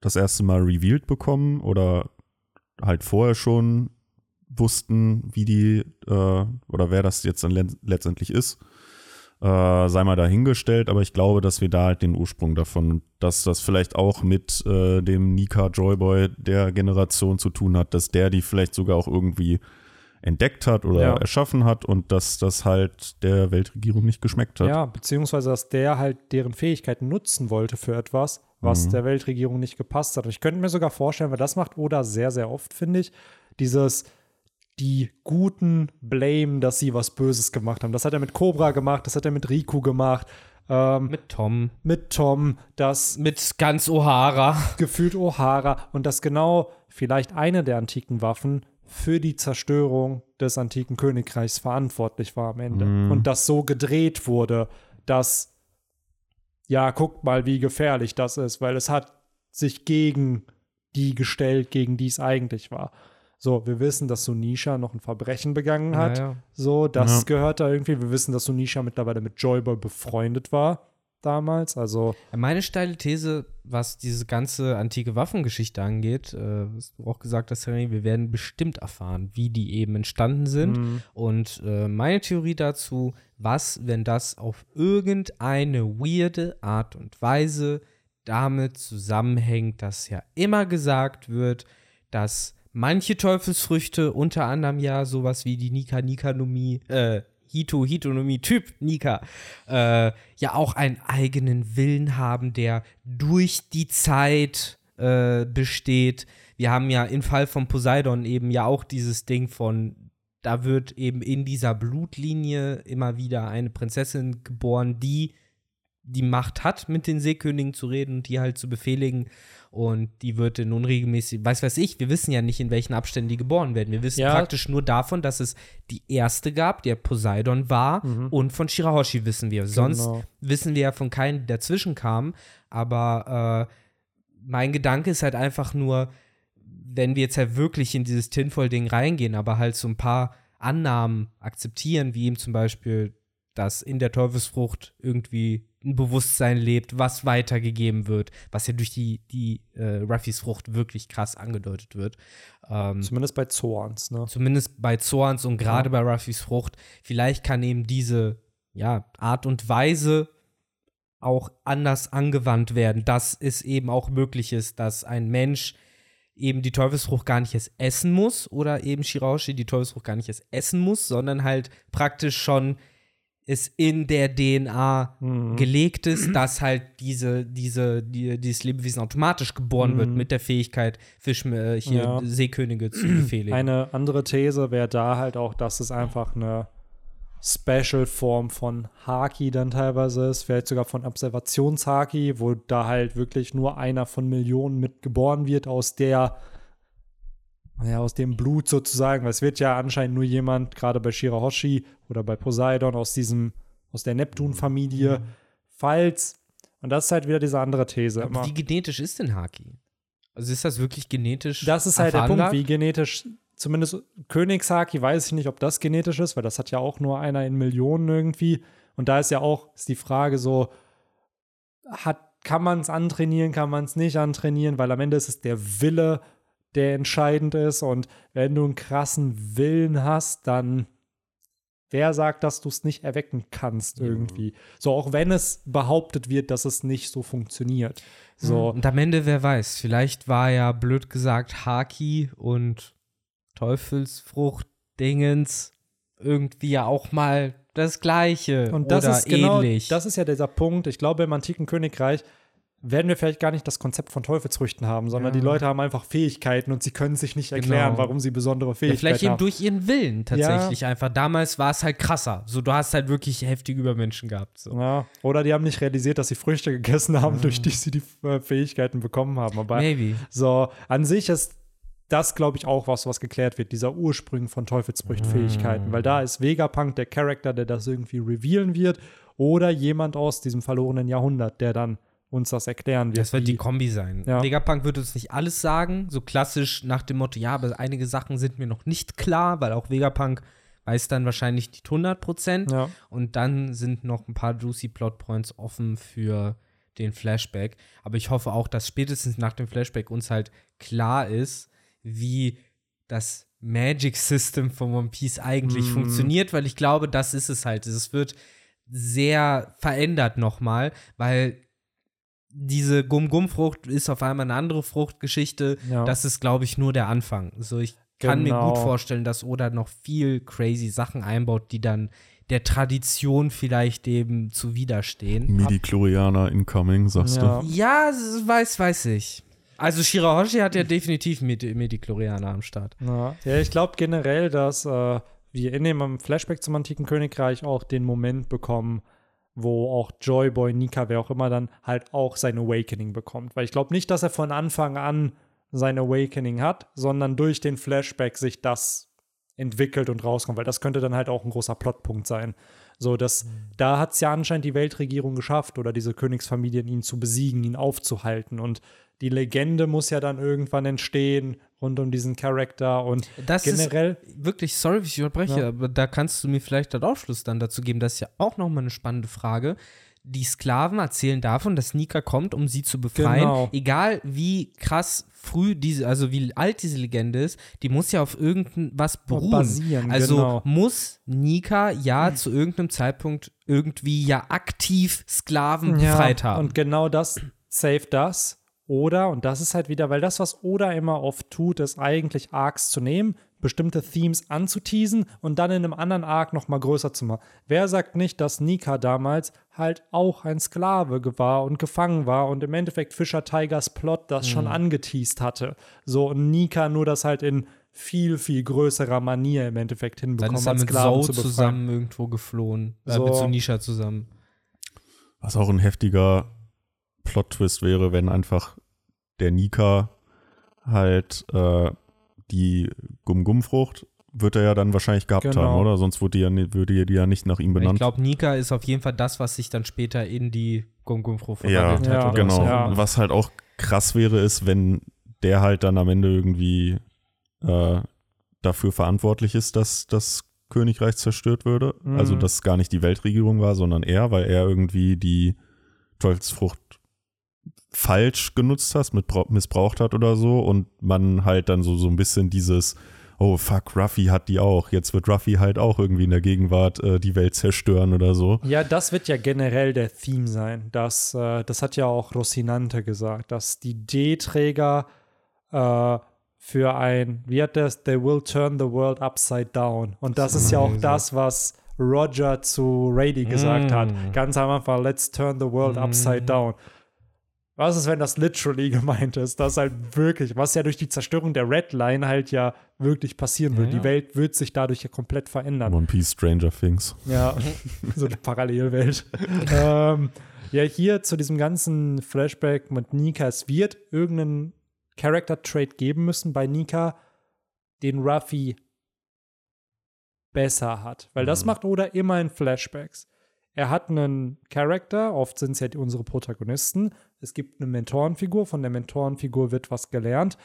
Speaker 2: das erste Mal revealed bekommen oder halt vorher schon wussten, wie die äh, oder wer das jetzt dann le letztendlich ist, äh, sei mal dahingestellt, aber ich glaube, dass wir da halt den Ursprung davon, dass das vielleicht auch mit äh, dem Nika Joyboy der Generation zu tun hat, dass der die vielleicht sogar auch irgendwie entdeckt hat oder
Speaker 1: Ja.
Speaker 2: erschaffen hat und dass das halt der Weltregierung nicht geschmeckt hat.
Speaker 1: ja, beziehungsweise, dass der halt deren Fähigkeiten nutzen wollte für etwas, was
Speaker 2: Mhm.
Speaker 1: der Weltregierung nicht gepasst hat. Und ich könnte mir sogar vorstellen, weil das macht Oda sehr, sehr oft, finde ich, dieses die Guten blame, dass sie was Böses gemacht haben. Das hat er mit Cobra gemacht, das hat er mit Riku gemacht, ähm, mit,
Speaker 3: Mit Tom.
Speaker 1: Tom, das
Speaker 3: Mit ganz O'Hara.
Speaker 1: gefühlt O'Hara und dass genau vielleicht eine der antiken Waffen für die Zerstörung des antiken Königreichs verantwortlich war am Ende.
Speaker 2: Mhm.
Speaker 1: Und das so gedreht wurde, dass, ja, guckt mal, wie gefährlich das ist, weil es hat sich gegen die gestellt, gegen die es eigentlich war. So, wir wissen, dass Sunisha noch ein Verbrechen begangen hat.
Speaker 3: Ja, ja.
Speaker 1: So, das
Speaker 2: Ja.
Speaker 1: gehört da irgendwie. Wir wissen, dass Sunisha mittlerweile mit Joyboy befreundet war damals. Also,
Speaker 3: Meine steile These, was diese ganze antike Waffengeschichte angeht, äh, was du auch gesagt hast, Henry, wir werden bestimmt erfahren, wie die eben entstanden sind.
Speaker 1: mh,
Speaker 3: Und äh, meine Theorie dazu, was, wenn das auf irgendeine weirde Art und Weise damit zusammenhängt, dass ja immer gesagt wird, dass manche Teufelsfrüchte, unter anderem ja sowas wie die Nika Nikanomie, äh, Hito, Hitonomie-Typ, Nika, äh, ja auch einen eigenen Willen haben, der durch die Zeit äh, besteht. Wir haben ja im Fall von Poseidon eben ja auch dieses Ding von, da wird eben in dieser Blutlinie immer wieder eine Prinzessin geboren, die die Macht hat, mit den Seekönigen zu reden und die halt zu befehligen. Und die wird in unregelmäßig, weiß weiß ich, wir wissen ja nicht, in welchen Abständen die geboren werden. Wir wissen
Speaker 1: Ja.
Speaker 3: praktisch nur davon, dass es die erste gab, der Poseidon war,
Speaker 1: Mhm.
Speaker 3: und von Shirahoshi wissen wir. Sonst
Speaker 1: Genau.
Speaker 3: wissen wir ja von keinen, die dazwischen kamen. Aber äh, mein Gedanke ist halt einfach nur, wenn wir jetzt halt wirklich in dieses Tinfoil-Ding reingehen, aber halt so ein paar Annahmen akzeptieren, wie eben zum Beispiel, dass in der Teufelsfrucht irgendwie ein Bewusstsein lebt, was weitergegeben wird, was ja durch die, die äh, Ruffys Frucht wirklich krass angedeutet wird. Ähm,
Speaker 1: Zumindest bei Zorns, ne?
Speaker 3: zumindest bei Zorns und gerade bei Ruffys Frucht, vielleicht kann eben diese ja, Art und Weise auch anders angewandt werden, dass es eben auch möglich ist, dass ein Mensch eben die Teufelsfrucht gar nicht erst essen muss oder eben Shiraoshi die Teufelsfrucht gar nicht erst essen muss, sondern halt praktisch schon es in der DNA
Speaker 1: Mhm.
Speaker 3: gelegt ist, dass halt diese, diese, die, dieses Lebewesen automatisch geboren wird mit der Fähigkeit, Fisch, äh, hier
Speaker 1: Ja.
Speaker 3: Seekönige zu befehligen.
Speaker 1: Eine andere These wäre da halt auch, dass es einfach eine Special-Form von Haki dann teilweise ist, vielleicht sogar von Observationshaki, wo da halt wirklich nur einer von Millionen mit geboren wird aus der, ja, aus dem Blut sozusagen. Weil es wird ja anscheinend nur jemand, gerade bei Shirahoshi oder bei Poseidon, aus diesem, aus der Neptun-Familie, falls, und das ist halt wieder diese andere These
Speaker 3: Aber
Speaker 1: immer.
Speaker 3: wie genetisch ist denn Haki? Also ist das wirklich genetisch?
Speaker 1: Das ist halt der Punkt, wie genetisch, zumindest Königshaki, weiß ich nicht, ob das genetisch ist, weil das hat ja auch nur einer in Millionen irgendwie. Und da ist ja auch ist die Frage so, hat, kann man es antrainieren, kann man es nicht antrainieren, weil am Ende ist es der Wille, der entscheidend ist. Und wenn du einen krassen Willen hast, dann wer sagt, dass du es nicht erwecken kannst irgendwie. So, auch wenn es behauptet wird, dass es nicht so funktioniert. So,
Speaker 3: Und am Ende, wer weiß, vielleicht war ja blöd gesagt Haki und Teufelsfrucht Dingens irgendwie ja auch mal das Gleiche
Speaker 1: Und das
Speaker 3: oder
Speaker 1: ist genau,
Speaker 3: ähnlich.
Speaker 1: das ist ja dieser Punkt. Ich glaube, im antiken Königreich werden wir vielleicht gar nicht das Konzept von Teufelsfrüchten haben, sondern
Speaker 3: Ja.
Speaker 1: die Leute haben einfach Fähigkeiten und sie können sich nicht erklären,
Speaker 3: Genau.
Speaker 1: warum sie besondere
Speaker 3: ja,
Speaker 1: Fähigkeiten
Speaker 3: vielleicht eben
Speaker 1: haben.
Speaker 3: durch ihren Willen tatsächlich einfach. Damals war es halt krasser. So, du hast halt wirklich heftige Übermenschen gehabt. So.
Speaker 1: Ja, oder die haben nicht realisiert, dass sie Früchte gegessen haben, durch die sie die äh, Fähigkeiten bekommen haben. Aber
Speaker 3: Maybe.
Speaker 1: so, an sich ist das, glaube ich, auch was, was geklärt wird, dieser Ursprung von Teufelsfrüchtfähigkeiten. Weil da ist Vegapunk der Charakter, der das irgendwie revealen wird, oder jemand aus diesem verlorenen Jahrhundert, der dann uns das erklären wird.
Speaker 3: Das wird die Kombi sein.
Speaker 1: Ja.
Speaker 3: Vegapunk wird uns nicht alles sagen, so klassisch nach dem Motto, ja, aber einige Sachen sind mir noch nicht klar, weil auch Vegapunk weiß dann wahrscheinlich nicht 100 Prozent.
Speaker 1: Ja.
Speaker 3: Und dann sind noch ein paar juicy Plotpoints offen für den Flashback. Aber ich hoffe auch, dass spätestens nach dem Flashback uns halt klar ist, wie das Magic System von One Piece eigentlich
Speaker 1: Mhm.
Speaker 3: funktioniert, weil ich glaube, das ist es halt. Es wird sehr verändert nochmal, weil diese Gum-Gum-Frucht ist auf einmal eine andere Fruchtgeschichte.
Speaker 1: Ja.
Speaker 3: Das ist, glaube ich, nur der Anfang. So, ich kann mir
Speaker 1: Genau.
Speaker 3: gut vorstellen, dass Oda noch viel crazy Sachen einbaut, die dann der Tradition vielleicht eben zuwiderstehen.
Speaker 2: Midi-Chlorianer incoming, sagst
Speaker 1: Ja.
Speaker 2: du.
Speaker 3: Ja, weiß, weiß ich. Also Shirahoshi hat ja definitiv Medichlorianer am Start.
Speaker 1: Ja, ja ich glaube generell, dass äh, wir in dem Flashback zum antiken Königreich auch den Moment bekommen, wo auch Joyboy, Nika, wer auch immer dann halt auch sein Awakening bekommt. Weil ich glaube nicht, dass er von Anfang an sein Awakening hat, sondern durch den Flashback sich das entwickelt und rauskommt, weil das könnte dann halt auch ein großer Plotpunkt sein. So, dass da hat es ja anscheinend die Weltregierung geschafft oder diese Königsfamilien, ihn zu besiegen, ihn aufzuhalten. Und die Legende muss ja dann irgendwann entstehen rund um diesen Charakter und
Speaker 3: Das
Speaker 1: generell.
Speaker 3: ist wirklich, sorry, wie ich unterbreche,
Speaker 1: Ja.
Speaker 3: aber da kannst du mir vielleicht den Aufschluss dann dazu geben. Das ist ja auch nochmal eine spannende Frage. Die Sklaven erzählen davon, dass Nika kommt, um sie zu befreien.
Speaker 1: Genau.
Speaker 3: Egal wie krass früh diese, also wie alt diese Legende ist, die muss ja auf irgendwas beruhen.
Speaker 1: basieren,
Speaker 3: also
Speaker 1: genau.
Speaker 3: muss Nika ja zu irgendeinem Zeitpunkt irgendwie ja aktiv Sklaven befreit haben.
Speaker 1: Und genau das save das. Oder, und das ist halt wieder, weil das, was Oda immer oft tut, ist eigentlich Arcs zu nehmen, bestimmte Themes anzuteasen und dann in einem anderen Arc noch mal größer zu machen. Wer sagt nicht, dass Nika damals halt auch ein Sklave war und gefangen war und im Endeffekt Fischer Tigers Plot das schon angeteased hatte. So und Nika nur das halt in viel, viel größerer Manier im Endeffekt
Speaker 3: Dann
Speaker 1: hinbekommen,
Speaker 3: ist er
Speaker 1: als
Speaker 3: mit
Speaker 1: Sklaven
Speaker 3: Zoe
Speaker 1: zu
Speaker 3: zusammen irgendwo geflohen. Äh,
Speaker 1: So.
Speaker 3: mit Sunisha zusammen.
Speaker 2: Was auch ein heftiger Plot-Twist wäre, wenn einfach der Nika halt äh, die Gum-Gum-Frucht wird er ja dann wahrscheinlich gehabt
Speaker 1: Genau.
Speaker 2: haben, oder? Sonst würde die, ja, würde die ja nicht nach ihm
Speaker 3: Ich
Speaker 2: benannt.
Speaker 3: glaube, Nika ist auf jeden Fall das, was sich dann später in die Gum-Gum-Frucht
Speaker 2: ja,
Speaker 3: verwandelt hat.
Speaker 1: Ja,
Speaker 3: oder
Speaker 2: genau.
Speaker 3: was
Speaker 1: Ja.
Speaker 2: Was halt auch krass wäre, ist, wenn der halt dann am Ende irgendwie äh, dafür verantwortlich ist, dass das Königreich zerstört würde.
Speaker 1: Mhm.
Speaker 2: Also, dass es gar nicht die Weltregierung war, sondern er, weil er irgendwie die Teufelsfrucht falsch genutzt hat, mitbrau- missbraucht hat oder so und man halt dann so, so ein bisschen dieses oh fuck, Ruffy hat die auch. Jetzt wird Ruffy halt auch irgendwie in der Gegenwart äh, die Welt zerstören oder so.
Speaker 1: Ja, das wird ja generell der Theme sein. Das, äh, das hat ja auch Rocinante gesagt, dass die D-Träger äh, für ein, wie hat das, they will turn the world upside down. Und das ist ja auch das, was Roger zu Rady gesagt
Speaker 3: Mm.
Speaker 1: hat. Ganz am Anfang, let's turn the world upside down. Was ist, wenn das literally gemeint ist? Das halt wirklich, was ja durch die Zerstörung der Red Line halt ja wirklich passieren wird.
Speaker 3: Ja, ja.
Speaker 1: Die Welt wird sich dadurch ja komplett verändern.
Speaker 2: One Piece Stranger Things.
Speaker 1: Ja, so eine Parallelwelt. ähm, ja, hier zu diesem ganzen Flashback mit Nika, es wird irgendeinen Character-Trait geben müssen bei Nika, den Ruffy besser hat. Weil das macht Oda immer in Flashbacks. Er hat einen Charakter, oft sind es ja unsere Protagonisten. Es gibt eine Mentorenfigur, von der Mentorenfigur wird was gelernt.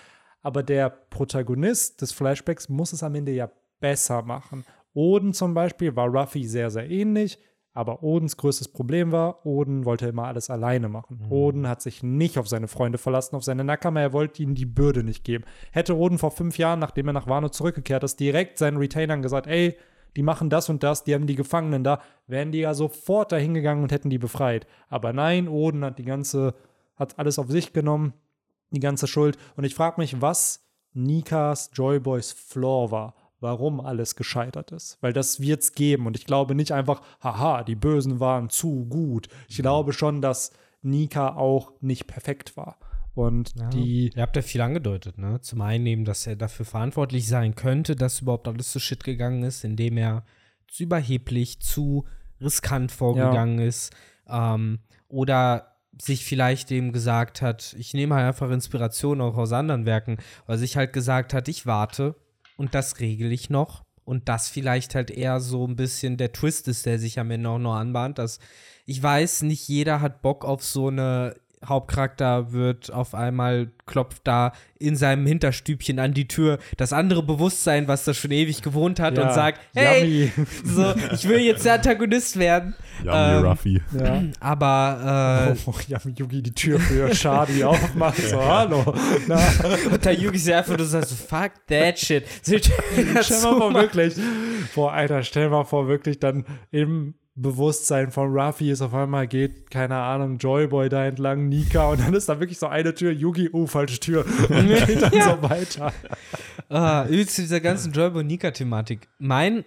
Speaker 1: Aber der Protagonist des Flashbacks muss es am Ende ja besser machen. Oden zum Beispiel war Ruffy sehr, sehr ähnlich, aber Odens größtes Problem war, Oden wollte immer alles alleine machen. Oden hat sich nicht auf seine Freunde verlassen, auf seine Nakama, er wollte ihnen die Bürde nicht geben. Hätte Oden vor fünf Jahren, nachdem er nach Wano zurückgekehrt ist, direkt seinen Retainern gesagt, ey, die machen das und das, die haben die Gefangenen da, wären die ja sofort dahin gegangen und hätten die befreit. Aber nein, Oden hat die ganze, hat alles auf sich genommen, die ganze Schuld. Und ich frage mich, was Nikas Joyboys Flaw war, warum alles gescheitert ist. Weil das wird es geben. Und ich glaube nicht einfach, haha, die Bösen waren zu gut. Ich glaube schon, dass Nika auch nicht perfekt war. Und
Speaker 3: Ja.
Speaker 1: die,
Speaker 3: Ihr habt ja viel angedeutet, ne? Zum einen eben, dass er dafür verantwortlich sein könnte, dass überhaupt alles zu Shit gegangen ist, indem er zu überheblich, zu riskant vorgegangen ist. Ähm, oder sich vielleicht eben gesagt hat, ich nehme halt einfach Inspiration auch aus anderen Werken, weil sich halt gesagt hat, ich warte und das regel ich noch. Und das vielleicht halt eher so ein bisschen der Twist ist, der sich am Ende auch noch anbahnt, dass ich weiß, nicht jeder hat Bock auf so eine Hauptcharakter wird auf einmal klopft da in seinem Hinterstübchen an die Tür das andere Bewusstsein, was da schon ewig gewohnt hat
Speaker 1: ja,
Speaker 3: und sagt, hey,
Speaker 1: yummy.
Speaker 3: so, ich will jetzt der Antagonist werden.
Speaker 2: Yummy
Speaker 3: Ähm,
Speaker 2: Ruffy.
Speaker 1: ja.
Speaker 3: Aber
Speaker 1: Oh, Yami Yugi die Tür für Shadi aufmacht. So, hallo. Na,
Speaker 3: äh, und der Yugi ist einfach nur so, fuck that shit. So,
Speaker 1: stell mal vor, wirklich. Boah, Alter, stell mal vor, wirklich dann im Bewusstsein von Ruffy ist auf einmal geht, keine Ahnung, Joyboy da entlang, Nika und dann ist da wirklich so eine Tür, Yugi, oh, falsche Tür und geht dann so weiter.
Speaker 3: Ah, übrigens zu dieser ganzen Joyboy Nika-Thematik. Mein,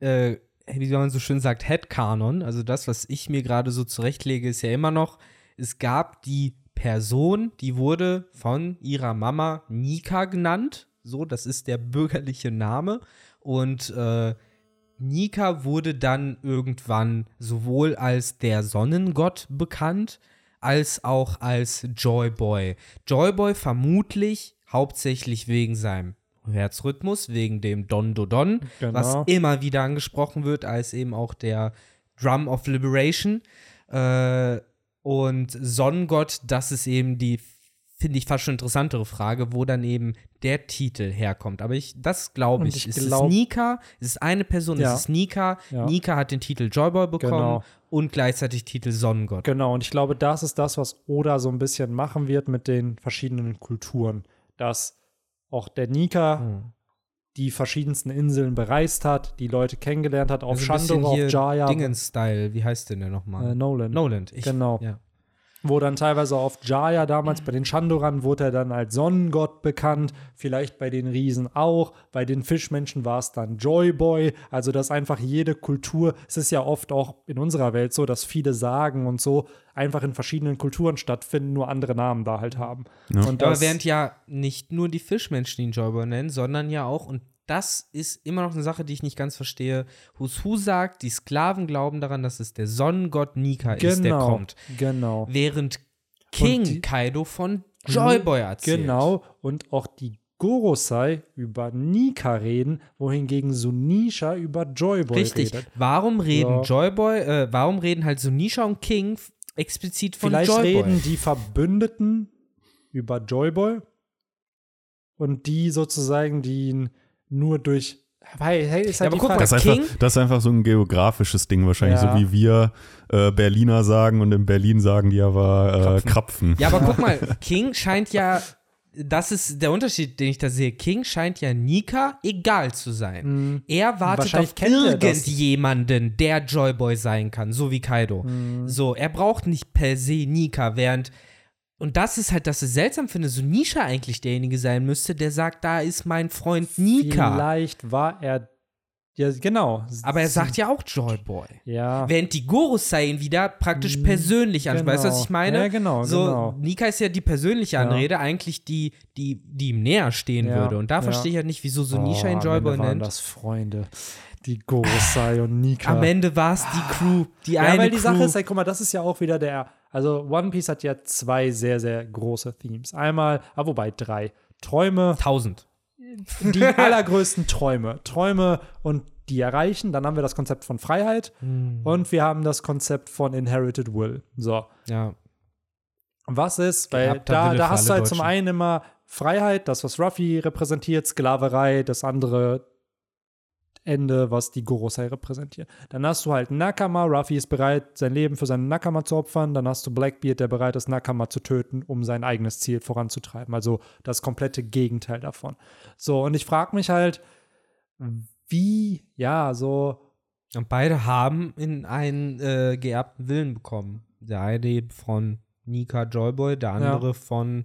Speaker 3: äh, wie man so schön sagt, Headcanon, also das, was ich mir gerade so zurechtlege, ist ja immer noch, es gab die Person, die wurde von ihrer Mama Nika genannt. So, das ist der bürgerliche Name. Und äh, Nika wurde dann irgendwann sowohl als der Sonnengott bekannt, als auch als Joyboy. Joyboy vermutlich hauptsächlich wegen seinem Herzrhythmus, wegen dem Don Do Don,
Speaker 1: Genau.
Speaker 3: was immer wieder angesprochen wird, als eben auch der Drum of Liberation. Äh, und Sonnengott, das ist eben die, finde ich, fast schon interessantere Frage, wo dann eben der Titel herkommt. Aber ich, das glaube ich.
Speaker 1: ich
Speaker 3: es
Speaker 1: glaub-
Speaker 3: ist Nika, es ist eine Person,
Speaker 1: Ja.
Speaker 3: es ist Nika.
Speaker 1: Ja.
Speaker 3: Nika hat den Titel Joyboy bekommen
Speaker 1: Genau.
Speaker 3: und gleichzeitig Titel Sonnengott.
Speaker 1: Genau, und ich glaube, das ist das, was Oda so ein bisschen machen wird mit den verschiedenen Kulturen. Dass auch der Nika
Speaker 3: Hm.
Speaker 1: die verschiedensten Inseln bereist hat, die Leute kennengelernt hat, auf
Speaker 3: Also
Speaker 1: Shandor, auf
Speaker 3: hier
Speaker 1: Jaya.
Speaker 3: Dingens-Style, wie heißt denn der nochmal?
Speaker 1: Äh, Nolan.
Speaker 3: Noland. Ich,
Speaker 1: Genau.
Speaker 3: Ja.
Speaker 1: Wo dann teilweise auf Jaya damals bei den Chandoran wurde er dann als Sonnengott bekannt, vielleicht bei den Riesen auch, bei den Fischmenschen war es dann Joyboy, also dass einfach jede Kultur, es ist ja oft auch in unserer Welt so, dass viele Sagen und so einfach in verschiedenen Kulturen stattfinden, nur andere Namen da halt haben.
Speaker 2: Ja.
Speaker 1: Und
Speaker 3: Aber während ja nicht nur die Fischmenschen ihn Joyboy nennen, sondern ja auch, und das ist immer noch eine Sache, die ich nicht ganz verstehe, Who sagt, die Sklaven glauben daran, dass es der Sonnengott Nika ist, der
Speaker 1: genau,
Speaker 3: kommt.
Speaker 1: genau.
Speaker 3: Während King
Speaker 1: die-
Speaker 3: Kaido von Joyboy erzählt.
Speaker 1: Genau, und auch die Gorosei über Nika reden, wohingegen Sunisha über Joyboy
Speaker 3: Richtig.
Speaker 1: redet.
Speaker 3: Warum reden
Speaker 1: Ja.
Speaker 3: Joyboy, äh, warum reden halt Sunisha und King explizit von
Speaker 1: Vielleicht
Speaker 3: Joyboy?
Speaker 1: reden die Verbündeten über Joyboy und die sozusagen, die ihn nur durch. Weil, hey, ist
Speaker 3: Ja,
Speaker 1: halt
Speaker 3: aber
Speaker 1: die
Speaker 3: guck mal,
Speaker 2: Das ist, einfach, das ist einfach so ein geografisches Ding wahrscheinlich,
Speaker 1: Ja.
Speaker 2: so wie wir äh, Berliner sagen und in Berlin sagen die aber äh, Krapfen.
Speaker 3: Ja, aber guck mal, King scheint ja, das ist der Unterschied, den ich da sehe. King scheint ja Nika egal zu sein. Er wartet
Speaker 1: Mhm.
Speaker 3: Auf irgendjemanden, der Joyboy sein kann, so wie Kaido.
Speaker 1: Mhm.
Speaker 3: So, er braucht nicht per se Nika, während und das ist halt, dass ich seltsam finde, so Nisha eigentlich derjenige sein müsste, der sagt, da ist mein Freund Nika.
Speaker 1: Vielleicht war er. Ja, genau.
Speaker 3: Aber er sagt ja auch Joyboy.
Speaker 1: Ja.
Speaker 3: Während die Gorosei ihn wieder praktisch persönlich anspricht. Weißt du, was ich meine?
Speaker 1: Mhm. Ja, genau,
Speaker 3: So,
Speaker 1: genau.
Speaker 3: Nika ist ja die persönliche
Speaker 1: Ja.
Speaker 3: Anrede, eigentlich die, die, die ihm näher stehen
Speaker 1: Ja,
Speaker 3: würde. Und da
Speaker 1: ja.
Speaker 3: verstehe ich halt nicht, wieso so Nisha ihn
Speaker 1: Oh, am
Speaker 3: Joyboy nennt.
Speaker 1: das Freunde. Die Gorosei und Nika.
Speaker 3: Am Ende war es die Crew, die
Speaker 1: Ja,
Speaker 3: eine
Speaker 1: weil die
Speaker 3: Crew.
Speaker 1: Sache ist, ey, guck mal, das ist ja auch wieder der, also One Piece hat ja zwei sehr, sehr große Themes. Einmal, ah, wobei drei. Träume,
Speaker 3: 1000.
Speaker 1: die allergrößten Träume. Träume und die erreichen. Dann haben wir das Konzept von Freiheit
Speaker 3: Hm.
Speaker 1: und wir haben das Konzept von Inherited Will. So.
Speaker 3: Ja.
Speaker 1: Was ist? Weil da,
Speaker 3: Wille
Speaker 1: da hast du halt zum einen immer Freiheit, das, was Ruffy repräsentiert, Sklaverei, das andere Ende, was die Gorosei repräsentiert. Dann hast du halt Nakama, Ruffy ist bereit, sein Leben für seinen Nakama zu opfern. Dann hast du Blackbeard, der bereit ist, Nakama zu töten, um sein eigenes Ziel voranzutreiben. Also das komplette Gegenteil davon. So, und ich frage mich halt, wie, ja, so,
Speaker 3: Und beide haben in einen äh, geerbten Willen bekommen. Der eine von Nika Joyboy, der andere von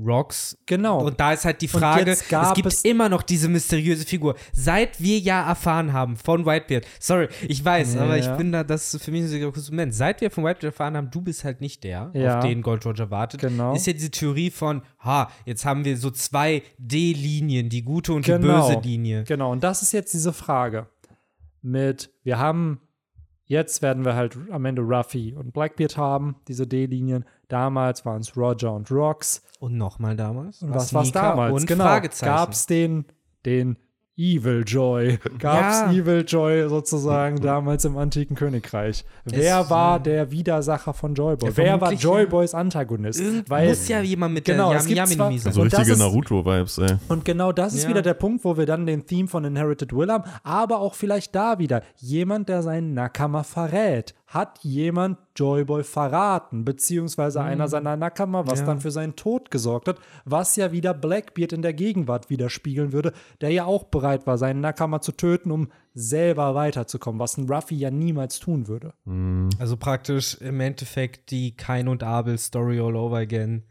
Speaker 3: Rox.
Speaker 1: genau.
Speaker 3: Und da ist halt die Frage, es gibt
Speaker 1: es-
Speaker 3: immer noch diese mysteriöse Figur. Seit wir ja erfahren haben von Whitebeard, sorry, ich weiß,
Speaker 1: Ja,
Speaker 3: aber ich
Speaker 1: ja.
Speaker 3: bin da, das ist für mich ein sehr großes Moment. Seit wir von Whitebeard erfahren haben, du bist halt nicht der,
Speaker 1: Ja.
Speaker 3: auf den Gold Roger wartet,
Speaker 1: Genau.
Speaker 3: ist ja diese Theorie von, ha, jetzt haben wir so zwei D-Linien, die gute und die
Speaker 1: Genau.
Speaker 3: böse Linie.
Speaker 1: Genau, und das ist jetzt diese Frage mit, wir haben, jetzt werden wir halt am Ende Ruffy und Blackbeard haben, diese D-Linien. Damals waren es Roger und Rox.
Speaker 3: Und nochmal damals.
Speaker 1: Und was war es damals?
Speaker 3: Und
Speaker 1: genau. Gab es den, den Evil Joy? Gab es
Speaker 3: Ja.
Speaker 1: Evil Joy sozusagen damals im antiken Königreich? Wer
Speaker 3: Es-
Speaker 1: war der Widersacher von Joyboy? Wer war Joyboys Antagonist? Weil
Speaker 3: muss ja jemand mit
Speaker 1: genau,
Speaker 3: der
Speaker 1: es gibt
Speaker 3: Yami
Speaker 1: zwar-
Speaker 3: Yami sein.
Speaker 2: So richtige Naruto-Vibes, ey.
Speaker 1: Und genau das ist
Speaker 3: Ja.
Speaker 1: wieder der Punkt, wo wir dann den Theme von Inherited Will haben, aber auch vielleicht da wieder jemand, der seinen Nakama verrät. Hat jemand Joyboy verraten, beziehungsweise einer seiner Nakama, was
Speaker 3: Ja.
Speaker 1: dann für seinen Tod gesorgt hat, was ja wieder Blackbeard in der Gegenwart widerspiegeln würde, der ja auch bereit war, seinen Nakama zu töten, um selber weiterzukommen, was ein Ruffy ja niemals tun würde.
Speaker 3: Also praktisch im Endeffekt die Kain und Abel Story all over again.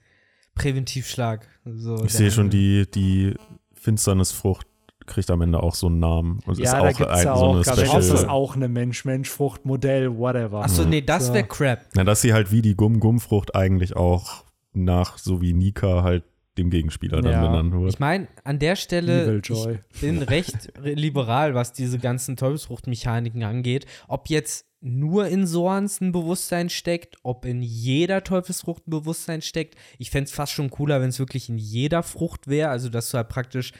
Speaker 3: Präventivschlag. So,
Speaker 2: Ich sehe schon, die, die Finsternisfrucht kriegt am Ende auch so einen Namen. Und ist
Speaker 1: ja,
Speaker 2: auch
Speaker 1: da gibt es
Speaker 2: ein,
Speaker 1: ja
Speaker 2: so
Speaker 1: auch,
Speaker 2: eine Special.
Speaker 1: ist das auch eine Mensch-Mensch-Frucht-Modell, whatever.
Speaker 3: Achso, nee, das
Speaker 1: So.
Speaker 3: wäre Crap.
Speaker 2: Na, dass sie halt wie die Gum-Gum-Frucht eigentlich auch nach, so wie Nika halt dem Gegenspieler dann
Speaker 1: Ja.
Speaker 2: benannt wird.
Speaker 3: Ich meine, an der Stelle, ich bin recht liberal, was diese ganzen Teufelsfruchtmechaniken angeht. Ob jetzt nur in Sorans ein Bewusstsein steckt, ob in jeder Teufelsfrucht ein Bewusstsein steckt. Ich fände es fast schon cooler, wenn es wirklich in jeder Frucht wäre. Also, dass du halt praktisch,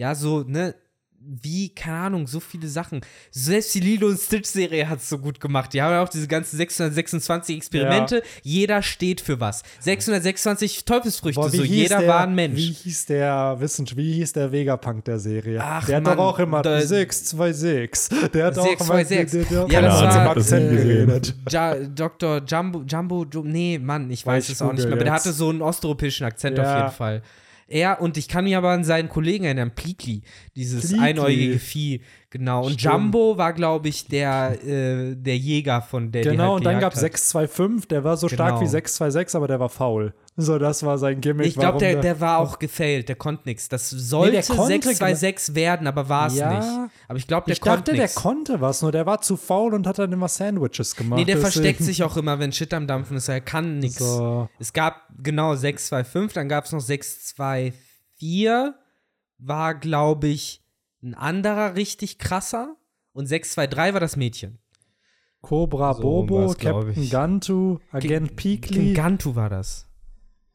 Speaker 3: ja, so, ne, wie, keine Ahnung, so viele Sachen. Selbst die Lilo und Stitch-Serie hat es so gut gemacht. Die haben ja auch diese ganzen 626 Experimente. Jeder steht für was. 626 Teufelsfrüchte,
Speaker 1: Boah,
Speaker 3: so jeder
Speaker 1: der,
Speaker 3: war ein Mensch.
Speaker 1: Wie hieß der Wissenschaft, wie hieß der Vegapunk der Serie?
Speaker 3: Ach,
Speaker 1: der hat
Speaker 3: Mann,
Speaker 1: doch auch immer
Speaker 3: da-
Speaker 1: 626. Der hat auch immer
Speaker 3: 626.
Speaker 1: der, der, der
Speaker 3: Ja,
Speaker 1: hat
Speaker 3: das
Speaker 1: immer
Speaker 3: war-
Speaker 1: zum Akzent
Speaker 2: das
Speaker 1: geredet.
Speaker 3: Ja, Dr. Jumbo, Jumbo, Ju- nee, Mann, ich weiß
Speaker 1: ich
Speaker 3: es auch nicht mehr, aber der hatte so einen osteuropäischen Akzent
Speaker 1: Ja.
Speaker 3: auf jeden Fall. Er und ich kann mich aber an seinen Kollegen erinnern, Plikli, dieses
Speaker 1: Plikli.
Speaker 3: einäugige Vieh, genau. Und
Speaker 1: Stimmt.
Speaker 3: Jumbo war, glaube ich, der, äh, der Jäger von der
Speaker 1: Genau,
Speaker 3: halt
Speaker 1: und dann gab es
Speaker 3: hat.
Speaker 1: 625, der war so stark
Speaker 3: Genau.
Speaker 1: wie 626, aber der war faul. So, das war sein Gimmick.
Speaker 3: Ich glaube, der, der war auch gefailt, der konnte nichts. Das sollte
Speaker 1: konnte
Speaker 3: 626 werden, aber war es
Speaker 1: Ja.
Speaker 3: nicht. Aber ich glaube, der
Speaker 1: Ich dachte,
Speaker 3: konnte
Speaker 1: der konnte was, nur der war zu faul und hat dann immer Sandwiches gemacht.
Speaker 3: Nee, der
Speaker 1: deswegen-
Speaker 3: versteckt sich auch immer, wenn Shit am Dampfen ist. Er kann nichts.
Speaker 1: So.
Speaker 3: Es gab genau 625, dann gab es noch 624, war, glaube ich, ein anderer richtig krasser. Und 623 war das Mädchen.
Speaker 1: Cobra
Speaker 3: So
Speaker 1: Bobo, Captain. Gantu, Agent Peekly,
Speaker 3: Gantu war das.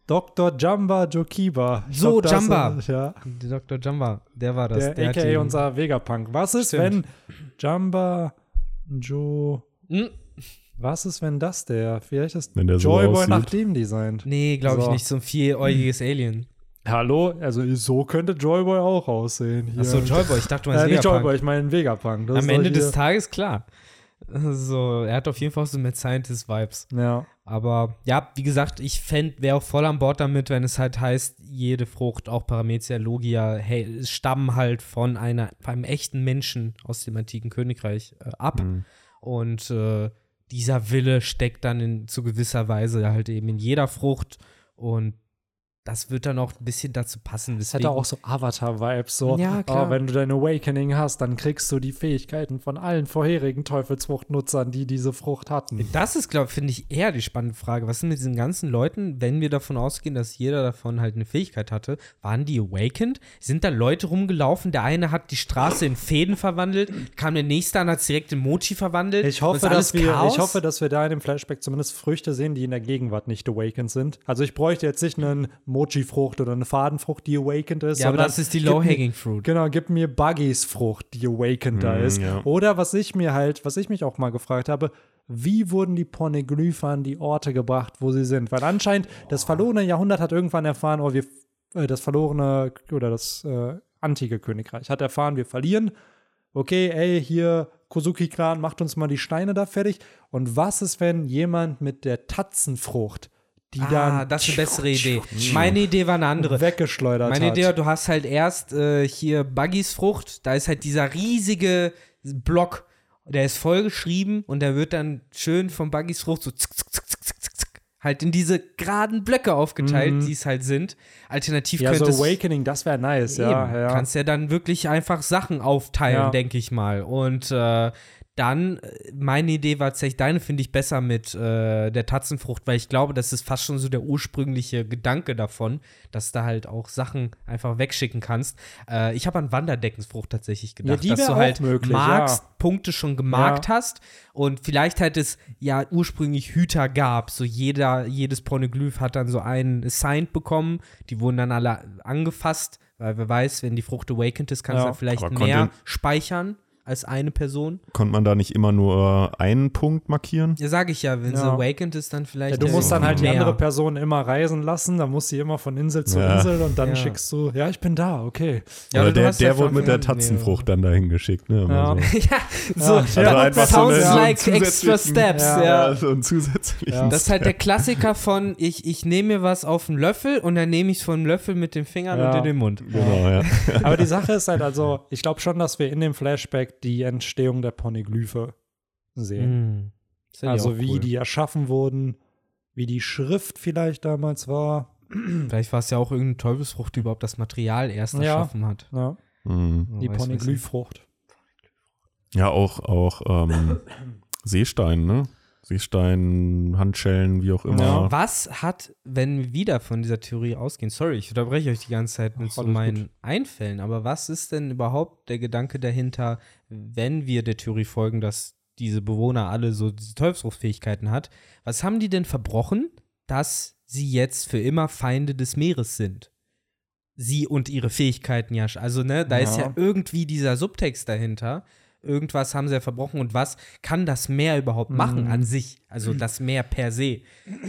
Speaker 1: Dr. Jamba Jokiba. Ich
Speaker 3: So,
Speaker 1: das
Speaker 3: Jamba.
Speaker 1: ist- Ja,
Speaker 3: Der Dr. Jumba, der war das.
Speaker 1: der,
Speaker 3: der
Speaker 1: aka unser Vegapunk. Was ist,
Speaker 3: Stimmt.
Speaker 1: wenn Jamba Joe.
Speaker 3: Hm?
Speaker 1: Was ist, wenn das der? Vielleicht ist
Speaker 2: Wenn der so
Speaker 1: Joyboy
Speaker 2: aussieht.
Speaker 1: nach dem designt.
Speaker 3: Nee, glaube ich
Speaker 1: So.
Speaker 3: nicht. So ein vieräugiges Alien.
Speaker 1: Hallo? Also, so könnte Joyboy auch aussehen. Hier.
Speaker 3: Achso, Joyboy, ich dachte, du meinst
Speaker 1: Äh, nicht
Speaker 3: Vegapunk.
Speaker 1: Joyboy, ich meine Vegapunk. Das
Speaker 3: Am Ende des Tages, klar. So, er hat auf jeden Fall so Mad Scientist-Vibes.
Speaker 1: Ja.
Speaker 3: Aber ja, wie gesagt, ich fände, wäre auch voll an Bord damit, wenn es halt heißt, jede Frucht, auch Paramecia, Logia, hey, stammen halt von, einer, von einem echten Menschen aus dem antiken Königreich äh, ab.
Speaker 2: Mhm.
Speaker 3: Und äh, dieser Wille steckt dann in, zu gewisser Weise halt eben in jeder Frucht. Und das wird dann auch ein bisschen dazu passen.
Speaker 1: Es
Speaker 3: Deswegen,
Speaker 1: hätte auch so Avatar-Vibes, so,
Speaker 3: Ja, klar.
Speaker 1: oh, wenn du dein Awakening hast, dann kriegst du die Fähigkeiten von allen vorherigen Teufelsfruchtnutzern, die diese Frucht hatten.
Speaker 3: Das ist, glaube finde ich, eher die spannende Frage. Was ist mit diesen ganzen Leuten, wenn wir davon ausgehen, dass jeder davon halt eine Fähigkeit hatte? Waren die awakened? Sind da Leute rumgelaufen? Der eine hat die Straße in Fäden verwandelt, kam der nächste an, hat es direkt in Mochi verwandelt.
Speaker 1: Ich hoffe, dass wir,
Speaker 3: Chaos?
Speaker 1: ich hoffe, dass wir da in dem Flashback zumindest Früchte sehen, die in der Gegenwart nicht awakened sind. Also ich bräuchte jetzt nicht eine Mochi-Frucht oder eine Fadenfrucht, die awakened ist.
Speaker 3: Ja, aber das ist die
Speaker 1: gib mir-
Speaker 3: Low-Hanging Fruit.
Speaker 1: Genau, gib mir Buggys Frucht, die awakened da
Speaker 2: Mm,
Speaker 1: ist.
Speaker 2: ja.
Speaker 1: Oder was ich mir halt, was ich mich auch mal gefragt habe, wie wurden die Poneglypher an die Orte gebracht, wo sie sind? Weil anscheinend das verlorene Jahrhundert hat irgendwann erfahren, oh, wir, äh, das verlorene oder das äh, antike Königreich hat erfahren, wir verlieren. Okay, ey, hier Kozuki-Clan, macht uns mal die Steine da fertig. Und was ist, wenn jemand mit der Tatzenfrucht, die
Speaker 3: Ah,
Speaker 1: dann
Speaker 3: das ist eine bessere Idee. Meine Idee war eine andere.
Speaker 1: weggeschleudert
Speaker 3: Meine
Speaker 1: hat?
Speaker 3: Idee, du hast halt erst äh, hier Buggys Frucht, da ist halt dieser riesige Block, der ist vollgeschrieben und der wird dann schön von Buggys Frucht so zick, zick, zick, zick, zick, zick, halt in diese geraden Blöcke aufgeteilt,
Speaker 1: Mhm.
Speaker 3: die es halt sind. Alternativ
Speaker 1: ja, so
Speaker 3: könntest
Speaker 1: Awakening, das wäre nice,
Speaker 3: Eben,
Speaker 1: ja, ja.
Speaker 3: kannst ja dann wirklich einfach Sachen aufteilen,
Speaker 1: Ja.
Speaker 3: denke ich mal. Und äh, dann, äh, meine Idee war tatsächlich, deine finde ich besser mit äh, der Tatzenfrucht, weil ich glaube, das ist fast schon so der ursprüngliche Gedanke davon, dass du halt auch Sachen einfach wegschicken kannst. Äh, ich habe an Wanderdeckensfrucht tatsächlich gedacht,
Speaker 1: die
Speaker 3: dass du halt
Speaker 1: möglich,
Speaker 3: magst,
Speaker 1: ja.
Speaker 3: Punkte schon gemarkt hast und vielleicht halt es ja ursprünglich Hüter gab. So jeder, jedes Poneglyph hat dann so einen assigned bekommen, die wurden dann alle angefasst, weil wer weiß, wenn die Frucht awakened ist, kannst
Speaker 1: Ja,
Speaker 3: du vielleicht
Speaker 2: aber konnte-
Speaker 3: mehr speichern als eine Person.
Speaker 2: Konnte man da nicht immer nur einen Punkt markieren?
Speaker 3: Ja, sage ich ja, wenn sie
Speaker 1: Ja.
Speaker 3: awakened ist, dann vielleicht.
Speaker 1: Ja, du musst dann halt die
Speaker 3: mehr.
Speaker 1: andere Person immer reisen lassen, dann muss sie immer von Insel zu
Speaker 2: Ja.
Speaker 1: Insel und dann
Speaker 3: Ja.
Speaker 1: schickst du, ja, ich bin da, okay.
Speaker 3: Ja,
Speaker 2: Oder der, der
Speaker 3: halt
Speaker 2: wurde
Speaker 3: von
Speaker 2: mit der Tatzenfrucht dann dahin geschickt. Ne?
Speaker 1: Ja.
Speaker 2: So.
Speaker 3: ja, so,
Speaker 1: Ja,
Speaker 2: Also
Speaker 3: ja,
Speaker 2: einfach so
Speaker 3: sounds
Speaker 2: so
Speaker 3: like extra
Speaker 2: zusätzlichen-
Speaker 3: steps,
Speaker 1: Ja,
Speaker 3: ja.
Speaker 2: Ja, so einen zusätzlichen.
Speaker 1: Ja.
Speaker 3: Das ist halt der Klassiker von, ich, ich nehme mir was auf den Löffel und dann nehme ich es vom Löffel mit den Fingern
Speaker 1: Ja.
Speaker 3: und in den Mund.
Speaker 2: Genau, ja.
Speaker 1: Aber die Sache ist halt also, ich glaube schon, dass wir in dem Flashback die Entstehung der Poneglyphe sehen.
Speaker 3: Mhm. Ich
Speaker 1: Also wie
Speaker 3: cool.
Speaker 1: die erschaffen wurden, wie die Schrift vielleicht damals war.
Speaker 3: Vielleicht war es ja auch irgendeine Teufelsfrucht, die überhaupt das Material erst
Speaker 1: Ja.
Speaker 3: erschaffen hat.
Speaker 1: Ja,
Speaker 2: Mhm.
Speaker 1: die Poneglyphfrucht.
Speaker 2: Ja, auch, auch ähm, Seestein, ne? Seestein, Handschellen, wie auch immer.
Speaker 1: Ja.
Speaker 3: Was hat, wenn wir wieder von dieser Theorie ausgehen, sorry, ich unterbreche euch die ganze Zeit mit
Speaker 1: Ach,
Speaker 3: so meinen
Speaker 1: gut.
Speaker 3: Einfällen, aber was ist denn überhaupt der Gedanke dahinter, wenn wir der Theorie folgen, dass diese Bewohner alle so diese Teufelsfruchtfähigkeiten hat? Was haben die denn verbrochen, dass sie jetzt für immer Feinde des Meeres sind? Sie und ihre Fähigkeiten ja. Also, ne, da ist
Speaker 1: Ja.
Speaker 3: ja irgendwie dieser Subtext dahinter. Irgendwas haben sie ja verbrochen und was kann das Meer überhaupt machen an sich? Also das Meer per se.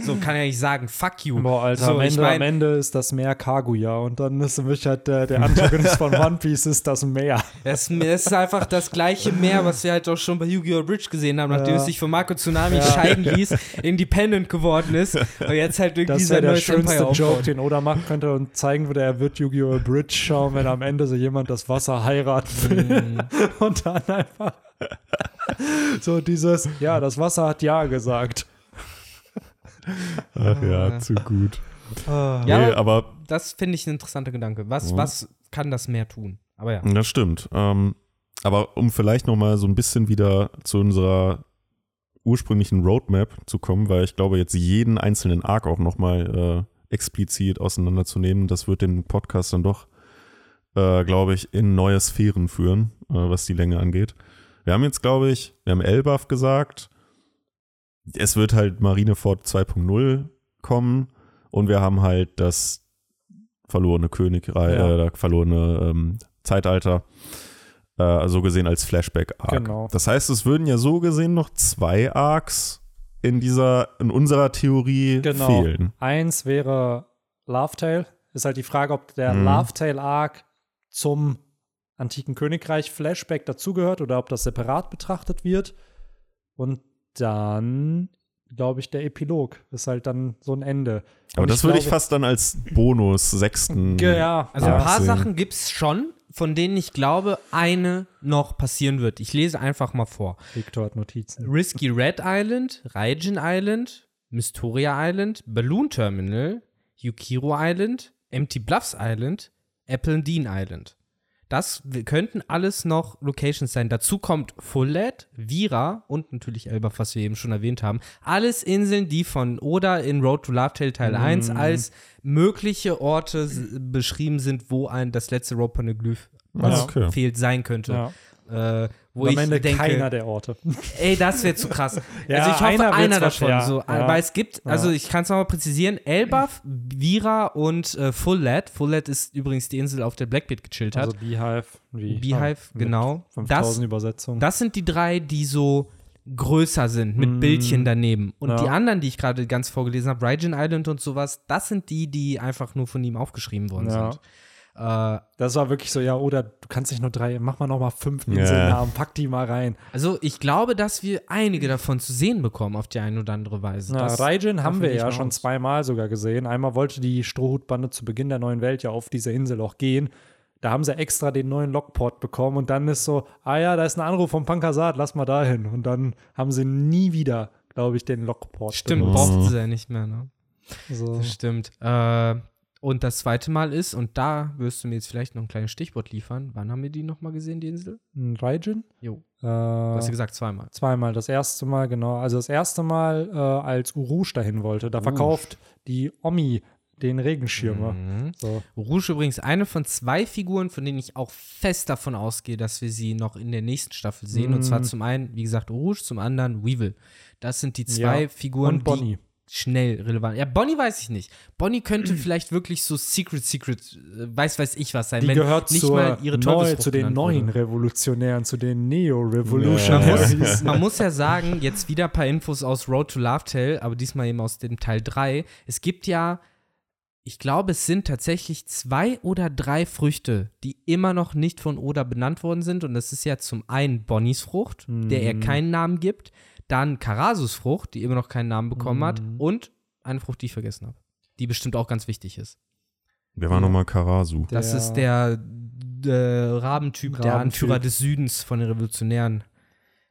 Speaker 3: So kann er nicht sagen, fuck you.
Speaker 1: Boah, Alter,
Speaker 3: so,
Speaker 1: am,
Speaker 3: ich
Speaker 1: Ende,
Speaker 3: mein,
Speaker 1: am Ende ist das Meer Kaguya und dann ist für mich halt der, der Antagonist von One Piece ist das Meer.
Speaker 3: Es ist einfach das gleiche Meer, was wir halt auch schon bei Yu-Gi-Oh! Bridge gesehen haben, nachdem
Speaker 1: Ja.
Speaker 3: es sich von Marco Tsunami scheiden ließ, independent geworden ist und jetzt halt irgendwie sein
Speaker 1: wäre der
Speaker 3: neues
Speaker 1: schönste
Speaker 3: Empire
Speaker 1: Joke, den Oda machen könnte und zeigen würde, er wird Yu-Gi-Oh! Bridge schauen, wenn am Ende so jemand das Wasser heiraten will.
Speaker 3: Mhm.
Speaker 1: Und dann einfach so dieses, ja, das Wasser hat Ja gesagt.
Speaker 2: Ach ja, zu gut.
Speaker 3: Ja,
Speaker 2: nee,
Speaker 3: aber das finde ich ein interessanter Gedanke. Was,
Speaker 2: Ja.
Speaker 3: was kann das Meer tun? Aber ja.
Speaker 2: das stimmt. Ähm, aber um vielleicht noch mal so ein bisschen wieder zu unserer ursprünglichen Roadmap zu kommen, weil ich glaube, jetzt jeden einzelnen Arc auch noch mal äh, explizit auseinanderzunehmen, das wird den Podcast dann doch, äh, glaube ich, in neue Sphären führen, äh, was die Länge angeht. Wir haben jetzt, glaube ich, wir haben Elbaf gesagt, es wird halt Marineford 2.0 kommen und wir haben halt das verlorene Königreich,
Speaker 1: Ja.
Speaker 2: äh, verlorene ähm, Zeitalter, äh, so gesehen als Flashback-Arc.
Speaker 1: Genau.
Speaker 2: Das heißt, es würden ja so gesehen noch zwei Arcs in dieser, in unserer Theorie
Speaker 1: Genau.
Speaker 2: fehlen.
Speaker 1: Eins wäre Love Tale. Ist halt die Frage, ob der
Speaker 2: Mhm.
Speaker 1: Love Tale Arc zum antiken Königreich Flashback dazugehört oder ob das separat betrachtet wird. Und dann, glaube ich, der Epilog ist halt dann so ein Ende.
Speaker 2: Aber
Speaker 1: Und
Speaker 2: das würde ich
Speaker 1: glaube-
Speaker 2: fast dann als Bonus sechsten.
Speaker 1: Ja,
Speaker 3: Also
Speaker 2: Ja,
Speaker 3: ein paar
Speaker 2: sehen.
Speaker 3: Sachen gibt es schon, von denen ich glaube, eine noch passieren wird. Ich lese einfach mal vor.
Speaker 1: Victor hat Notizen.
Speaker 3: Risky Red Island, Raijin Island, Mystoria Island, Balloon Terminal, Yukiro Island, Empty Bluffs Island, Apple Dean Island. Das könnten alles noch Locations sein. Dazu kommt Full Lead, Vira und natürlich Elbaf, was wir eben schon erwähnt haben. Alles Inseln, die von Oda in Road to Love Tale Teil 1 als mögliche Orte beschrieben sind, wo ein das letzte Road Poneglyph, was
Speaker 2: Ja. Okay.
Speaker 3: fehlt, sein könnte.
Speaker 1: Ja.
Speaker 3: Äh, wo
Speaker 1: am
Speaker 3: ich
Speaker 1: Ende
Speaker 3: denke,
Speaker 1: keiner der Orte.
Speaker 3: Ey, das wäre zu krass.
Speaker 1: Ja,
Speaker 3: also ich hoffe,
Speaker 1: einer
Speaker 3: einer, davon.
Speaker 1: wahrscheinlich,
Speaker 3: So,
Speaker 1: ja. Ja.
Speaker 3: Weil es gibt, also ich kann es nochmal präzisieren, Elbaf, Vira und äh, Full Lad. Full Lad ist übrigens die Insel, auf der Blackbeard gechillt hat.
Speaker 1: Also Beehive. Wie?
Speaker 3: Beehive,
Speaker 1: mit
Speaker 3: genau.
Speaker 1: 5000
Speaker 3: Das,
Speaker 1: Übersetzungen.
Speaker 3: das sind die drei, die so größer sind, mit
Speaker 1: Mm.
Speaker 3: Bildchen daneben. Und
Speaker 1: Ja.
Speaker 3: die anderen, die ich gerade ganz vorgelesen habe, Raijin Island und sowas, das sind die, die einfach nur von ihm aufgeschrieben worden
Speaker 1: Ja.
Speaker 3: sind. Äh,
Speaker 1: Das war wirklich so, ja, oder du kannst nicht nur drei, mach mal noch mal fünf
Speaker 2: Ja.
Speaker 1: Inselnamen, pack die mal rein.
Speaker 3: also ich glaube, dass wir einige davon zu sehen bekommen auf die eine oder andere Weise.
Speaker 1: Ja,
Speaker 3: Das-
Speaker 1: Raijin haben wir ja schon
Speaker 3: aus.
Speaker 1: zweimal sogar gesehen. Einmal wollte die Strohhutbande zu Beginn der neuen Welt ja auf diese Insel auch gehen. Da haben sie extra den neuen Lockport bekommen und dann ist so, ah ja, da ist ein Anruf vom Pankasat, lass mal dahin. Und dann haben sie nie wieder, glaube ich, den Lockport
Speaker 3: Stimmt,
Speaker 1: benutzt.
Speaker 3: brauchten sie ja nicht mehr, ne?
Speaker 1: So.
Speaker 3: Das stimmt. Äh, und das zweite Mal ist, und da wirst du mir jetzt vielleicht noch ein kleines Stichwort liefern. Wann haben wir die nochmal gesehen, die Insel?
Speaker 1: Raijin?
Speaker 3: Jo.
Speaker 1: Äh,
Speaker 3: Du hast ja gesagt, zweimal.
Speaker 1: Zweimal. Das erste Mal, genau. Also das erste Mal, äh, als Urush dahin wollte. Da verkauft die Omi den Regenschirmer.
Speaker 3: Mhm.
Speaker 1: So.
Speaker 3: Rouge übrigens eine von zwei Figuren, von denen ich auch fest davon ausgehe, dass wir sie noch in der nächsten Staffel sehen. Und
Speaker 1: Mhm.
Speaker 3: zwar zum einen, wie gesagt, Rouge, zum anderen Weevil. Das sind die zwei
Speaker 1: Ja.
Speaker 3: Figuren,
Speaker 1: Und Bonnie.
Speaker 3: die schnell relevant. Ja, Bonnie weiß ich nicht. Bonnie könnte vielleicht wirklich so Secret, Secret, äh, weiß, weiß ich was sein.
Speaker 1: Die
Speaker 3: wenn
Speaker 1: gehört
Speaker 3: nicht mal ihre
Speaker 1: neu, zu den neuen
Speaker 3: wurde.
Speaker 1: Revolutionären, zu den
Speaker 3: Man
Speaker 1: Neo-Revolutionaries.
Speaker 3: muss, man muss ja sagen, jetzt wieder ein paar Infos aus Road to Love Tale, aber diesmal eben aus dem Teil 3. Es gibt ja, ich glaube, es sind tatsächlich zwei oder drei Früchte, die immer noch nicht von Oda benannt worden sind. Und das ist ja zum einen Bonnies Frucht, der er
Speaker 1: Mhm.
Speaker 3: keinen Namen gibt, dann Karasus Frucht, die immer noch keinen Namen bekommen hat,
Speaker 1: Mhm.
Speaker 3: und eine Frucht, die ich vergessen habe, die bestimmt auch ganz wichtig ist.
Speaker 2: Wer war nochmal Karasu?
Speaker 3: Das
Speaker 1: Der-
Speaker 3: ist der äh, Rabentyp, der
Speaker 1: Rabentyp.
Speaker 3: Anführer des Südens von den Revolutionären.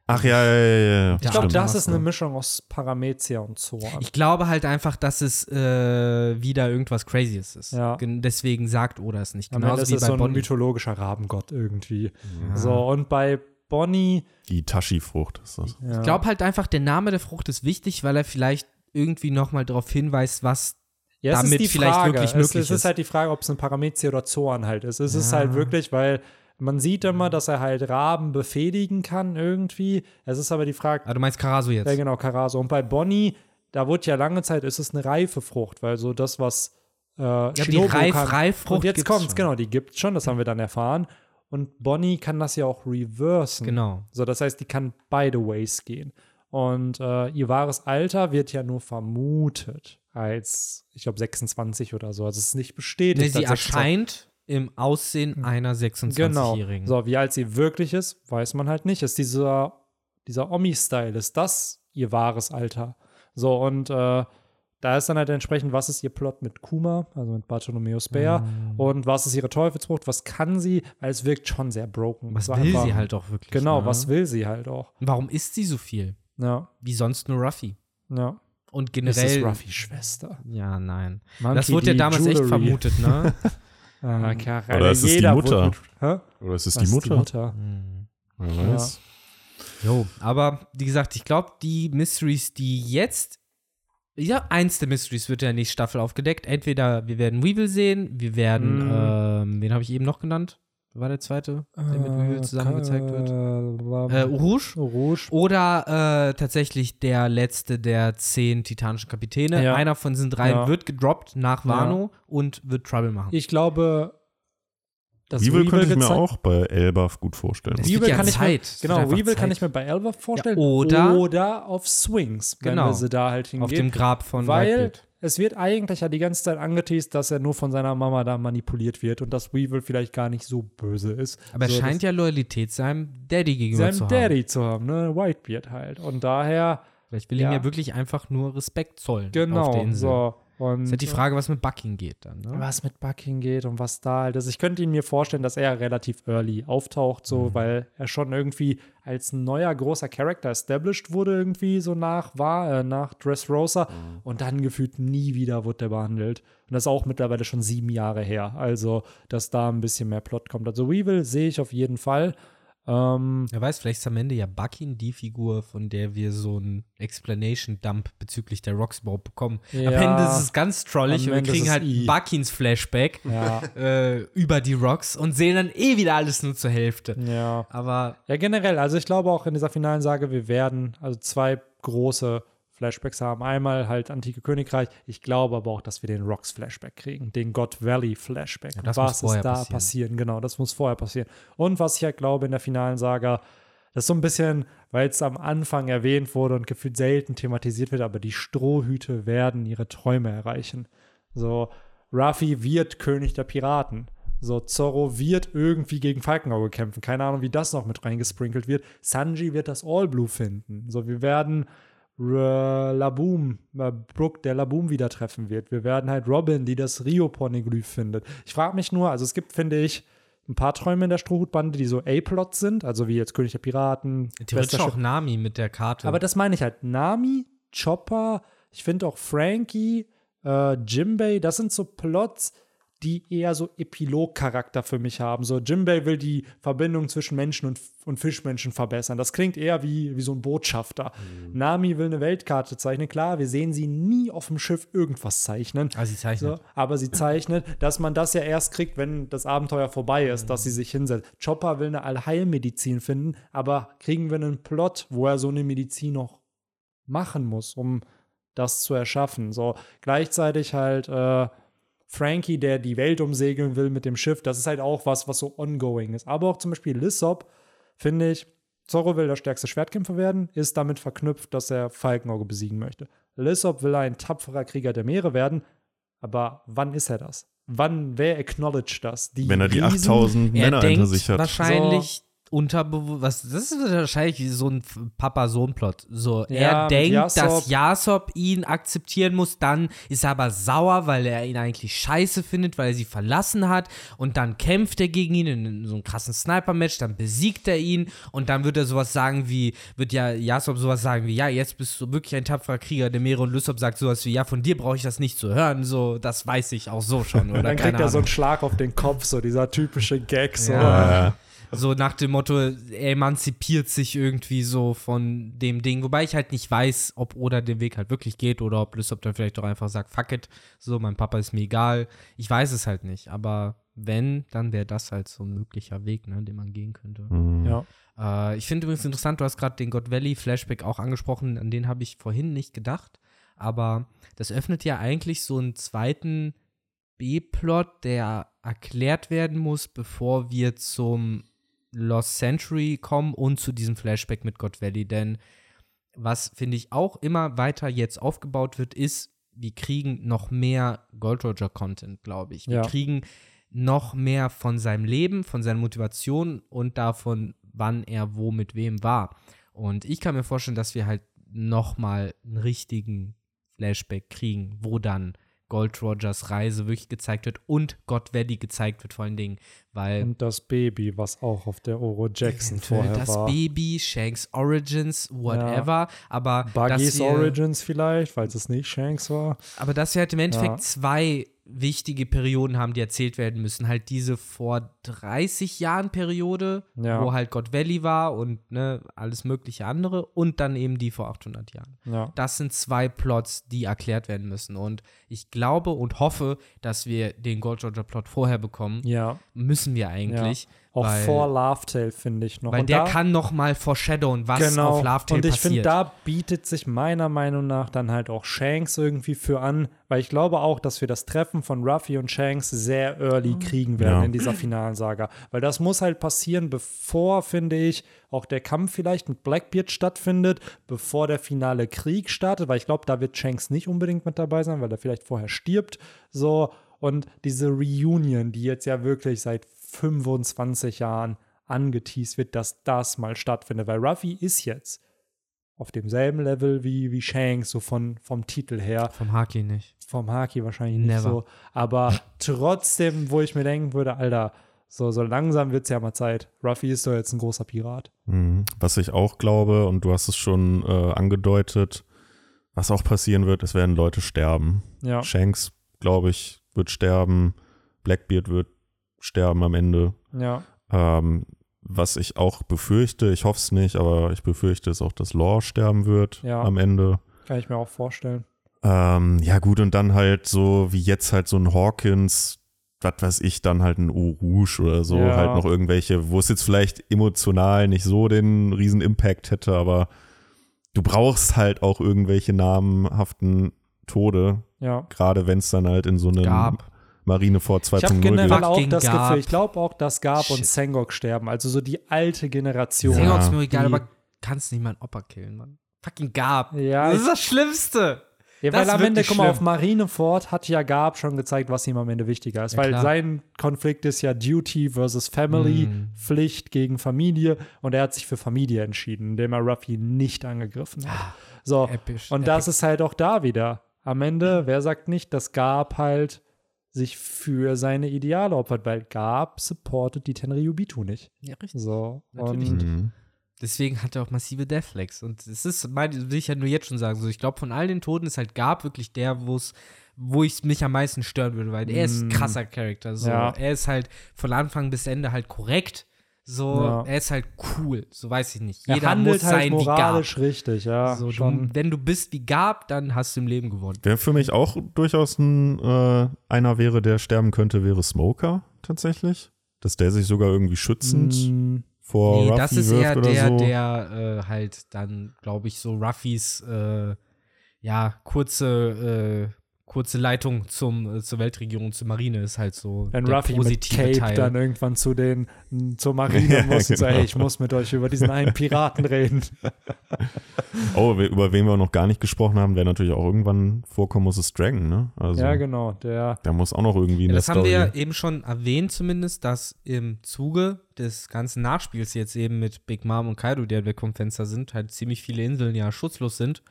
Speaker 2: Ach ja, ja, ja, ja.
Speaker 3: Ich
Speaker 1: glaube, das ist eine. Mischung aus Paramezia und Zoan.
Speaker 3: Ich glaube halt einfach, dass es äh, wieder irgendwas Crazyes ist.
Speaker 1: Ja.
Speaker 3: Gen- Deswegen sagt Oda es nicht.
Speaker 1: Ende
Speaker 3: Genauso
Speaker 1: ist
Speaker 3: wie
Speaker 1: es
Speaker 3: bei
Speaker 1: so ein
Speaker 3: Bonnie.
Speaker 1: mythologischer Rabengott irgendwie.
Speaker 3: Ja.
Speaker 1: So, und bei Bonnie,
Speaker 2: Die Tashi-Frucht ist das.
Speaker 1: ja,
Speaker 3: Ich glaube halt einfach, der Name der Frucht ist wichtig, weil er vielleicht irgendwie nochmal darauf hinweist, was.
Speaker 1: ja, es
Speaker 3: damit
Speaker 1: ist die
Speaker 3: vielleicht
Speaker 1: Frage.
Speaker 3: wirklich
Speaker 1: es,
Speaker 3: möglich
Speaker 1: es ist
Speaker 3: ist.
Speaker 1: halt die Frage, ob es ein Paramezia oder Zoan halt ist. Es ist
Speaker 3: Ja.
Speaker 1: halt wirklich, weil man sieht immer, dass er halt Raben befehligen kann irgendwie. Es ist aber die Frage,
Speaker 3: Ah, du meinst Karasu jetzt?
Speaker 1: Ja, genau, Karaso. Und bei Bonnie, da wurde ja lange Zeit, ist es eine reife Frucht, weil so das, was äh,
Speaker 3: Ja, die Reif-
Speaker 1: kann.
Speaker 3: Reifrucht
Speaker 1: Und jetzt kommt's,
Speaker 3: schon.
Speaker 1: genau, die gibt es schon, das haben wir dann erfahren. Und Bonnie kann das ja auch reversen.
Speaker 3: Genau.
Speaker 1: So, das heißt, die kann beide Ways gehen. Und äh, ihr wahres Alter wird ja nur vermutet als, ich glaube, 26 oder so. Also es ist nicht bestätigt.
Speaker 3: Nee, sie
Speaker 1: als 26.
Speaker 3: erscheint im Aussehen einer
Speaker 1: Genau.
Speaker 3: 26-Jährigen.
Speaker 1: So, wie alt sie wirklich ist, weiß man halt nicht. Ist dieser, dieser Omi-Style, ist das ihr wahres Alter? So, und äh, da ist dann halt entsprechend, was ist ihr Plot mit Kuma, also mit Bartholomeus Bär,
Speaker 3: Mhm.
Speaker 1: und was ist ihre Teufelsfrucht, was kann sie, weil es wirkt schon sehr broken.
Speaker 3: Was will
Speaker 1: einfach-
Speaker 3: sie halt auch wirklich?
Speaker 1: Genau,
Speaker 3: ne?
Speaker 1: was will sie halt auch.
Speaker 3: Warum isst sie so viel?
Speaker 1: Ja,
Speaker 3: Wie sonst nur Ruffy.
Speaker 1: ja.
Speaker 3: Und
Speaker 1: Ist es
Speaker 3: generell.
Speaker 1: Ruffys Schwester?
Speaker 3: Ja, nein.
Speaker 1: Monkey
Speaker 3: das wurde ja damals echt
Speaker 1: Jewelry.
Speaker 3: vermutet, ne?
Speaker 1: Karre,
Speaker 2: Oder ist es die Mutter?
Speaker 1: wurde-?
Speaker 2: Oder ist es die
Speaker 1: ist
Speaker 2: Mutter?
Speaker 3: Hm.
Speaker 2: Wer weiß.
Speaker 3: Jo, aber wie gesagt, ich glaube, die Mysteries, die jetzt. Ja, eins der Mysteries wird ja in der nächsten Staffel aufgedeckt. Entweder wir werden Weevil sehen, wir werden,
Speaker 1: Mm.
Speaker 3: ähm, wen habe ich eben noch genannt? War der zweite, der mit Weevil zusammen gezeigt wird? Äh,
Speaker 1: Äh,
Speaker 3: Rouge.
Speaker 1: Rouge.
Speaker 3: Oder äh, tatsächlich der letzte der zehn titanischen Kapitäne.
Speaker 1: Ja.
Speaker 3: Einer von diesen drei
Speaker 1: Ja.
Speaker 3: wird gedroppt nach
Speaker 1: Ja.
Speaker 3: Wano und wird Trouble machen.
Speaker 1: Ich glaube, dass
Speaker 2: Weevil könnte ich mir auch bei Elbaf gut vorstellen.
Speaker 3: Es
Speaker 1: Weevil
Speaker 3: ja
Speaker 1: kann ich mir,
Speaker 3: Zeit. Es wird
Speaker 1: genau, Weevil kann
Speaker 3: Zeit.
Speaker 1: ich mir bei Elva vorstellen.
Speaker 3: Ja, oder-
Speaker 1: oder auf Swings, wenn
Speaker 3: Genau.
Speaker 1: wir sie da halt hingehen.
Speaker 3: auf dem Grab von
Speaker 1: Weil
Speaker 3: Whitebeard.
Speaker 1: es wird eigentlich ja die ganze Zeit angeteased, dass er nur von seiner Mama da manipuliert wird und dass Weevil vielleicht gar nicht so böse ist.
Speaker 3: Aber er
Speaker 1: so,
Speaker 3: scheint ja Loyalität seinem Daddy gegenüber
Speaker 1: seinem
Speaker 3: zu haben.
Speaker 1: Daddy zu haben, ne? Whitebeard halt. Und daher,
Speaker 3: Vielleicht will
Speaker 1: Ja.
Speaker 3: ihm ja wirklich einfach nur Respekt zollen auf
Speaker 1: genau,
Speaker 3: der Insel.
Speaker 1: so. Und
Speaker 3: Ist halt die Frage, was mit Bucking geht dann. Ne?
Speaker 1: was mit Bucking geht und was da halt ist. Ich könnte ihn mir vorstellen, dass er relativ early auftaucht, so,
Speaker 3: Mhm.
Speaker 1: weil er schon irgendwie als neuer großer Charakter established wurde, irgendwie so nach war, äh, nach Dressrosa
Speaker 3: Mhm.
Speaker 1: und dann gefühlt nie wieder wurde der behandelt. Und das ist auch mittlerweile schon sieben Jahre her. Also, dass da ein bisschen mehr Plot kommt. Also, Weevil sehe ich auf jeden Fall. Ähm,
Speaker 3: Wer weiß, vielleicht ist am Ende ja Bucking die Figur, von der wir so einen Explanation-Dump bezüglich der Rocks überhaupt bekommen. Am
Speaker 1: Ja.
Speaker 3: Ende ist es ganz trollig
Speaker 1: Am
Speaker 3: und wir kriegen halt
Speaker 1: I.
Speaker 3: Buckings Flashback
Speaker 1: ja,
Speaker 3: äh, über die Rocks und sehen dann eh wieder alles nur zur Hälfte.
Speaker 1: ja.
Speaker 3: Aber
Speaker 1: Ja, generell. Also ich glaube auch in dieser finalen Sage, wir werden also zwei große Flashbacks haben. Einmal halt Antike Königreich. Ich glaube aber auch, dass wir den Rocks Flashback kriegen, den God Valley Flashback.
Speaker 3: Ja,
Speaker 1: was ist da
Speaker 3: passieren.
Speaker 1: passieren? Genau, das muss vorher passieren. Und was ich halt glaube in der finalen Saga, das ist so ein bisschen, weil es am Anfang erwähnt wurde und gefühlt selten thematisiert wird, aber die Strohhüte werden ihre Träume erreichen. So, Ruffy wird König der Piraten. So, Zorro wird irgendwie gegen Falkenauge kämpfen. Keine Ahnung, wie das noch mit reingesprinkelt wird. Sanji wird das All Blue finden. So, wir werden Laboom, Brooke, der Laboom wieder treffen wird. Wir werden halt Robin, die das Rio Poneglyph findet. Ich frage mich nur, also es gibt, finde ich, ein paar Träume in der Strohhutbande, die so A-Plots sind, also wie jetzt König der Piraten.
Speaker 3: theoretisch auch Nami mit der Karte.
Speaker 1: aber das meine ich halt. Nami, Chopper, ich finde auch Frankie, äh, Jimbei, das sind so Plots, die eher so Epilog-Charakter für mich haben. So, Jimbei will die Verbindung zwischen Menschen und, und Fischmenschen verbessern. Das klingt eher wie, wie so ein Botschafter. Nami will eine Weltkarte zeichnen. Klar, wir sehen sie nie auf dem Schiff irgendwas zeichnen.
Speaker 3: Ah, sie zeichnet.
Speaker 1: So, aber sie zeichnet, dass man das ja erst kriegt, wenn das Abenteuer vorbei ist, dass sie sich hinsetzt. Chopper will eine Allheilmedizin finden, aber kriegen wir einen Plot, wo er so eine Medizin noch machen muss, um das zu erschaffen. So gleichzeitig halt äh, Frankie, der die Welt umsegeln will mit dem Schiff, das ist halt auch was, was so ongoing ist. Aber auch zum Beispiel Lissop, finde ich, Zorro will der stärkste Schwertkämpfer werden, ist damit verknüpft, dass er Falkenauge besiegen möchte. Lissop will ein tapferer Krieger der Meere werden, aber wann ist er das? Wann, wer acknowledged das? Die
Speaker 2: Wenn er die
Speaker 1: Riesen-
Speaker 2: 8000
Speaker 3: er
Speaker 2: Männer
Speaker 3: denkt
Speaker 2: hinter sich hat.
Speaker 3: wahrscheinlich unterbewusst, was, das ist wahrscheinlich so ein Papa-Sohn-Plot. So,
Speaker 1: Ja,
Speaker 3: er denkt,
Speaker 1: Yasop.
Speaker 3: dass Yasop ihn akzeptieren muss, dann ist er aber sauer, weil er ihn eigentlich scheiße findet, weil er sie verlassen hat und dann kämpft er gegen ihn in so einem krassen Sniper-Match, dann besiegt er ihn und dann wird er sowas sagen wie, wird ja Yasop sowas sagen wie, ja, jetzt bist du wirklich ein tapferer Krieger der Meere und Lysop sagt sowas wie, ja, von dir brauche ich das nicht zu hören, so, das weiß ich auch so schon, oder
Speaker 1: Dann kriegt er so
Speaker 3: Ahnung.
Speaker 1: einen Schlag auf den Kopf, so dieser typische Gag. So.
Speaker 3: Ja. So nach dem Motto, er emanzipiert sich irgendwie so von dem Ding. Wobei ich halt nicht weiß, ob Oda den Weg halt wirklich geht oder ob Lysop dann vielleicht doch einfach sagt, fuck it, so, mein Papa ist mir egal. Ich weiß es halt nicht. Aber wenn, dann wäre das halt so ein möglicher Weg, ne, den man gehen könnte.
Speaker 2: Mhm.
Speaker 1: Ja.
Speaker 3: Äh, ich finde übrigens interessant, du hast gerade den God Valley Flashback auch angesprochen, an den habe ich vorhin nicht gedacht. Aber das öffnet ja eigentlich so einen zweiten B-Plot, der erklärt werden muss, bevor wir zum Lost Century kommen und zu diesem Flashback mit God Valley. Denn was, finde ich, auch immer weiter jetzt aufgebaut wird, ist, wir kriegen noch mehr Gold Roger Content, glaube ich. Wir
Speaker 1: Ja.
Speaker 3: kriegen noch mehr von seinem Leben, von seiner Motivation und davon, wann er wo mit wem war. Und ich kann mir vorstellen, dass wir halt noch mal einen richtigen Flashback kriegen, wo dann Gold Rogers Reise wirklich gezeigt wird und God Valley gezeigt wird vor allen Dingen, weil
Speaker 1: Und das Baby, was auch auf der Oro Jackson vorher
Speaker 3: das
Speaker 1: war.
Speaker 3: Baby, Shanks Origins, whatever, aber dass
Speaker 1: Buggy's
Speaker 3: wir,
Speaker 1: Origins vielleicht, falls es nicht Shanks war.
Speaker 3: aber dass wir halt im Endeffekt
Speaker 1: Ja.
Speaker 3: zwei wichtige Perioden haben, die erzählt werden müssen. Halt diese vor 30 Jahren Periode,
Speaker 1: Ja.
Speaker 3: wo halt God Valley war und ne, alles mögliche andere und dann eben die vor 800 Jahren.
Speaker 1: Ja.
Speaker 3: Das sind zwei Plots, die erklärt werden müssen. Und ich glaube und hoffe, dass wir den Gold Roger Plot vorher bekommen.
Speaker 1: Ja.
Speaker 3: Müssen wir eigentlich.
Speaker 1: Auch
Speaker 3: weil,
Speaker 1: vor Laughtail, finde ich noch.
Speaker 3: Weil
Speaker 1: Und
Speaker 3: der
Speaker 1: da,
Speaker 3: kann noch mal foreshadowen, was
Speaker 1: genau.
Speaker 3: auf Love Tale
Speaker 1: Und ich finde,
Speaker 3: passiert.
Speaker 1: da bietet sich meiner Meinung nach dann halt auch Shanks irgendwie für an, weil ich glaube auch, dass wir das Treffen von Ruffy und Shanks sehr early kriegen werden
Speaker 2: Ja.
Speaker 1: in dieser finalen Saga. Weil das muss halt passieren, bevor, finde ich, auch der Kampf vielleicht mit Blackbeard stattfindet, bevor der finale Krieg startet, weil ich glaube, da wird Shanks nicht unbedingt mit dabei sein, weil er vielleicht vorher stirbt. So, und diese Reunion, die jetzt ja wirklich seit 25 Jahren angeteased wird, dass das mal stattfindet, weil Ruffy ist jetzt auf demselben Level wie, wie Shanks, so von, vom Titel her.
Speaker 3: Vom Haki nicht.
Speaker 1: Vom Haki wahrscheinlich nicht
Speaker 3: Never.
Speaker 1: so. Aber trotzdem, wo ich mir denken würde, Alter, so, so langsam wird es ja mal Zeit. Ruffy ist doch jetzt ein großer Pirat.
Speaker 2: Mhm. Was ich auch glaube, und du hast es schon äh, angedeutet, was auch passieren wird, es werden Leute sterben.
Speaker 1: Ja.
Speaker 2: Shanks, glaube ich, wird sterben. Blackbeard wird sterben am Ende.
Speaker 1: Ja.
Speaker 2: Ähm, was ich auch befürchte, ich hoffe es nicht, aber ich befürchte ist auch, dass Law sterben wird
Speaker 1: Ja.
Speaker 2: am Ende.
Speaker 1: Kann ich mir auch vorstellen.
Speaker 2: Ähm, ja, gut, und dann halt so wie jetzt halt so ein Hawkins, was weiß ich, dann halt ein Eau Rouge oder so,
Speaker 1: Ja.
Speaker 2: halt noch irgendwelche, wo es jetzt vielleicht emotional nicht so den riesen Impact hätte, aber du brauchst halt auch irgendwelche namenhaften Tode,
Speaker 1: Ja.
Speaker 2: gerade wenn es dann halt in so einem
Speaker 3: Gab.
Speaker 2: Marineford
Speaker 1: Ich habe
Speaker 2: 2.0
Speaker 1: generell auch das
Speaker 3: Garp.
Speaker 1: Gefühl, ich glaube auch, dass Garb und
Speaker 3: Shit.
Speaker 1: Sengok sterben. Also so die alte Generation.
Speaker 3: Sengok ist mir egal,
Speaker 1: die-
Speaker 3: aber kannst nicht mal einen Opa killen, Mann. Fucking Gab.
Speaker 1: Ja,
Speaker 3: das ist das Schlimmste.
Speaker 1: Ja, weil am Ende, guck mal, auf. Marineford hat ja Garb schon gezeigt, was ihm am Ende wichtiger ist.
Speaker 3: Ja,
Speaker 1: weil
Speaker 3: klar.
Speaker 1: sein Konflikt ist ja Duty versus Family,
Speaker 3: Mm.
Speaker 1: Pflicht gegen Familie. Und er hat sich für Familie entschieden, indem er Ruffy nicht angegriffen hat. So,
Speaker 3: Episch.
Speaker 1: und das ist halt auch da wieder. Am Ende, wer sagt nicht, dass Garb halt sich für seine Ideale opfert, weil Garb supportet die Tenryubitu nicht.
Speaker 3: Ja, richtig.
Speaker 1: So,
Speaker 3: Natürlich
Speaker 1: und
Speaker 3: nicht.
Speaker 2: Mhm.
Speaker 3: Deswegen hat er auch massive Deathflags. Und es ist, mein, will ich ja nur jetzt schon sagen, so ich glaube, von all den Toten ist halt Gab wirklich der, wo's, wo ich mich am meisten stören würde, weil er ist ein
Speaker 1: Mm.
Speaker 3: krasser Charakter. So.
Speaker 1: Ja.
Speaker 3: Er ist halt von Anfang bis Ende halt korrekt. So,
Speaker 1: Ja.
Speaker 3: er ist halt cool. So weiß ich nicht.
Speaker 1: er
Speaker 3: Jeder
Speaker 1: handelt
Speaker 3: muss
Speaker 1: halt
Speaker 3: sein wie Gab.
Speaker 1: moralisch richtig, ja.
Speaker 3: So,
Speaker 1: schon.
Speaker 3: du, wenn du bist wie Gab, dann hast du im Leben gewonnen.
Speaker 2: Wer für mich auch durchaus ein, äh, einer wäre, der sterben könnte, wäre Smoker tatsächlich. Dass der sich sogar irgendwie schützend
Speaker 1: Mm,
Speaker 2: vor
Speaker 3: Nee,
Speaker 2: Ruffy
Speaker 3: das ist
Speaker 2: wirft
Speaker 3: eher der,
Speaker 2: so.
Speaker 3: der äh, halt dann, glaube ich, so Ruffys äh, ja, kurze, äh, kurze Leitung zum, äh, zur Weltregierung, zur Marine ist halt so
Speaker 1: Wenn
Speaker 3: der
Speaker 1: Ruffy mit
Speaker 3: positive
Speaker 1: Cape
Speaker 3: Teil.
Speaker 1: dann irgendwann zu den zur Marine
Speaker 2: Ja,
Speaker 1: muss und
Speaker 2: genau.
Speaker 1: hey, ich muss mit euch über diesen einen Piraten reden.
Speaker 2: Oh, über wen wir noch gar nicht gesprochen haben, wer natürlich auch irgendwann vorkommen muss, ist Dragon, ne? Also,
Speaker 1: Ja, genau, der
Speaker 2: der muss auch noch irgendwie in
Speaker 3: Ja,
Speaker 2: der
Speaker 3: das haben
Speaker 2: Story.
Speaker 3: wir ja eben schon erwähnt, zumindest, dass im Zuge des ganzen Nachspiels jetzt eben mit Big Mom und Kaido, die halt weg vom Fenster sind, halt ziemlich viele Inseln ja schutzlos sind,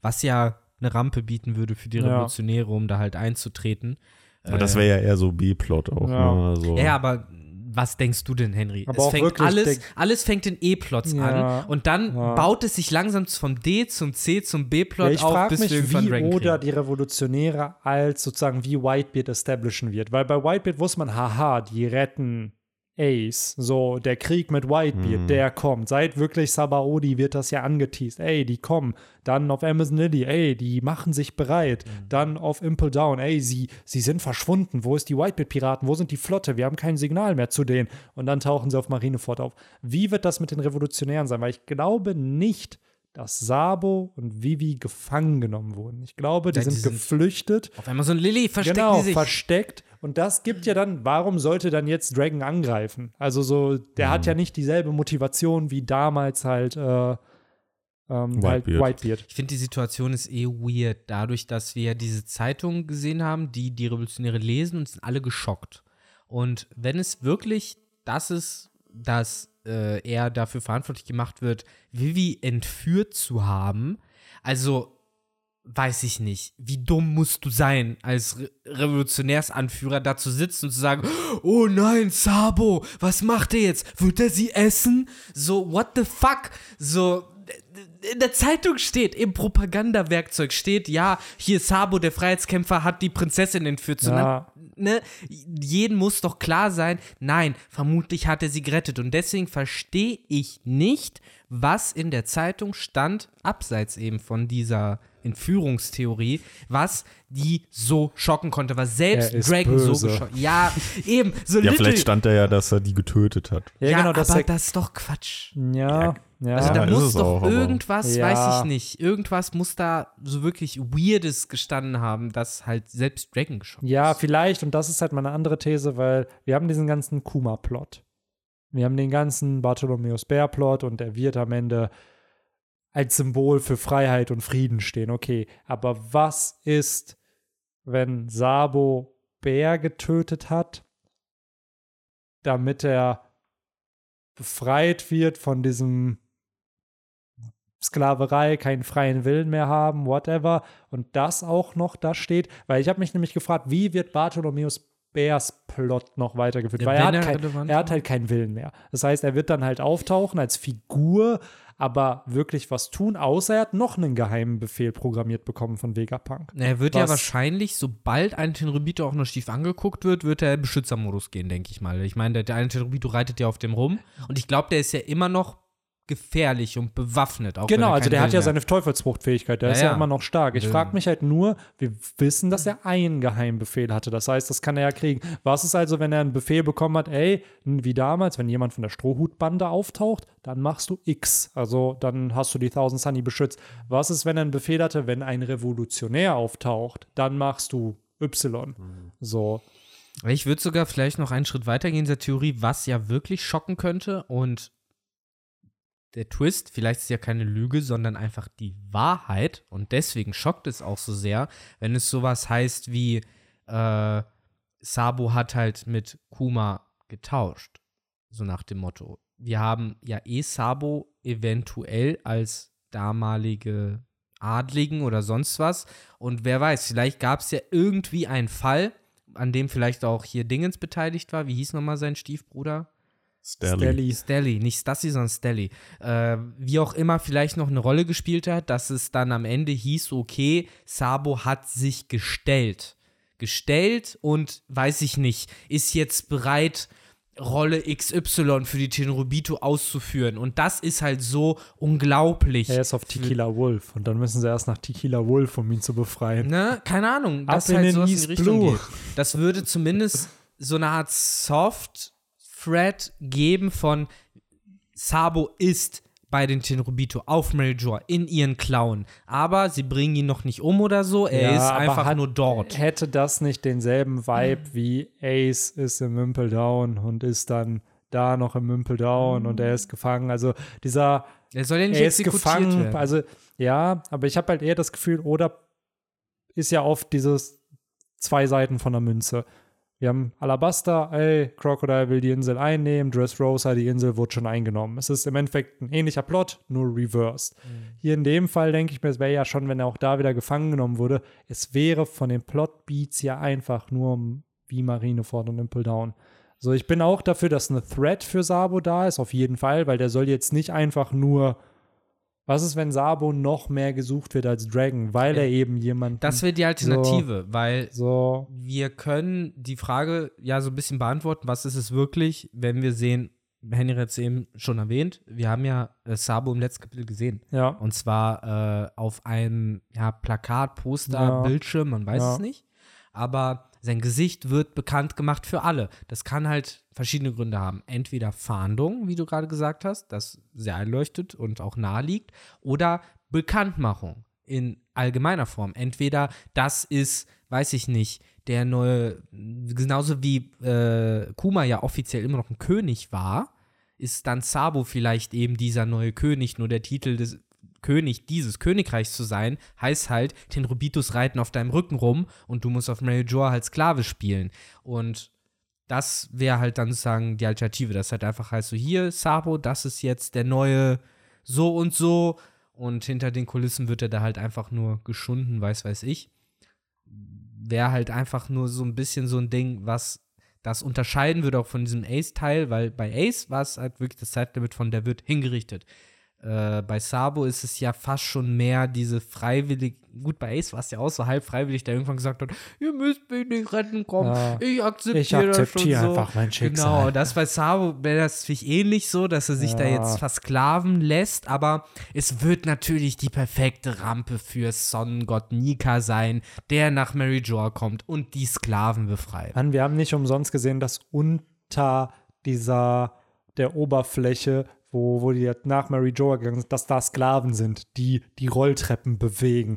Speaker 3: was ja eine Rampe bieten würde für die
Speaker 1: Ja.
Speaker 3: Revolutionäre, um da halt einzutreten.
Speaker 2: Aber das
Speaker 3: Äh,
Speaker 2: wäre ja eher so B-Plot auch,
Speaker 1: Ja.
Speaker 2: ne? Also,
Speaker 3: Ja, aber was denkst du denn, Henry?
Speaker 1: Aber
Speaker 3: es
Speaker 1: auch
Speaker 3: fängt
Speaker 1: wirklich
Speaker 3: alles, alles fängt in E-Plots
Speaker 1: Ja,
Speaker 3: an und dann
Speaker 1: ja.
Speaker 3: baut es sich langsam vom D zum C zum B-Plot
Speaker 1: ja, ich
Speaker 3: auf,
Speaker 1: frage
Speaker 3: bis
Speaker 1: mich,
Speaker 3: wir irgendwann
Speaker 1: wie
Speaker 3: Rank
Speaker 1: oder
Speaker 3: kriegen.
Speaker 1: die Revolutionäre als sozusagen wie Whitebeard establishen wird. Weil bei Whitebeard wusste man, haha, die retten Ace. So, der Krieg mit Whitebeard,
Speaker 2: Mhm.
Speaker 1: der kommt. Seit wirklich Sabaody wird das ja angeteased. Ey, die kommen. Dann auf Amazon Lily, ey, die machen sich bereit.
Speaker 3: Mhm.
Speaker 1: Dann auf Impel Down, ey, sie, sie sind verschwunden. Wo ist die Whitebeard-Piraten? Wo sind die Flotte? Wir haben kein Signal mehr zu denen. Und dann tauchen sie auf Marineford auf. Wie wird das mit den Revolutionären sein? Weil ich glaube nicht, dass Sabo und Vivi gefangen genommen wurden. Ich glaube, die
Speaker 3: Ja, die
Speaker 1: sind
Speaker 3: sind-
Speaker 1: geflüchtet.
Speaker 3: Auf einmal so ein Lilly, verstecken
Speaker 1: genau,
Speaker 3: sich.
Speaker 1: versteckt. Und das gibt ja dann, warum sollte dann jetzt Dragon angreifen? Also so, der hat ja nicht dieselbe Motivation wie damals halt, äh, ähm, halt
Speaker 2: Whitebeard.
Speaker 1: Whitebeard.
Speaker 3: Ich finde, die Situation ist eh weird, dadurch, dass wir diese Zeitung gesehen haben, die die Revolutionäre lesen und sind alle geschockt. Und wenn es wirklich das ist, dass äh, er dafür verantwortlich gemacht wird, Vivi entführt zu haben, also weiß ich nicht, wie dumm musst du sein, als Re Revolutionärsanführer da zu sitzen und zu sagen, oh nein, Sabo, was macht er jetzt? Wird er sie essen? So, what the fuck? So, in der Zeitung steht, im Propagandawerkzeug steht, ja, hier Sabo, der Freiheitskämpfer, hat die Prinzessin entführt. So,
Speaker 1: Ja.
Speaker 3: Ne, jeden muss doch klar sein, nein, vermutlich hat er sie gerettet. Und deswegen verstehe ich nicht, was in der Zeitung stand, abseits eben von dieser Entführungstheorie, was die so schocken konnte, was selbst Dragon so
Speaker 1: böse.
Speaker 3: geschockt. Ja, eben, so
Speaker 2: Ja,
Speaker 3: little.
Speaker 2: vielleicht stand da ja, dass er die getötet hat.
Speaker 1: Ja,
Speaker 3: ja,
Speaker 1: genau, das
Speaker 3: aber
Speaker 1: ist
Speaker 3: das ist doch Quatsch.
Speaker 1: ja, ja.
Speaker 3: Also
Speaker 2: Ja,
Speaker 3: da
Speaker 2: ist
Speaker 3: muss doch
Speaker 2: auch,
Speaker 3: irgendwas,
Speaker 1: Ja.
Speaker 3: weiß ich nicht, irgendwas muss da so wirklich Weirdes gestanden haben, dass halt selbst Dragon geschockt
Speaker 1: Ja,
Speaker 3: ist.
Speaker 1: vielleicht, und das ist halt meine andere These, weil wir haben diesen ganzen Kuma-Plot. Wir haben den ganzen Bartholomäus Bär-Plot und er wird am Ende als Symbol für Freiheit und Frieden stehen. Okay, aber was ist, wenn Sabo Bär getötet hat, damit er befreit wird von diesem Sklaverei, keinen freien Willen mehr haben, whatever, und das auch noch da steht, weil ich habe mich nämlich gefragt, wie wird Bartholomäus Bärs Plot noch weitergeführt,
Speaker 3: Ja,
Speaker 1: weil er hat, kein, er hat halt keinen Willen mehr. Das heißt, er wird dann halt auftauchen als Figur, aber wirklich was tun, außer er hat noch einen geheimen Befehl programmiert bekommen von Vegapunk.
Speaker 3: Er wird ja
Speaker 1: Was-
Speaker 3: wahrscheinlich, sobald ein Tenrubito auch noch schief angeguckt wird, wird er in Beschützermodus gehen, denke ich mal. Ich meine, der, der eine Tenrubito reitet ja auf dem rum und ich glaube, der ist ja immer noch gefährlich und bewaffnet. Auch
Speaker 1: Genau, also der hat
Speaker 3: Willen
Speaker 1: ja
Speaker 3: mehr
Speaker 1: seine Teufelsfruchtfähigkeit, der
Speaker 3: Ja,
Speaker 1: ist ja
Speaker 3: ja.
Speaker 1: immer noch stark. Ich frage mich halt nur, wir wissen, dass er einen Geheimbefehl hatte. Das heißt, das kann er ja kriegen. Was ist also, wenn er einen Befehl bekommen hat, ey, wie damals, wenn jemand von der Strohhutbande auftaucht, dann machst du X. Also dann hast du die Thousand Sunny beschützt. Was ist, wenn er einen Befehl hatte, wenn ein Revolutionär auftaucht, dann machst du Y. So.
Speaker 3: Ich würde sogar vielleicht noch einen Schritt weiter gehen in dieser Theorie, was ja wirklich schocken könnte. Und der Twist, vielleicht ist es ja keine Lüge, sondern einfach die Wahrheit. Und deswegen schockt es auch so sehr, wenn es sowas heißt wie äh, Sabo hat halt mit Kuma getauscht. So nach dem Motto. Wir haben ja eh Sabo eventuell als damalige Adligen oder sonst was. Und wer weiß, vielleicht gab es ja irgendwie einen Fall, an dem vielleicht auch hier Dingens beteiligt war. Wie hieß nochmal sein Stiefbruder?
Speaker 2: Stelly.
Speaker 1: Stelly.
Speaker 3: Stelly, nicht Stassi, sondern Stelly. Äh, wie auch immer vielleicht noch eine Rolle gespielt hat, dass es dann am Ende hieß, okay, Sabo hat sich gestellt. Gestellt und, weiß ich nicht, ist jetzt bereit, Rolle XY für die Tenrubito auszuführen. Und das ist halt so unglaublich.
Speaker 1: Er ist auf Tequila Wolf und dann müssen sie erst nach Tequila Wolf, um ihn zu befreien.
Speaker 3: Ne? Keine Ahnung.
Speaker 1: Ab
Speaker 3: Das
Speaker 1: in
Speaker 3: halt
Speaker 1: den
Speaker 3: sowas in die Richtung
Speaker 1: Blue.
Speaker 3: geht. Das würde zumindest so eine Art Soft-Thread geben von Sabo ist bei den Tenrubito auf Meljor in ihren Klauen. Aber sie bringen ihn noch nicht um oder so. Er
Speaker 1: Ja,
Speaker 3: ist einfach
Speaker 1: hat-
Speaker 3: nur dort.
Speaker 1: Hätte das nicht denselben Vibe wie Ace ist im Wimpel Down und ist dann da noch im Wimpel Down und er ist gefangen. Also dieser,
Speaker 3: Er soll ja nicht
Speaker 1: er ist gefangen.
Speaker 3: werden.
Speaker 1: Also ja, aber ich habe halt eher das Gefühl, oder ist ja oft dieses zwei Seiten von der Münze. Wir haben Alabaster, ey, Crocodile will die Insel einnehmen, Dressrosa, die Insel wurde schon eingenommen. Es ist im Endeffekt ein ähnlicher Plot, nur reversed. Hier in dem Fall denke ich mir, es wäre ja schon, wenn er auch da wieder gefangen genommen wurde, es wäre von den Plot-Beats ja einfach nur wie Marineford und Impel Down. So, ich bin auch dafür, dass eine Threat für Sabo da ist, auf jeden Fall, weil der soll jetzt nicht einfach nur was ist, wenn Sabo noch mehr gesucht wird als Dragon, weil er eben jemand
Speaker 3: das wäre die Alternative, weil
Speaker 1: so
Speaker 3: wir können die Frage ja so ein bisschen beantworten, was ist es wirklich, wenn wir sehen, Henry hat es eben schon erwähnt, wir haben ja äh, Sabo im letzten Kapitel gesehen.
Speaker 1: ja
Speaker 3: Und zwar äh, auf einem ja, Plakat, Poster,
Speaker 1: Ja.
Speaker 3: Bildschirm, man weiß
Speaker 1: Ja.
Speaker 3: es nicht. Aber sein Gesicht wird bekannt gemacht für alle. Das kann halt verschiedene Gründe haben. Entweder Fahndung, wie du gerade gesagt hast, das sehr einleuchtet und auch nahe liegt, oder Bekanntmachung in allgemeiner Form. Entweder das ist, weiß ich nicht, der neue, genauso wie äh, Kuma ja offiziell immer noch ein König war, ist dann Sabo vielleicht eben dieser neue König, nur der Titel des König dieses Königreichs zu sein, heißt halt, Tenrobitus reiten auf deinem Rücken rum und du musst auf Joa halt Sklave spielen. Und das wäre halt dann sozusagen die Alternative. Das halt einfach heißt so, hier, Sabo, das ist jetzt der neue so und so. Und hinter den Kulissen wird er da halt einfach nur geschunden, weiß weiß ich. Wäre halt einfach nur so ein bisschen so ein Ding, was das unterscheiden würde auch von diesem Ace-Teil, weil bei Ace war es halt wirklich das Zeitlimit von der wird hingerichtet. Äh, bei Sabo ist es ja fast schon mehr diese freiwillig, gut, bei Ace war es ja auch so halb freiwillig, der irgendwann gesagt hat, ihr müsst mich nicht retten, komm,
Speaker 1: Ja.
Speaker 3: ich akzeptiere
Speaker 1: Ich
Speaker 3: das
Speaker 1: akzeptiere
Speaker 3: schon so.
Speaker 1: einfach mein Schicksal.
Speaker 3: Genau, das bei Sabo wäre das natürlich ähnlich so, dass er sich da
Speaker 1: Ja.
Speaker 3: jetzt versklaven lässt, aber es wird natürlich die perfekte Rampe für Sonnengott Nika sein, der nach Mary Joa kommt und die Sklaven befreit.
Speaker 1: Mann, wir haben nicht umsonst gesehen, dass unter dieser, der Oberfläche, wo, wo die jetzt nach Mary Joa gegangen sind, dass da Sklaven sind, die die Rolltreppen bewegen.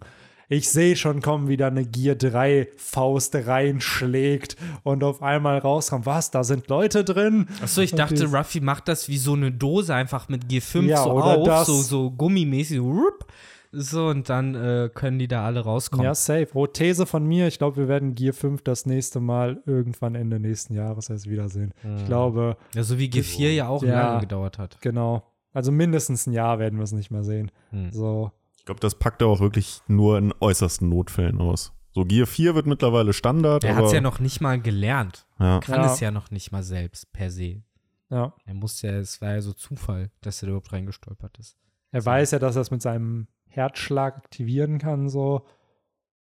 Speaker 1: Ich sehe schon kommen, wie da eine Gear 3 Faust reinschlägt und auf einmal rauskommt, was, da sind Leute drin?
Speaker 3: Achso, ich
Speaker 1: Und
Speaker 3: dachte, Ruffy macht das wie so eine Dose einfach mit G5
Speaker 1: Ja,
Speaker 3: so
Speaker 1: oder
Speaker 3: auf,
Speaker 1: das.
Speaker 3: so, so gummimäßig, so, rup, so und dann äh, können die da alle rauskommen.
Speaker 1: Ja, safe. Oh, These von mir, ich glaube, wir werden Gear 5 das nächste Mal irgendwann Ende nächsten Jahres erst wiedersehen. Ich glaube,
Speaker 3: Ja, so wie G4 ja auch
Speaker 1: Ja.
Speaker 3: lange gedauert hat.
Speaker 1: genau. Also mindestens ein Jahr werden wir es nicht mehr sehen.
Speaker 3: Hm.
Speaker 1: So.
Speaker 2: Ich glaube, das packt er auch wirklich nur in äußersten Notfällen aus. So Gear 4 wird mittlerweile Standard.
Speaker 3: Er hat es ja noch nicht mal gelernt.
Speaker 2: Ja.
Speaker 3: Kann
Speaker 1: Ja.
Speaker 3: es ja noch nicht mal selbst per se.
Speaker 1: Ja.
Speaker 3: Er musste ja, es war ja so Zufall, dass er da überhaupt reingestolpert ist.
Speaker 1: Er weiß ja, dass er es mit seinem Herzschlag aktivieren kann, so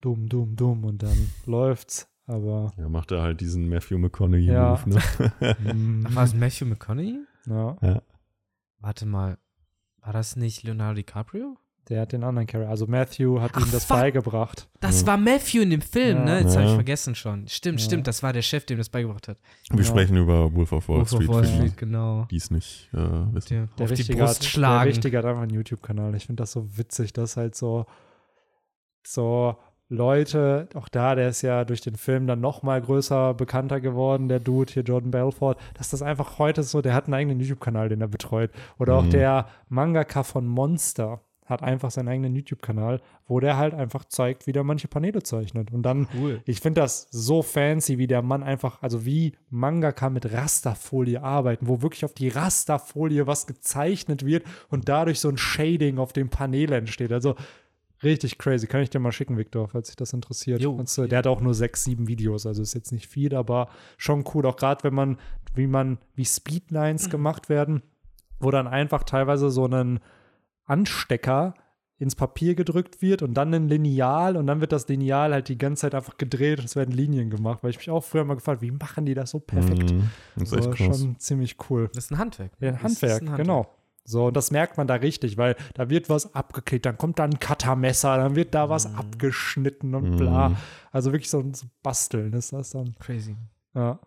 Speaker 1: dumm, dumm, dumm und dann läuft's. Aber
Speaker 2: Ja, macht er halt diesen Matthew McConaughey-Move.
Speaker 1: Ja.
Speaker 2: Ne?
Speaker 3: Ach, war es Matthew McConaughey?
Speaker 1: ja,
Speaker 3: Warte mal, war das nicht Leonardo DiCaprio?
Speaker 1: Der hat den anderen Charakter. Also Matthew hat
Speaker 3: Ach,
Speaker 1: ihm das
Speaker 3: fuck.
Speaker 1: beigebracht.
Speaker 3: Das
Speaker 2: Ja.
Speaker 3: war Matthew in dem Film,
Speaker 1: Ja.
Speaker 3: ne? Jetzt habe ich
Speaker 2: Ja.
Speaker 3: vergessen schon. Stimmt,
Speaker 1: Ja.
Speaker 3: stimmt, das war der Chef, dem das beigebracht hat.
Speaker 2: Wir
Speaker 1: Ja.
Speaker 2: sprechen über Wolf of Wall
Speaker 3: Wolf of
Speaker 2: Street,
Speaker 3: Wall
Speaker 2: für die,
Speaker 3: Street, genau.
Speaker 2: die es nicht äh, wissen.
Speaker 3: Der,
Speaker 1: Der
Speaker 3: auf die
Speaker 1: Richtige,
Speaker 3: Brust
Speaker 1: hat, der
Speaker 3: schlagen.
Speaker 1: Richtige hat einfach einen YouTube-Kanal. Ich finde das so witzig, dass halt so, so Leute, auch da, der ist ja durch den Film dann noch mal größer, bekannter geworden, der Dude hier, Jordan Belfort, dass das einfach heute so, der hat einen eigenen YouTube-Kanal, den er betreut. Oder auch
Speaker 2: Mhm.
Speaker 1: der Mangaka von Monster hat einfach seinen eigenen YouTube-Kanal, wo der halt einfach zeigt, wie der manche Paneele zeichnet. Und dann
Speaker 3: Cool.
Speaker 1: ich finde das so fancy, wie der Mann einfach, also wie Mangaka mit Rasterfolie arbeiten, wo wirklich auf die Rasterfolie was gezeichnet wird und dadurch so ein Shading auf dem Panel entsteht. Also richtig crazy. Kann ich dir mal schicken, Victor, falls dich das interessiert.
Speaker 3: Jo.
Speaker 1: Und so, der hat auch nur sechs, sieben Videos, also ist jetzt nicht viel, aber schon cool. Auch gerade wenn man, wie man, wie Speedlines gemacht werden, wo dann einfach teilweise so ein Anstecker ins Papier gedrückt wird und dann ein Lineal und dann wird das Lineal halt die ganze Zeit einfach gedreht und es werden Linien gemacht, weil ich mich auch früher mal gefragt, wie machen die das so perfekt?
Speaker 2: Mhm. Das ist
Speaker 1: So, schon ziemlich cool.
Speaker 3: Das ist ein Handwerk.
Speaker 1: Ja,
Speaker 3: ist
Speaker 1: Handwerk,
Speaker 3: ein
Speaker 1: genau. So, und das merkt man da richtig, weil da wird was abgeklebt, dann kommt da ein Cuttermesser, dann wird da was abgeschnitten und bla.
Speaker 2: Mhm.
Speaker 1: Also wirklich so ein so Basteln ist das dann.
Speaker 3: Crazy.
Speaker 1: Ja.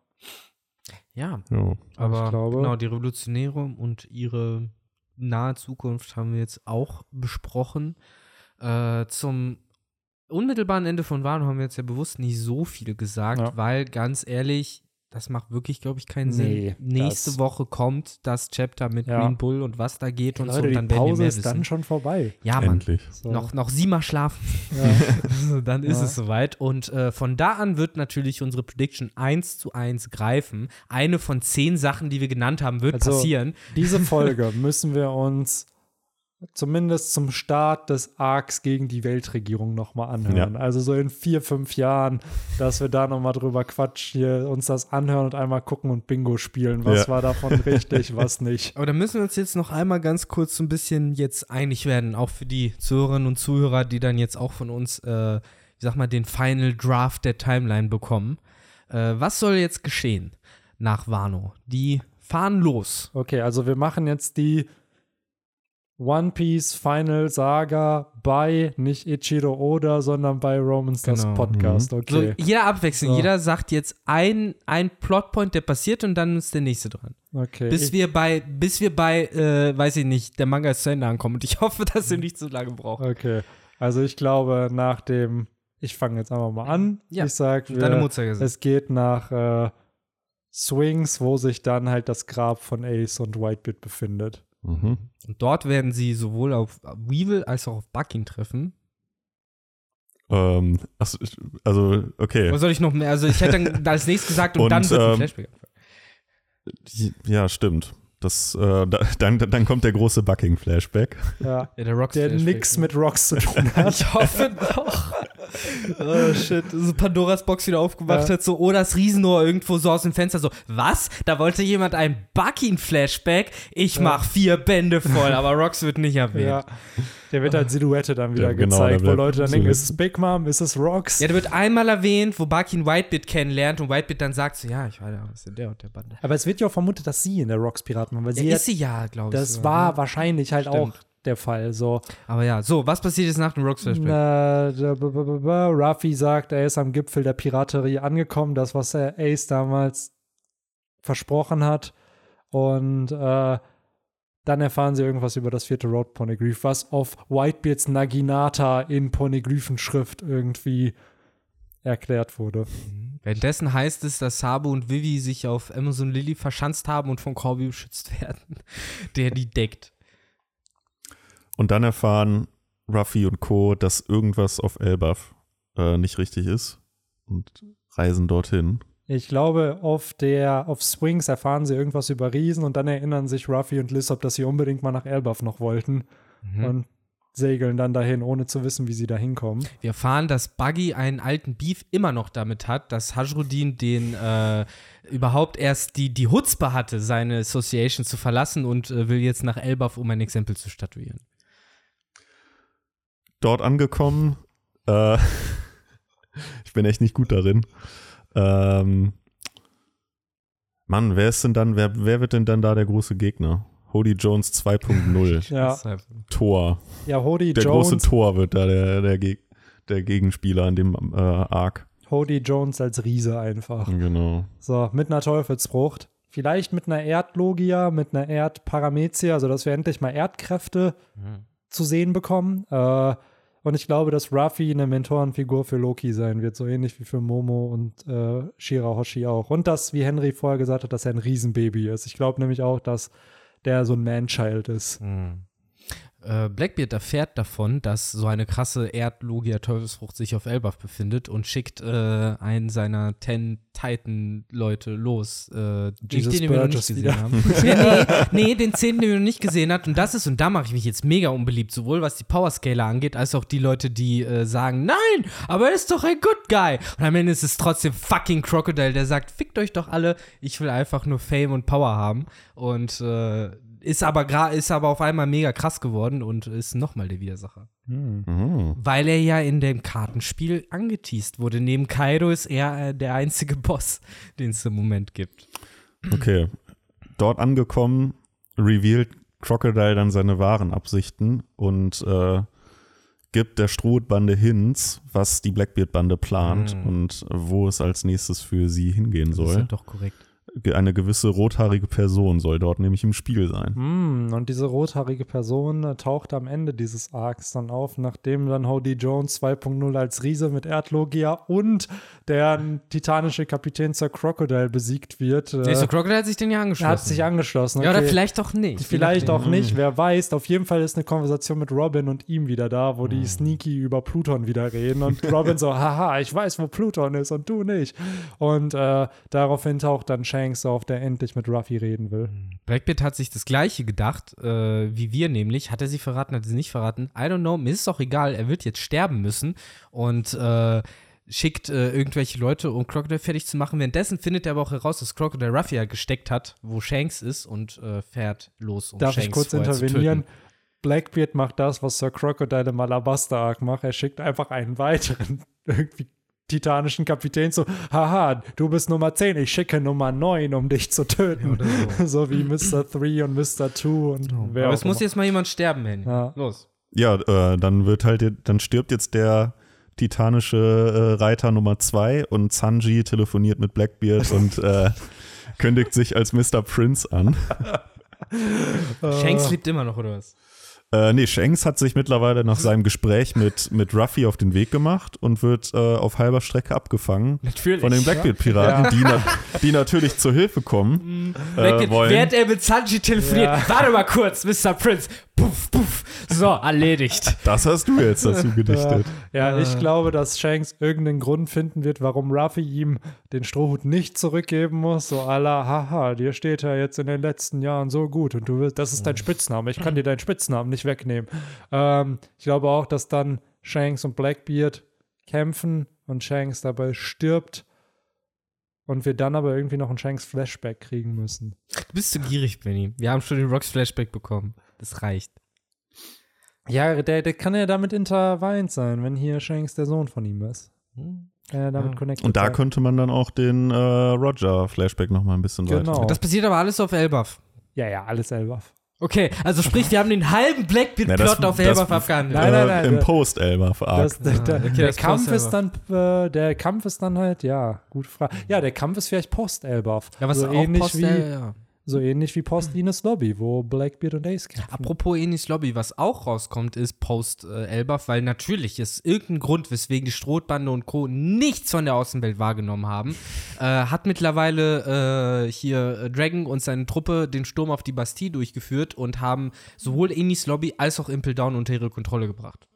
Speaker 3: Ja,
Speaker 2: Ja.
Speaker 3: aber
Speaker 1: Ich glaube-
Speaker 3: genau, die Revolutionäre und ihre nahe Zukunft haben wir jetzt auch besprochen. Äh, zum unmittelbaren Ende von Wano haben wir jetzt ja bewusst nicht so viel gesagt,
Speaker 1: Ja.
Speaker 3: weil ganz ehrlich, das macht wirklich, glaube ich, keinen
Speaker 1: Nee,
Speaker 3: Sinn. Nächste Woche kommt das Chapter mit
Speaker 1: Ja.
Speaker 3: Green Bull und was da geht und so
Speaker 1: Leute,
Speaker 3: und dann
Speaker 1: die Pause ist
Speaker 3: wissen.
Speaker 1: dann schon vorbei.
Speaker 3: ja, Mann.
Speaker 2: Endlich.
Speaker 1: So.
Speaker 3: Noch, noch siebenmal schlafen.
Speaker 1: Ja.
Speaker 3: dann ist
Speaker 1: Ja.
Speaker 3: es soweit. Und äh, von da an wird natürlich unsere Prediction eins zu eins greifen. Eine von zehn Sachen, die wir genannt haben, wird
Speaker 1: Also,
Speaker 3: passieren.
Speaker 1: Diese Folge müssen wir uns zumindest zum Start des Arcs gegen die Weltregierung nochmal anhören. Also so in vier, fünf Jahren, dass wir da nochmal drüber quatschen, hier uns das anhören und einmal gucken und Bingo spielen. Was
Speaker 2: Ja.
Speaker 1: war davon richtig, was nicht.
Speaker 3: Aber da müssen wir uns jetzt noch einmal ganz kurz so ein bisschen jetzt einig werden, auch für die Zuhörerinnen und Zuhörer, die dann jetzt auch von uns, äh, ich sag mal, den Final Draft der Timeline bekommen. Äh, was soll jetzt geschehen nach Wano? Die fahren los.
Speaker 1: Okay, also wir machen jetzt die One Piece Final Saga bei nicht Ichiro Oda, sondern bei Romans das
Speaker 3: Genau.
Speaker 1: Podcast.
Speaker 3: So,
Speaker 1: Okay.
Speaker 3: jeder abwechselnd.
Speaker 1: So.
Speaker 3: Jeder sagt jetzt ein, ein Plotpoint, der passiert und dann ist der nächste dran.
Speaker 1: okay.
Speaker 3: Bis
Speaker 1: ich,
Speaker 3: wir bei, bis wir bei, äh, weiß ich nicht, der Manga ist zu Ende ankommen. Und ich hoffe, dass wir nicht so lange brauchen.
Speaker 1: okay. Also ich glaube, nach dem, ich fange jetzt einfach mal an.
Speaker 3: Ja.
Speaker 1: Ich sag,
Speaker 3: Deine
Speaker 1: wir,
Speaker 3: Mutter gesagt.
Speaker 1: es geht nach äh, Swings, wo sich dann halt das Grab von Ace und Whitebeard befindet.
Speaker 2: Mhm.
Speaker 3: Und dort werden sie sowohl auf Weevil als auch auf Bucking treffen.
Speaker 2: Ähm, achso, also, okay.
Speaker 3: Was soll ich noch mehr? Also ich hätte dann als nächstes gesagt und,
Speaker 2: Und,
Speaker 3: dann wird ein
Speaker 2: ähm,
Speaker 3: Flashback.
Speaker 2: Ja, stimmt. Das, äh, da, dann, dann kommt der große Bucking-Flashback.
Speaker 1: Ja.
Speaker 3: Ja, der Rocks
Speaker 1: Der
Speaker 3: ne?
Speaker 1: mit Rocks zu tun hat.
Speaker 3: Ich hoffe doch. Oh shit, so Pandoras Box wieder aufgemacht
Speaker 1: Ja.
Speaker 3: hat, so, oh, das Riesenohr irgendwo so aus dem Fenster, so, was? Da wollte jemand ein Bucking-Flashback? Ich mach vier Bände voll, aber Rocks wird nicht erwähnt.
Speaker 1: Ja. Der wird als Silhouette dann wieder
Speaker 2: Ja, genau,
Speaker 1: gezeigt,
Speaker 2: der
Speaker 1: wo Leute dann denken,
Speaker 2: so-
Speaker 1: ist es Big Mom, ist es Rocks?
Speaker 3: Ja, der wird einmal erwähnt, wo Bucky Whitebeard kennenlernt und Whitebeard dann sagt so, ja, ich war ja aus der und der Bande.
Speaker 1: Aber es wird ja auch vermutet, dass sie in der Rocks Piraten war, weil sie
Speaker 3: Ja,
Speaker 1: hat,
Speaker 3: ist sie ja, glaube ich.
Speaker 1: das
Speaker 3: sogar,
Speaker 1: war
Speaker 3: ne?
Speaker 1: wahrscheinlich halt
Speaker 3: Stimmt.
Speaker 1: auch der Fall. So,
Speaker 3: Aber ja, so, was passiert jetzt nach dem Rocks Flashback?
Speaker 1: Na, da- b- b- b- b- Ruffy sagt, er ist am Gipfel der Piraterie angekommen, das, was er Ace damals versprochen hat. Und äh, dann erfahren sie irgendwas über das vierte Road Poneglyph, was auf Whitebeards Naginata in Poneglyphenschrift irgendwie erklärt wurde.
Speaker 3: Währenddessen heißt es, dass Sabu und Vivi sich auf Amazon Lily verschanzt haben und von Corby beschützt werden, der die deckt.
Speaker 2: Und dann erfahren Ruffy und Co., dass irgendwas auf Elbaf äh, nicht richtig ist und reisen dorthin.
Speaker 1: Ich glaube, auf der auf Swings erfahren sie irgendwas über Riesen und dann erinnern sich Ruffy und Lissop, dass sie unbedingt mal nach Elbaf noch wollten und segeln dann dahin, ohne zu wissen, wie sie da hinkommen.
Speaker 3: Wir erfahren, dass Buggy einen alten Beef immer noch damit hat, dass Hajrudin den äh, überhaupt erst die, die Hutzpe hatte, seine Association zu verlassen und äh, will jetzt nach Elbaf, um ein Exempel zu statuieren.
Speaker 2: Dort angekommen, äh, ich bin echt nicht gut darin. Ähm, Mann, wer ist denn dann, wer, wer wird denn dann da der große Gegner? Hody Jones 2.0.
Speaker 1: Ja,
Speaker 3: einfach-
Speaker 2: Tor.
Speaker 1: ja Hody
Speaker 2: Der
Speaker 1: Jones,
Speaker 2: große Tor wird da der, der, Geg der Gegenspieler an dem äh, Arc.
Speaker 1: Hody Jones als Riese einfach.
Speaker 2: Genau.
Speaker 1: So, mit einer Teufelsfrucht. Vielleicht mit einer Erdlogia, mit einer Erdparamezia, also dass wir endlich mal Erdkräfte zu sehen bekommen. Äh, und ich glaube, dass Ruffy eine Mentorenfigur für Loki sein wird, so ähnlich wie für Momo und äh, Shirahoshi auch. Und dass, wie Henry vorher gesagt hat, dass er ein Riesenbaby ist. Ich glaube nämlich auch, dass der so ein Man-Child ist.
Speaker 3: Äh, Blackbeard erfährt davon, dass so eine krasse Erdlogia-Teufelsfrucht sich auf Elbaf befindet und schickt äh, einen seiner Ten Titan-Leute los. Äh,
Speaker 1: Jesus
Speaker 3: den, den wir noch nicht gesehen
Speaker 1: wieder.
Speaker 3: haben. ja, nee, nee, den zehnten, den wir noch nicht gesehen hat. Und das ist, und da mache ich mich jetzt mega unbeliebt, sowohl was die Powerscaler angeht, als auch die Leute, die äh, sagen, nein, aber er ist doch ein Good Guy. Und am Ende ist es trotzdem fucking Crocodile, der sagt, fickt euch doch alle, ich will einfach nur Fame und Power haben. Und äh, ist aber gra ist aber auf einmal mega krass geworden und ist nochmal der Widersacher.
Speaker 2: Mhm.
Speaker 3: Weil er ja in dem Kartenspiel angeteased wurde. Neben Kaido ist er äh, der einzige Boss, den es im Moment gibt.
Speaker 2: Okay. Dort angekommen, revealed Crocodile dann seine wahren Absichten und äh, gibt der Strohbande Hints, was die Blackbeard-Bande plant
Speaker 3: Mhm.
Speaker 2: und wo es als nächstes für sie hingehen
Speaker 3: Das ist
Speaker 2: soll.
Speaker 3: ja doch korrekt.
Speaker 2: Eine gewisse rothaarige Person soll dort nämlich im Spiel sein.
Speaker 1: Hm, und diese rothaarige Person äh, taucht am Ende dieses Arcs dann auf, nachdem dann Hody Jones 2.0 als Riese mit Erdlogia und der titanische Kapitän Sir Crocodile besiegt wird. Äh,
Speaker 3: Nee, so Crocodile hat sich den ja angeschlossen.
Speaker 1: er hat sich angeschlossen.
Speaker 3: Ja, oder
Speaker 1: okay.
Speaker 3: vielleicht auch nicht.
Speaker 1: Vielleicht auch nicht, wer weiß. Auf jeden Fall ist eine Konversation mit Robin und ihm wieder da, wo
Speaker 3: Mhm.
Speaker 1: die sneaky über Pluton wieder reden und Robin so, haha, ich weiß, wo Pluton ist und du nicht. Und äh, daraufhin taucht dann Shanks auf, der endlich mit Ruffy reden will.
Speaker 3: Blackbeard hat sich das gleiche gedacht, äh, wie wir nämlich. Hat er sie verraten, hat er sie nicht verraten? I don't know, mir ist es auch egal, er wird jetzt sterben müssen und äh, schickt äh, irgendwelche Leute, um Crocodile fertig zu machen. Währenddessen findet er aber auch heraus, dass Crocodile Ruffy ja gesteckt hat, wo Shanks ist und äh, fährt los, um
Speaker 1: Darf
Speaker 3: Shanks
Speaker 1: ich kurz intervenieren? Blackbeard macht das, was Sir Crocodile im Alabaster Arc macht. Er schickt einfach einen weiteren irgendwie titanischen Kapitän so, haha, du bist Nummer 10, ich schicke Nummer 9, um dich zu töten.
Speaker 3: Ja,
Speaker 1: so. wie Mr. 3 und Mr. 2 und wer
Speaker 3: Aber
Speaker 1: auch
Speaker 3: es muss
Speaker 1: immer.
Speaker 3: jetzt mal jemand sterben, Henny.
Speaker 1: Ja.
Speaker 3: Los.
Speaker 2: Ja, äh, dann wird halt, dann stirbt jetzt der titanische äh, Reiter Nummer 2 und Sanji telefoniert mit Blackbeard und äh, kündigt sich als Mr. Prince an.
Speaker 3: Shanks lebt immer noch, oder was?
Speaker 2: Äh, nee, Shanks hat sich mittlerweile nach seinem Gespräch mit, mit Ruffy auf den Weg gemacht und wird äh, auf halber Strecke abgefangen
Speaker 3: Natürlich.
Speaker 2: von den Blackbeard-Piraten,
Speaker 1: Ja.
Speaker 2: die, na die natürlich zur Hilfe kommen äh,
Speaker 3: Blackbeard,
Speaker 2: wollen.
Speaker 3: während er mit Sanji telefoniert.
Speaker 1: Ja.
Speaker 3: Warte mal kurz, Mr. Prince. Puff, puff. So, erledigt.
Speaker 2: Das hast du jetzt dazu gedichtet.
Speaker 1: Ja, ich glaube, dass Shanks irgendeinen Grund finden wird, warum Ruffy ihm den Strohhut nicht zurückgeben muss. So à la, haha, dir steht er jetzt in den letzten Jahren so gut und du willst, das ist dein Spitzname. Ich kann dir deinen Spitznamen nicht wegnehmen. Ähm, ich glaube auch, dass dann Shanks und Blackbeard kämpfen und Shanks dabei stirbt und wir dann aber irgendwie noch einen Shanks Flashback kriegen müssen.
Speaker 3: Du bist zu gierig, Benny. Wir haben schon den Rocks Flashback bekommen. Das reicht.
Speaker 1: Ja, der, der kann ja damit interweint sein, wenn hier Shanks der Sohn von ihm ist.
Speaker 3: Hm.
Speaker 1: Kann ja damit
Speaker 3: Ja.
Speaker 1: connected
Speaker 2: Und da
Speaker 1: sein.
Speaker 2: könnte man dann auch den äh, Roger-Flashback noch mal ein bisschen
Speaker 1: Genau.
Speaker 2: weiter.
Speaker 3: Das passiert aber alles auf Elbaf.
Speaker 1: Ja, ja, alles selber.
Speaker 3: Okay, also sprich, wir haben den halben Blackbeard-Plot auf Elbaf abgehandelt.
Speaker 1: Nein, nein, nein,
Speaker 2: äh, Im Post-Elbaf-Arc.
Speaker 1: Der, der,
Speaker 3: okay,
Speaker 1: der Kampf ist dann, äh, der Kampf ist dann halt, ja, gute Frage. Ja, der Kampf ist vielleicht Post-Elbaf.
Speaker 3: ja, was
Speaker 1: so
Speaker 3: auch
Speaker 1: ähnlich
Speaker 3: Post,
Speaker 1: wie,
Speaker 3: ja.
Speaker 1: So ähnlich wie Post-Ines Lobby, wo Blackbeard und Ace kämpfen.
Speaker 3: Apropos Enis Lobby, was auch rauskommt, ist Post äh, Elbaf, weil natürlich ist irgendein Grund, weswegen die Strohbande und Co. nichts von der Außenwelt wahrgenommen haben, äh, hat mittlerweile äh, hier äh, Dragon und seine Truppe den Sturm auf die Bastille durchgeführt und haben sowohl Enis Lobby als auch Impel Down unter ihre Kontrolle gebracht.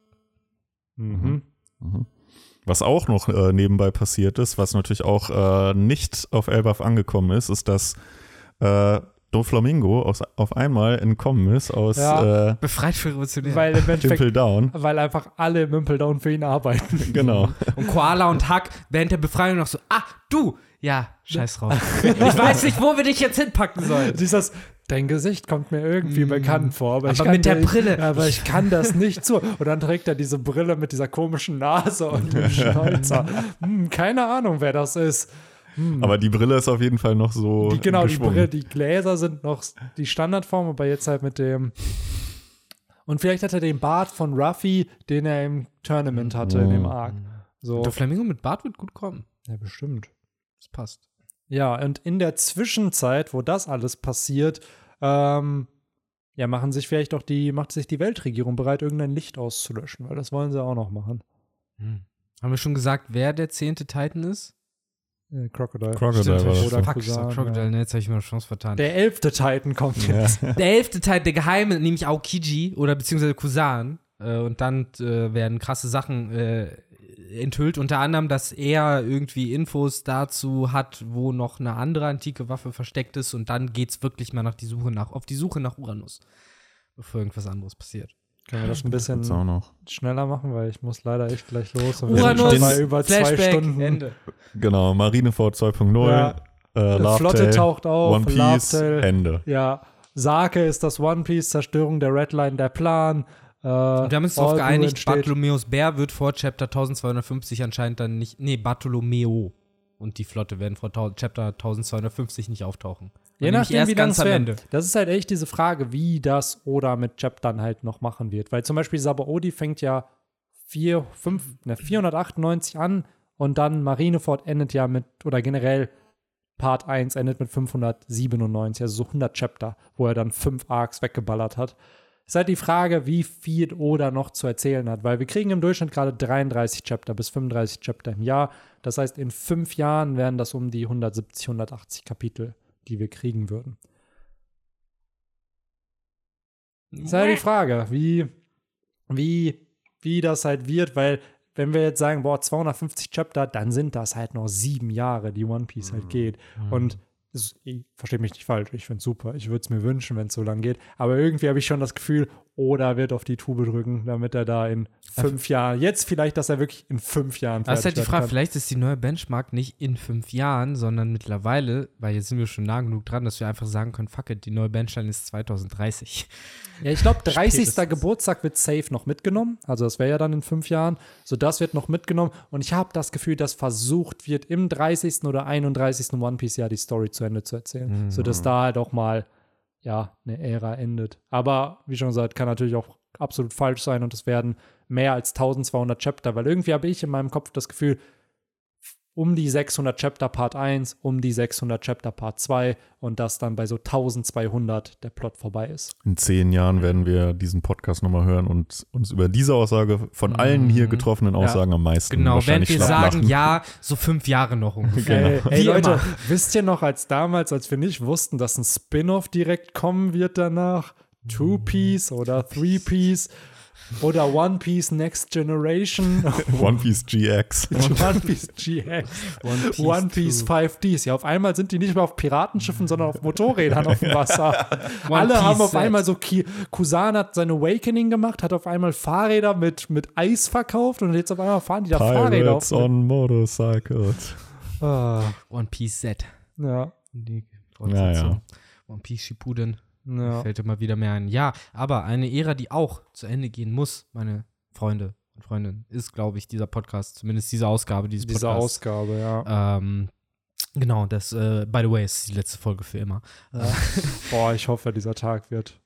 Speaker 1: Mhm.
Speaker 2: Mhm. Was auch noch äh, nebenbei passiert ist, was natürlich auch äh, nicht auf Elbaf angekommen ist, ist, dass äh, Doflamingo aus, auf einmal entkommen ist aus
Speaker 1: Ja.
Speaker 2: äh,
Speaker 3: Befreit für Revolutionäre.
Speaker 1: Weil im Endeffekt,
Speaker 2: Down.
Speaker 1: weil einfach alle im Impeldown für ihn arbeiten.
Speaker 2: Genau.
Speaker 3: Und Koala und Hack während der Befreiung noch so, ah, du! Ja, scheiß drauf. ich weiß nicht, wo wir dich jetzt hinpacken sollen.
Speaker 1: Dieses, dein Gesicht kommt mir irgendwie bekannt vor, aber, ich
Speaker 3: Aber
Speaker 1: kann
Speaker 3: mit der
Speaker 1: dir-
Speaker 3: Brille.
Speaker 1: Aber ich kann das nicht so. Und dann trägt er diese Brille mit dieser komischen Nase und dem Schnäuzer. Hm, keine Ahnung, wer das ist.
Speaker 2: Aber die Brille ist auf jeden Fall noch so
Speaker 1: Die, genau, die. Brille, die Gläser sind noch die Standardform, aber jetzt halt mit dem. Und vielleicht hat er den Bart von Ruffy, den er im Tournament hatte, in dem Arc. So.
Speaker 3: Der Flamingo mit Bart wird gut kommen.
Speaker 1: Ja, bestimmt.
Speaker 3: Das passt.
Speaker 1: Ja, und in der Zwischenzeit, wo das alles passiert, ähm, ja, machen sich vielleicht auch die, macht sich die Weltregierung bereit, irgendein Licht auszulöschen, weil das wollen sie auch noch machen.
Speaker 3: Hm. Haben wir schon gesagt, wer der zehnte Titan ist?
Speaker 1: Äh, Crocodile.
Speaker 2: Crocodile
Speaker 3: Stimmt,
Speaker 2: war das
Speaker 1: oder.
Speaker 3: Fuck,
Speaker 1: Kusan,
Speaker 3: Crocodile,
Speaker 1: ja.
Speaker 3: ne, jetzt habe ich mir eine Chance vertan. Der,
Speaker 1: Der elfte Titan kommt
Speaker 2: Ja.
Speaker 1: jetzt.
Speaker 3: elfte Titan, der Geheime, nämlich Aokiji oder beziehungsweise Kusan. Äh, und dann äh, werden krasse Sachen äh, enthüllt, unter anderem, dass er irgendwie Infos dazu hat, wo noch eine andere antike Waffe versteckt ist und dann geht's wirklich mal nach die Suche nach, auf die Suche nach Uranus, bevor irgendwas anderes passiert.
Speaker 1: Können wir das ein bisschen
Speaker 2: noch.
Speaker 1: schneller machen, weil ich muss leider echt gleich los. Und wir sind
Speaker 3: Uranus,
Speaker 1: schon über zwei
Speaker 3: Flashback,
Speaker 1: Stunden.
Speaker 3: Ende.
Speaker 2: Genau, Marineford 2.0,
Speaker 1: Ja.
Speaker 2: äh, Love
Speaker 1: Flotte
Speaker 2: Tale,
Speaker 1: taucht auf,
Speaker 2: One Piece,
Speaker 1: Love-Tale.
Speaker 2: Ende.
Speaker 1: Ja, Sake ist das One Piece, Zerstörung der Redline, der Plan. Äh,
Speaker 3: Und wir haben uns darauf geeinigt,
Speaker 1: entsteht.
Speaker 3: Bartholomäus Bär wird vor Chapter 1250 anscheinend dann nicht, nee, Bartolomeo und die Flotte werden vor Chapter 1250 nicht auftauchen.
Speaker 1: Je nachdem, wie lang es wird.
Speaker 3: Ende.
Speaker 1: Das ist halt echt diese Frage, wie das Oda mit Chaptern halt noch machen wird. Weil zum Beispiel Sabaody fängt ja 4, 5, ne, 498 an und dann Marineford endet ja mit, oder generell Part 1 endet mit 597, also so 100 Chapter, wo er dann fünf Arcs weggeballert hat. Ist halt die Frage, wie viel Oda noch zu erzählen hat, weil wir kriegen im Durchschnitt gerade 33 Chapter bis 35 Chapter im Jahr. Das heißt, in fünf Jahren wären das um die 170, 180 Kapitel, die wir kriegen würden. Ist halt die Frage, wie, wie, wie das halt wird, weil wenn wir jetzt sagen, boah, 250 Chapter, dann sind das halt noch sieben Jahre, die One Piece halt geht. Und es- ich verstehe mich nicht falsch, ich finde es super. Ich würde es mir wünschen, wenn es so lang geht. Aber irgendwie habe ich schon das Gefühl, oder wird auf die Tube drücken, damit er da in fünf Jahren, jetzt vielleicht, dass er wirklich in fünf Jahren
Speaker 3: Das ist halt die Frage,
Speaker 1: kann.
Speaker 3: vielleicht ist die neue Benchmark nicht in fünf Jahren, sondern mittlerweile, weil jetzt sind wir schon nah genug dran, dass wir einfach sagen können, fuck it, die neue Benchline ist 2030.
Speaker 1: Ja, ich glaube, 30.
Speaker 3: Spätestens.
Speaker 1: Geburtstag wird safe noch mitgenommen. Also das wäre ja dann in fünf Jahren. So, das wird noch mitgenommen. Und ich habe das Gefühl, dass versucht wird, im 30. oder 31. One Piece Jahr die Story zu Ende zu erzählen.
Speaker 3: Mhm.
Speaker 1: Sodass da halt auch mal, ja, eine Ära endet. Aber, wie schon gesagt, kann natürlich auch absolut falsch sein und es werden mehr als 1200 Chapter, weil irgendwie habe ich in meinem Kopf das Gefühl, um die 600 Chapter Part 1, um die 600 Chapter Part 2 und dass dann bei so 1200 der Plot vorbei ist.
Speaker 2: In zehn Jahren werden wir diesen Podcast nochmal hören und uns über diese Aussage von allen hier getroffenen Aussagen am meisten
Speaker 3: Genau, wenn
Speaker 2: wahrscheinlich
Speaker 3: wir
Speaker 2: schlapp
Speaker 3: sagen,
Speaker 2: lachen.
Speaker 3: ja, so fünf Jahre noch ungefähr.
Speaker 1: Ey, ey
Speaker 3: Wie
Speaker 1: Leute,
Speaker 3: immer.
Speaker 1: wisst ihr noch, als damals, als wir nicht wussten, dass ein Spin-off direkt kommen wird danach? Two-Piece oder Three-Piece oder One Piece Next Generation,
Speaker 2: One Piece GX.
Speaker 1: One Piece GX,
Speaker 3: One Piece
Speaker 1: One Piece 5Ds. Ja, auf einmal sind die nicht mehr auf Piratenschiffen, sondern auf Motorrädern auf dem Wasser. Alle
Speaker 3: Piece
Speaker 1: haben auf einmal so, Ki Kusan hat sein Awakening gemacht, hat auf einmal Fahrräder mit, mit Eis verkauft und jetzt auf einmal fahren die da Fahrräder auf.
Speaker 2: Pirates on Motorcycles.
Speaker 1: Ah,
Speaker 3: One Piece Set.
Speaker 1: ja,
Speaker 3: Die
Speaker 2: Ja, ja.
Speaker 3: One Piece Shippuden.
Speaker 1: Ja.
Speaker 3: Fällt immer wieder mehr ein. Ja, aber eine Ära, die auch zu Ende gehen muss, meine Freunde und Freundinnen, ist, glaube ich, dieser Podcast, zumindest diese Ausgabe dieses
Speaker 1: Diese
Speaker 3: Podcasts.
Speaker 1: Ausgabe, ja.
Speaker 3: Ähm, genau, das, äh, by the way, ist die letzte Folge für immer. Äh,
Speaker 1: Boah, ich hoffe, dieser Tag wird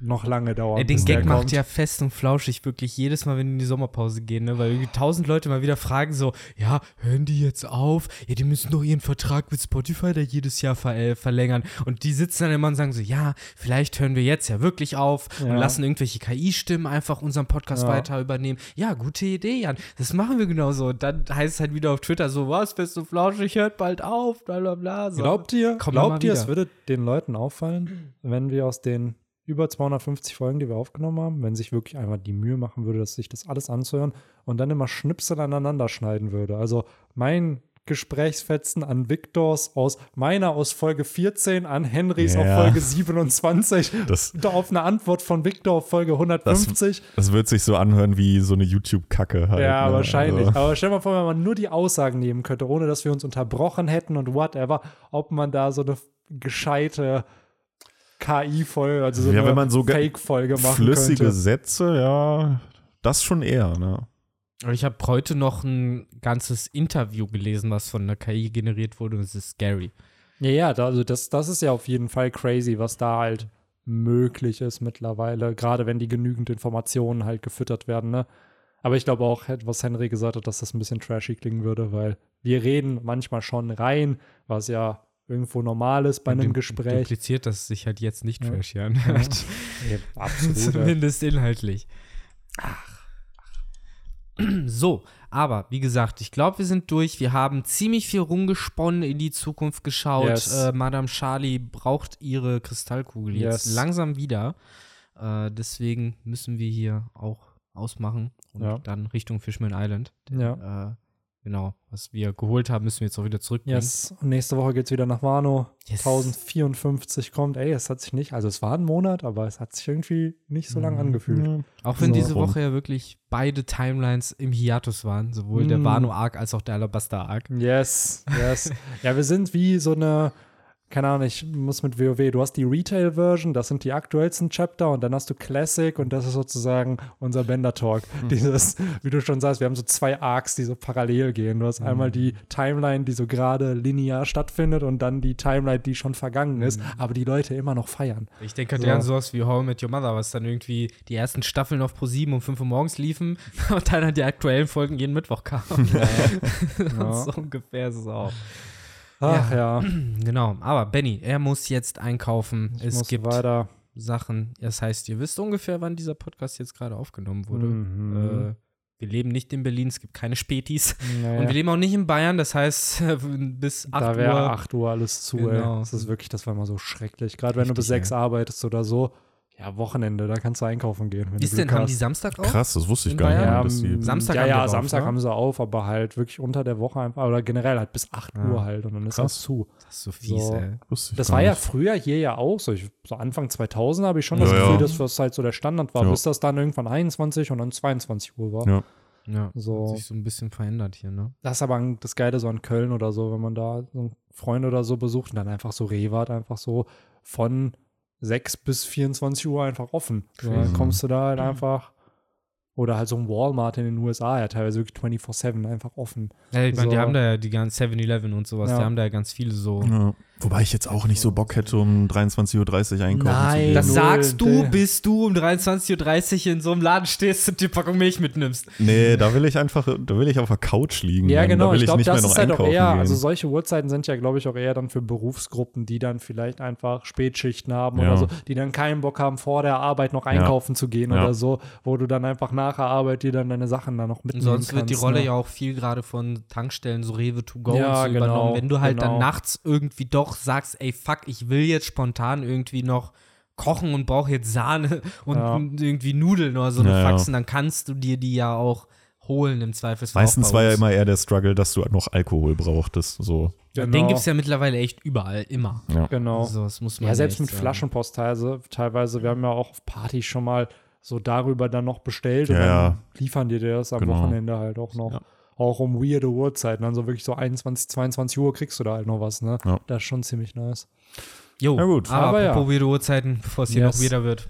Speaker 1: noch lange dauern.
Speaker 3: Ey, den Gag macht
Speaker 1: kommt.
Speaker 3: ja fest und flauschig wirklich jedes Mal, wenn wir in die Sommerpause gehen, ne? weil tausend Leute mal wieder fragen so, ja, hören die jetzt auf? Ja, die müssen doch ihren Vertrag mit Spotify da jedes Jahr ver äh, verlängern. Und die sitzen dann immer und sagen so, ja, vielleicht hören wir jetzt ja wirklich auf und
Speaker 1: Ja.
Speaker 3: lassen irgendwelche KI-Stimmen einfach unseren Podcast
Speaker 1: Ja.
Speaker 3: weiter übernehmen. Ja, gute Idee, Jan. Das machen wir genauso. Und dann heißt es halt wieder auf Twitter so, was, fest und flauschig, hört bald auf, bla bla bla. So.
Speaker 1: Glaubt ihr,
Speaker 3: Kommt
Speaker 1: glaubt ihr, es würde den Leuten auffallen, wenn wir aus den über 250 Folgen, die wir aufgenommen haben, wenn sich wirklich einmal die Mühe machen würde, dass sich das alles anzuhören und dann immer Schnipsel aneinander schneiden würde. Also mein Gesprächsfetzen an Victors aus meiner aus Folge 14 an Henrys auf
Speaker 2: Ja.
Speaker 1: Folge 27
Speaker 2: Das,
Speaker 1: da auf eine Antwort von Victor auf Folge 150.
Speaker 2: das wird sich so anhören wie so eine YouTube-Kacke halt.
Speaker 1: Ja,
Speaker 2: ne?
Speaker 1: wahrscheinlich.
Speaker 2: Also,
Speaker 1: Aber stell mal vor, wenn man nur die Aussagen nehmen könnte, ohne dass wir uns unterbrochen hätten und whatever, ob man da so eine gescheite KI-Folge, also so
Speaker 2: Ja,
Speaker 1: eine
Speaker 2: wenn man so ge-
Speaker 1: Fake-Folge machen
Speaker 2: flüssige
Speaker 1: könnte.
Speaker 2: Sätze, ja, das schon eher, ne?
Speaker 3: Aber Ich habe heute noch ein ganzes Interview gelesen, was von der KI generiert wurde und es ist scary.
Speaker 1: Ja, ja, also das, das ist ja auf jeden Fall crazy, was da halt möglich ist mittlerweile, gerade wenn die genügend Informationen halt gefüttert werden, ne? Aber ich glaube auch, was Henry gesagt hat, dass das ein bisschen trashy klingen würde, weil wir reden manchmal schon rein, was ja irgendwo normal ist bei einem Gespräch.
Speaker 3: Impliziert, dass es sich halt jetzt nicht
Speaker 1: Ja.
Speaker 3: trashy anhört.
Speaker 1: Ja, absolut. ja.
Speaker 3: Zumindest inhaltlich. Ach. So, aber wie gesagt, ich glaube, wir sind durch. Wir haben ziemlich viel rumgesponnen, in die Zukunft geschaut.
Speaker 1: Yes.
Speaker 3: Äh, Madame Charlie braucht ihre Kristallkugel jetzt
Speaker 1: Yes.
Speaker 3: langsam wieder. Äh, deswegen müssen wir hier auch ausmachen und
Speaker 1: Ja.
Speaker 3: dann Richtung Fishman Island.
Speaker 1: Ja.
Speaker 3: Äh, genau, was wir geholt haben, müssen wir jetzt auch wieder zurückbringen.
Speaker 1: Yes. Und nächste Woche geht es wieder nach Wano.
Speaker 3: Yes.
Speaker 1: 1054 kommt. Ey, es hat sich nicht, also es war ein Monat, aber es hat sich irgendwie nicht so lange
Speaker 3: Mhm.
Speaker 1: angefühlt.
Speaker 3: Auch wenn
Speaker 1: So.
Speaker 3: diese Woche ja wirklich beide Timelines im Hiatus waren, sowohl der
Speaker 1: Mm.
Speaker 3: Wano-Arc als auch der Alabaster-Arc.
Speaker 1: Yes, yes. ja, wir sind wie so eine, keine Ahnung, ich muss mit WoW, du hast die Retail-Version, das sind die aktuellsten Chapter und dann hast du Classic und das ist sozusagen unser Bender-Talk. Dieses, wie du schon sagst, wir haben so zwei Arcs, die so parallel gehen. Du hast einmal die Timeline, die so gerade linear stattfindet und dann die Timeline, die schon vergangen ist, aber die Leute immer noch feiern.
Speaker 3: Ich denke halt
Speaker 1: So.
Speaker 3: an sowas wie How I Met Your Mother, was dann irgendwie die ersten Staffeln auf Pro7 um 5 Uhr morgens liefen und dann halt die aktuellen Folgen jeden Mittwoch kamen.
Speaker 1: Ja.
Speaker 3: so ungefähr ist es auch.
Speaker 1: Ach ja,
Speaker 3: Genau, aber Benny, er muss jetzt einkaufen.
Speaker 1: ich
Speaker 3: es gibt
Speaker 1: weiter.
Speaker 3: Sachen. Das heißt, ihr wisst ungefähr, wann dieser Podcast jetzt gerade aufgenommen wurde.
Speaker 1: Mhm.
Speaker 3: Äh, wir leben nicht in Berlin, es gibt keine Spätis.
Speaker 1: Naja.
Speaker 3: Und wir leben auch nicht in Bayern, das heißt, bis 8
Speaker 1: da wäre
Speaker 3: Uhr.
Speaker 1: 8 Uhr alles zu,
Speaker 3: Genau.
Speaker 1: ey. Das ist wirklich, das war immer so schrecklich. Gerade wenn du bis
Speaker 3: Richtig,
Speaker 1: 6 arbeitest oder so. Ja, Wochenende, da kannst du einkaufen gehen. Wenn
Speaker 3: Ist
Speaker 1: du
Speaker 3: denn, haben die
Speaker 1: hast.
Speaker 3: Samstag auch?
Speaker 2: Krass, das wusste ich
Speaker 3: In
Speaker 2: gar nicht. Dass die,
Speaker 3: Samstag
Speaker 1: ja,
Speaker 3: haben die
Speaker 1: ja,
Speaker 3: aber auf,
Speaker 1: Samstag
Speaker 3: ne?
Speaker 1: haben sie auf, aber halt wirklich unter der Woche einfach, oder generell halt bis 8
Speaker 3: Ja.
Speaker 1: Uhr halt und dann ist
Speaker 2: Krass.
Speaker 1: das zu.
Speaker 3: Das ist so fies,
Speaker 1: So.
Speaker 3: ey.
Speaker 2: wusste ich
Speaker 1: Das
Speaker 2: gar
Speaker 1: war ja
Speaker 2: nicht.
Speaker 1: früher hier ja auch so. Ich, so Anfang 2000 habe ich schon das
Speaker 2: Ja,
Speaker 1: Gefühl,
Speaker 2: ja.
Speaker 1: dass das halt so der Standard war,
Speaker 2: Ja.
Speaker 1: bis das dann irgendwann 21 und dann 22 Uhr war.
Speaker 2: Ja.
Speaker 3: Ja,
Speaker 1: So.
Speaker 3: hat sich so ein bisschen verändert hier, ne?
Speaker 1: Das ist aber ein- das Geile so in Köln oder so, wenn man da so einen Freund oder so besucht und dann einfach so Rewe hat einfach so von 6 bis 24 Uhr einfach offen. So, dann kommst du da halt einfach oder halt so ein Walmart in den USA, ja teilweise wirklich 24-7 einfach offen.
Speaker 3: Ja, ich meine, die
Speaker 1: So.
Speaker 3: haben da ja die ganzen 7-Eleven und sowas,
Speaker 1: Ja.
Speaker 3: die haben da ja ganz viele so.
Speaker 2: Ja. Wobei ich jetzt auch nicht so Bock hätte, um 23.30 Uhr einkaufen
Speaker 1: Nein,
Speaker 2: zu gehen.
Speaker 3: Das sagst du, bis du um 23.30 Uhr in so einem Laden stehst und die Packung Milch mitnimmst.
Speaker 2: Nee, da will ich einfach, da will ich auf der Couch liegen.
Speaker 1: Ja,
Speaker 2: dann.
Speaker 1: genau.
Speaker 2: Da will
Speaker 1: Ich
Speaker 2: ich
Speaker 1: glaube,
Speaker 2: nicht mehr
Speaker 1: das
Speaker 2: noch
Speaker 1: ist halt auch
Speaker 2: einkaufen
Speaker 1: eher,
Speaker 2: gehen.
Speaker 1: also solche Uhrzeiten sind ja, glaube ich, auch eher dann für Berufsgruppen, die dann vielleicht einfach Spätschichten haben
Speaker 2: Ja.
Speaker 1: oder so, die dann keinen Bock haben, vor der Arbeit noch einkaufen zu gehen
Speaker 2: Ja.
Speaker 1: oder so, wo du dann einfach nach der Arbeit dir dann deine Sachen dann noch
Speaker 3: Und
Speaker 1: mitnehmen
Speaker 3: sonst wird die
Speaker 1: kannst,
Speaker 3: Rolle
Speaker 1: ne?
Speaker 3: ja auch viel gerade von Tankstellen, so Rewe to go
Speaker 1: Ja,
Speaker 3: und so
Speaker 1: genau,
Speaker 3: übernommen. Wenn du halt dann
Speaker 1: genau.
Speaker 3: nachts irgendwie doch sagst, ey, fuck, ich will jetzt spontan irgendwie noch kochen und brauche jetzt Sahne und
Speaker 1: Ja.
Speaker 3: irgendwie Nudeln oder so eine
Speaker 2: Ja, ja.
Speaker 3: Faxen, dann kannst du dir die ja auch holen im Zweifelsfall.
Speaker 2: Meistens
Speaker 3: auch bei
Speaker 2: war ja immer eher der Struggle, dass du noch Alkohol brauchtest. So.
Speaker 1: Genau.
Speaker 3: Den gibt es ja mittlerweile echt überall, immer.
Speaker 2: Ja.
Speaker 1: Genau.
Speaker 3: Also, das muss man
Speaker 1: Ja, selbst mit
Speaker 3: sagen.
Speaker 1: Flaschenpost teilweise, teilweise, wir haben ja auch auf Partys schon mal so darüber dann noch bestellt und
Speaker 2: Ja,
Speaker 1: dann
Speaker 2: ja.
Speaker 1: liefern die dir das am
Speaker 2: Genau.
Speaker 1: Wochenende halt auch noch.
Speaker 2: Ja.
Speaker 1: Auch um weirde Uhrzeiten, dann so wirklich so 21, 22 Uhr kriegst du da halt noch was, ne?
Speaker 2: Ja.
Speaker 1: Das ist schon ziemlich nice.
Speaker 3: Jo,
Speaker 2: Ja, gut.
Speaker 3: aber,
Speaker 1: Aber ja.
Speaker 3: apropos weirde Uhrzeiten, bevor es hier
Speaker 1: Yes.
Speaker 3: noch wieder wird.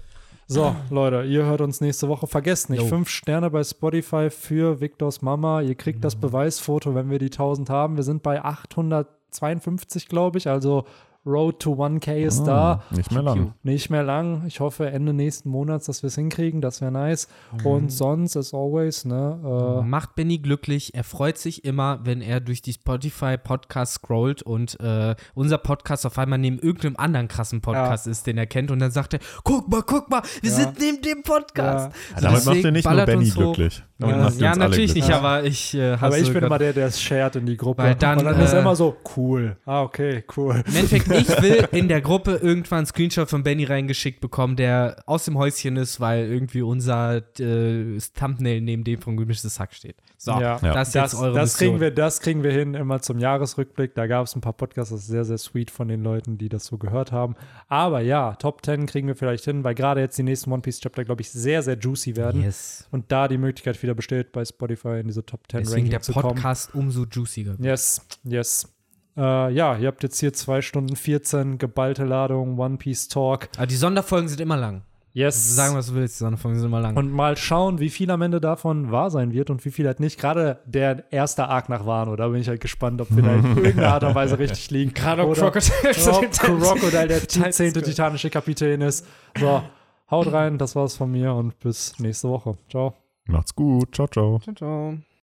Speaker 1: So, Leute, ihr hört uns nächste Woche. Vergesst nicht,
Speaker 3: Jo.
Speaker 1: fünf Sterne bei Spotify für Victors Mama. Ihr kriegt das Beweisfoto, wenn wir die 1000 haben. Wir sind bei 852, glaube ich. Also Road to 1K ist da.
Speaker 2: Ah, Nicht mehr lang.
Speaker 1: Nicht mehr lang. Ich hoffe Ende nächsten Monats, dass wir es hinkriegen. Das wäre nice. Und sonst, as always, ne?
Speaker 3: Macht Benny glücklich. Er freut sich immer, wenn er durch die Spotify-Podcast scrollt und äh, unser Podcast auf einmal neben irgendeinem anderen krassen Podcast ist, den er kennt. Und dann sagt er: Guck mal, guck mal, wir
Speaker 1: Ja.
Speaker 3: sind neben dem Podcast.
Speaker 2: Ja, damit macht er nicht nur Benny glücklich. Damit
Speaker 1: Ja,
Speaker 2: macht
Speaker 3: Ja,
Speaker 2: uns alle
Speaker 3: natürlich nicht, aber ich äh,
Speaker 1: aber ich bin immer der, der es shared in die Gruppe.
Speaker 3: Weil dann,
Speaker 1: Und dann ist
Speaker 3: äh,
Speaker 1: er immer so, cool. Ah, okay, cool.
Speaker 3: Im Endeffekt, ich will in der Gruppe irgendwann einen Screenshot von Benny reingeschickt bekommen, der aus dem Häuschen ist, weil irgendwie unser äh, Thumbnail neben dem von Gemischtes Hack steht. So,
Speaker 1: Ja.
Speaker 3: Das ist
Speaker 1: Das,
Speaker 3: jetzt eure
Speaker 1: das,
Speaker 3: Mission.
Speaker 1: kriegen wir, das kriegen wir hin, immer zum Jahresrückblick. Da gab es ein paar Podcasts, das ist sehr, sehr sweet von den Leuten, die das so gehört haben. Aber ja, Top 10 kriegen wir vielleicht hin, weil gerade jetzt die nächsten One Piece Chapter, glaube ich, sehr, sehr juicy werden.
Speaker 3: Yes.
Speaker 1: Und da die Möglichkeit wieder besteht, bei Spotify in diese Top 10
Speaker 3: Deswegen der
Speaker 1: Ranking zu kommen.
Speaker 3: Podcast umso juiciger.
Speaker 1: Yes, yes. Äh, ja, ihr habt jetzt hier 2 Stunden 14 geballte Ladung, One Piece Talk.
Speaker 3: Aber die Sonderfolgen sind immer lang.
Speaker 1: Yes.
Speaker 3: Sagen, was du willst, die Sonderfolgen sind immer lang.
Speaker 1: Und mal schauen, wie viel am Ende davon wahr sein wird und wie viel halt nicht. Gerade der erste Arc nach Wano, da bin ich halt gespannt, ob wir da in irgendeiner Art und Weise richtig liegen.
Speaker 3: Gerade ob Crocodile
Speaker 1: der zehnte titanische Kapitän ist. So, haut rein, das war's von mir und bis nächste Woche. Ciao.
Speaker 2: Macht's gut. Ciao, ciao.
Speaker 3: Ciao, ciao.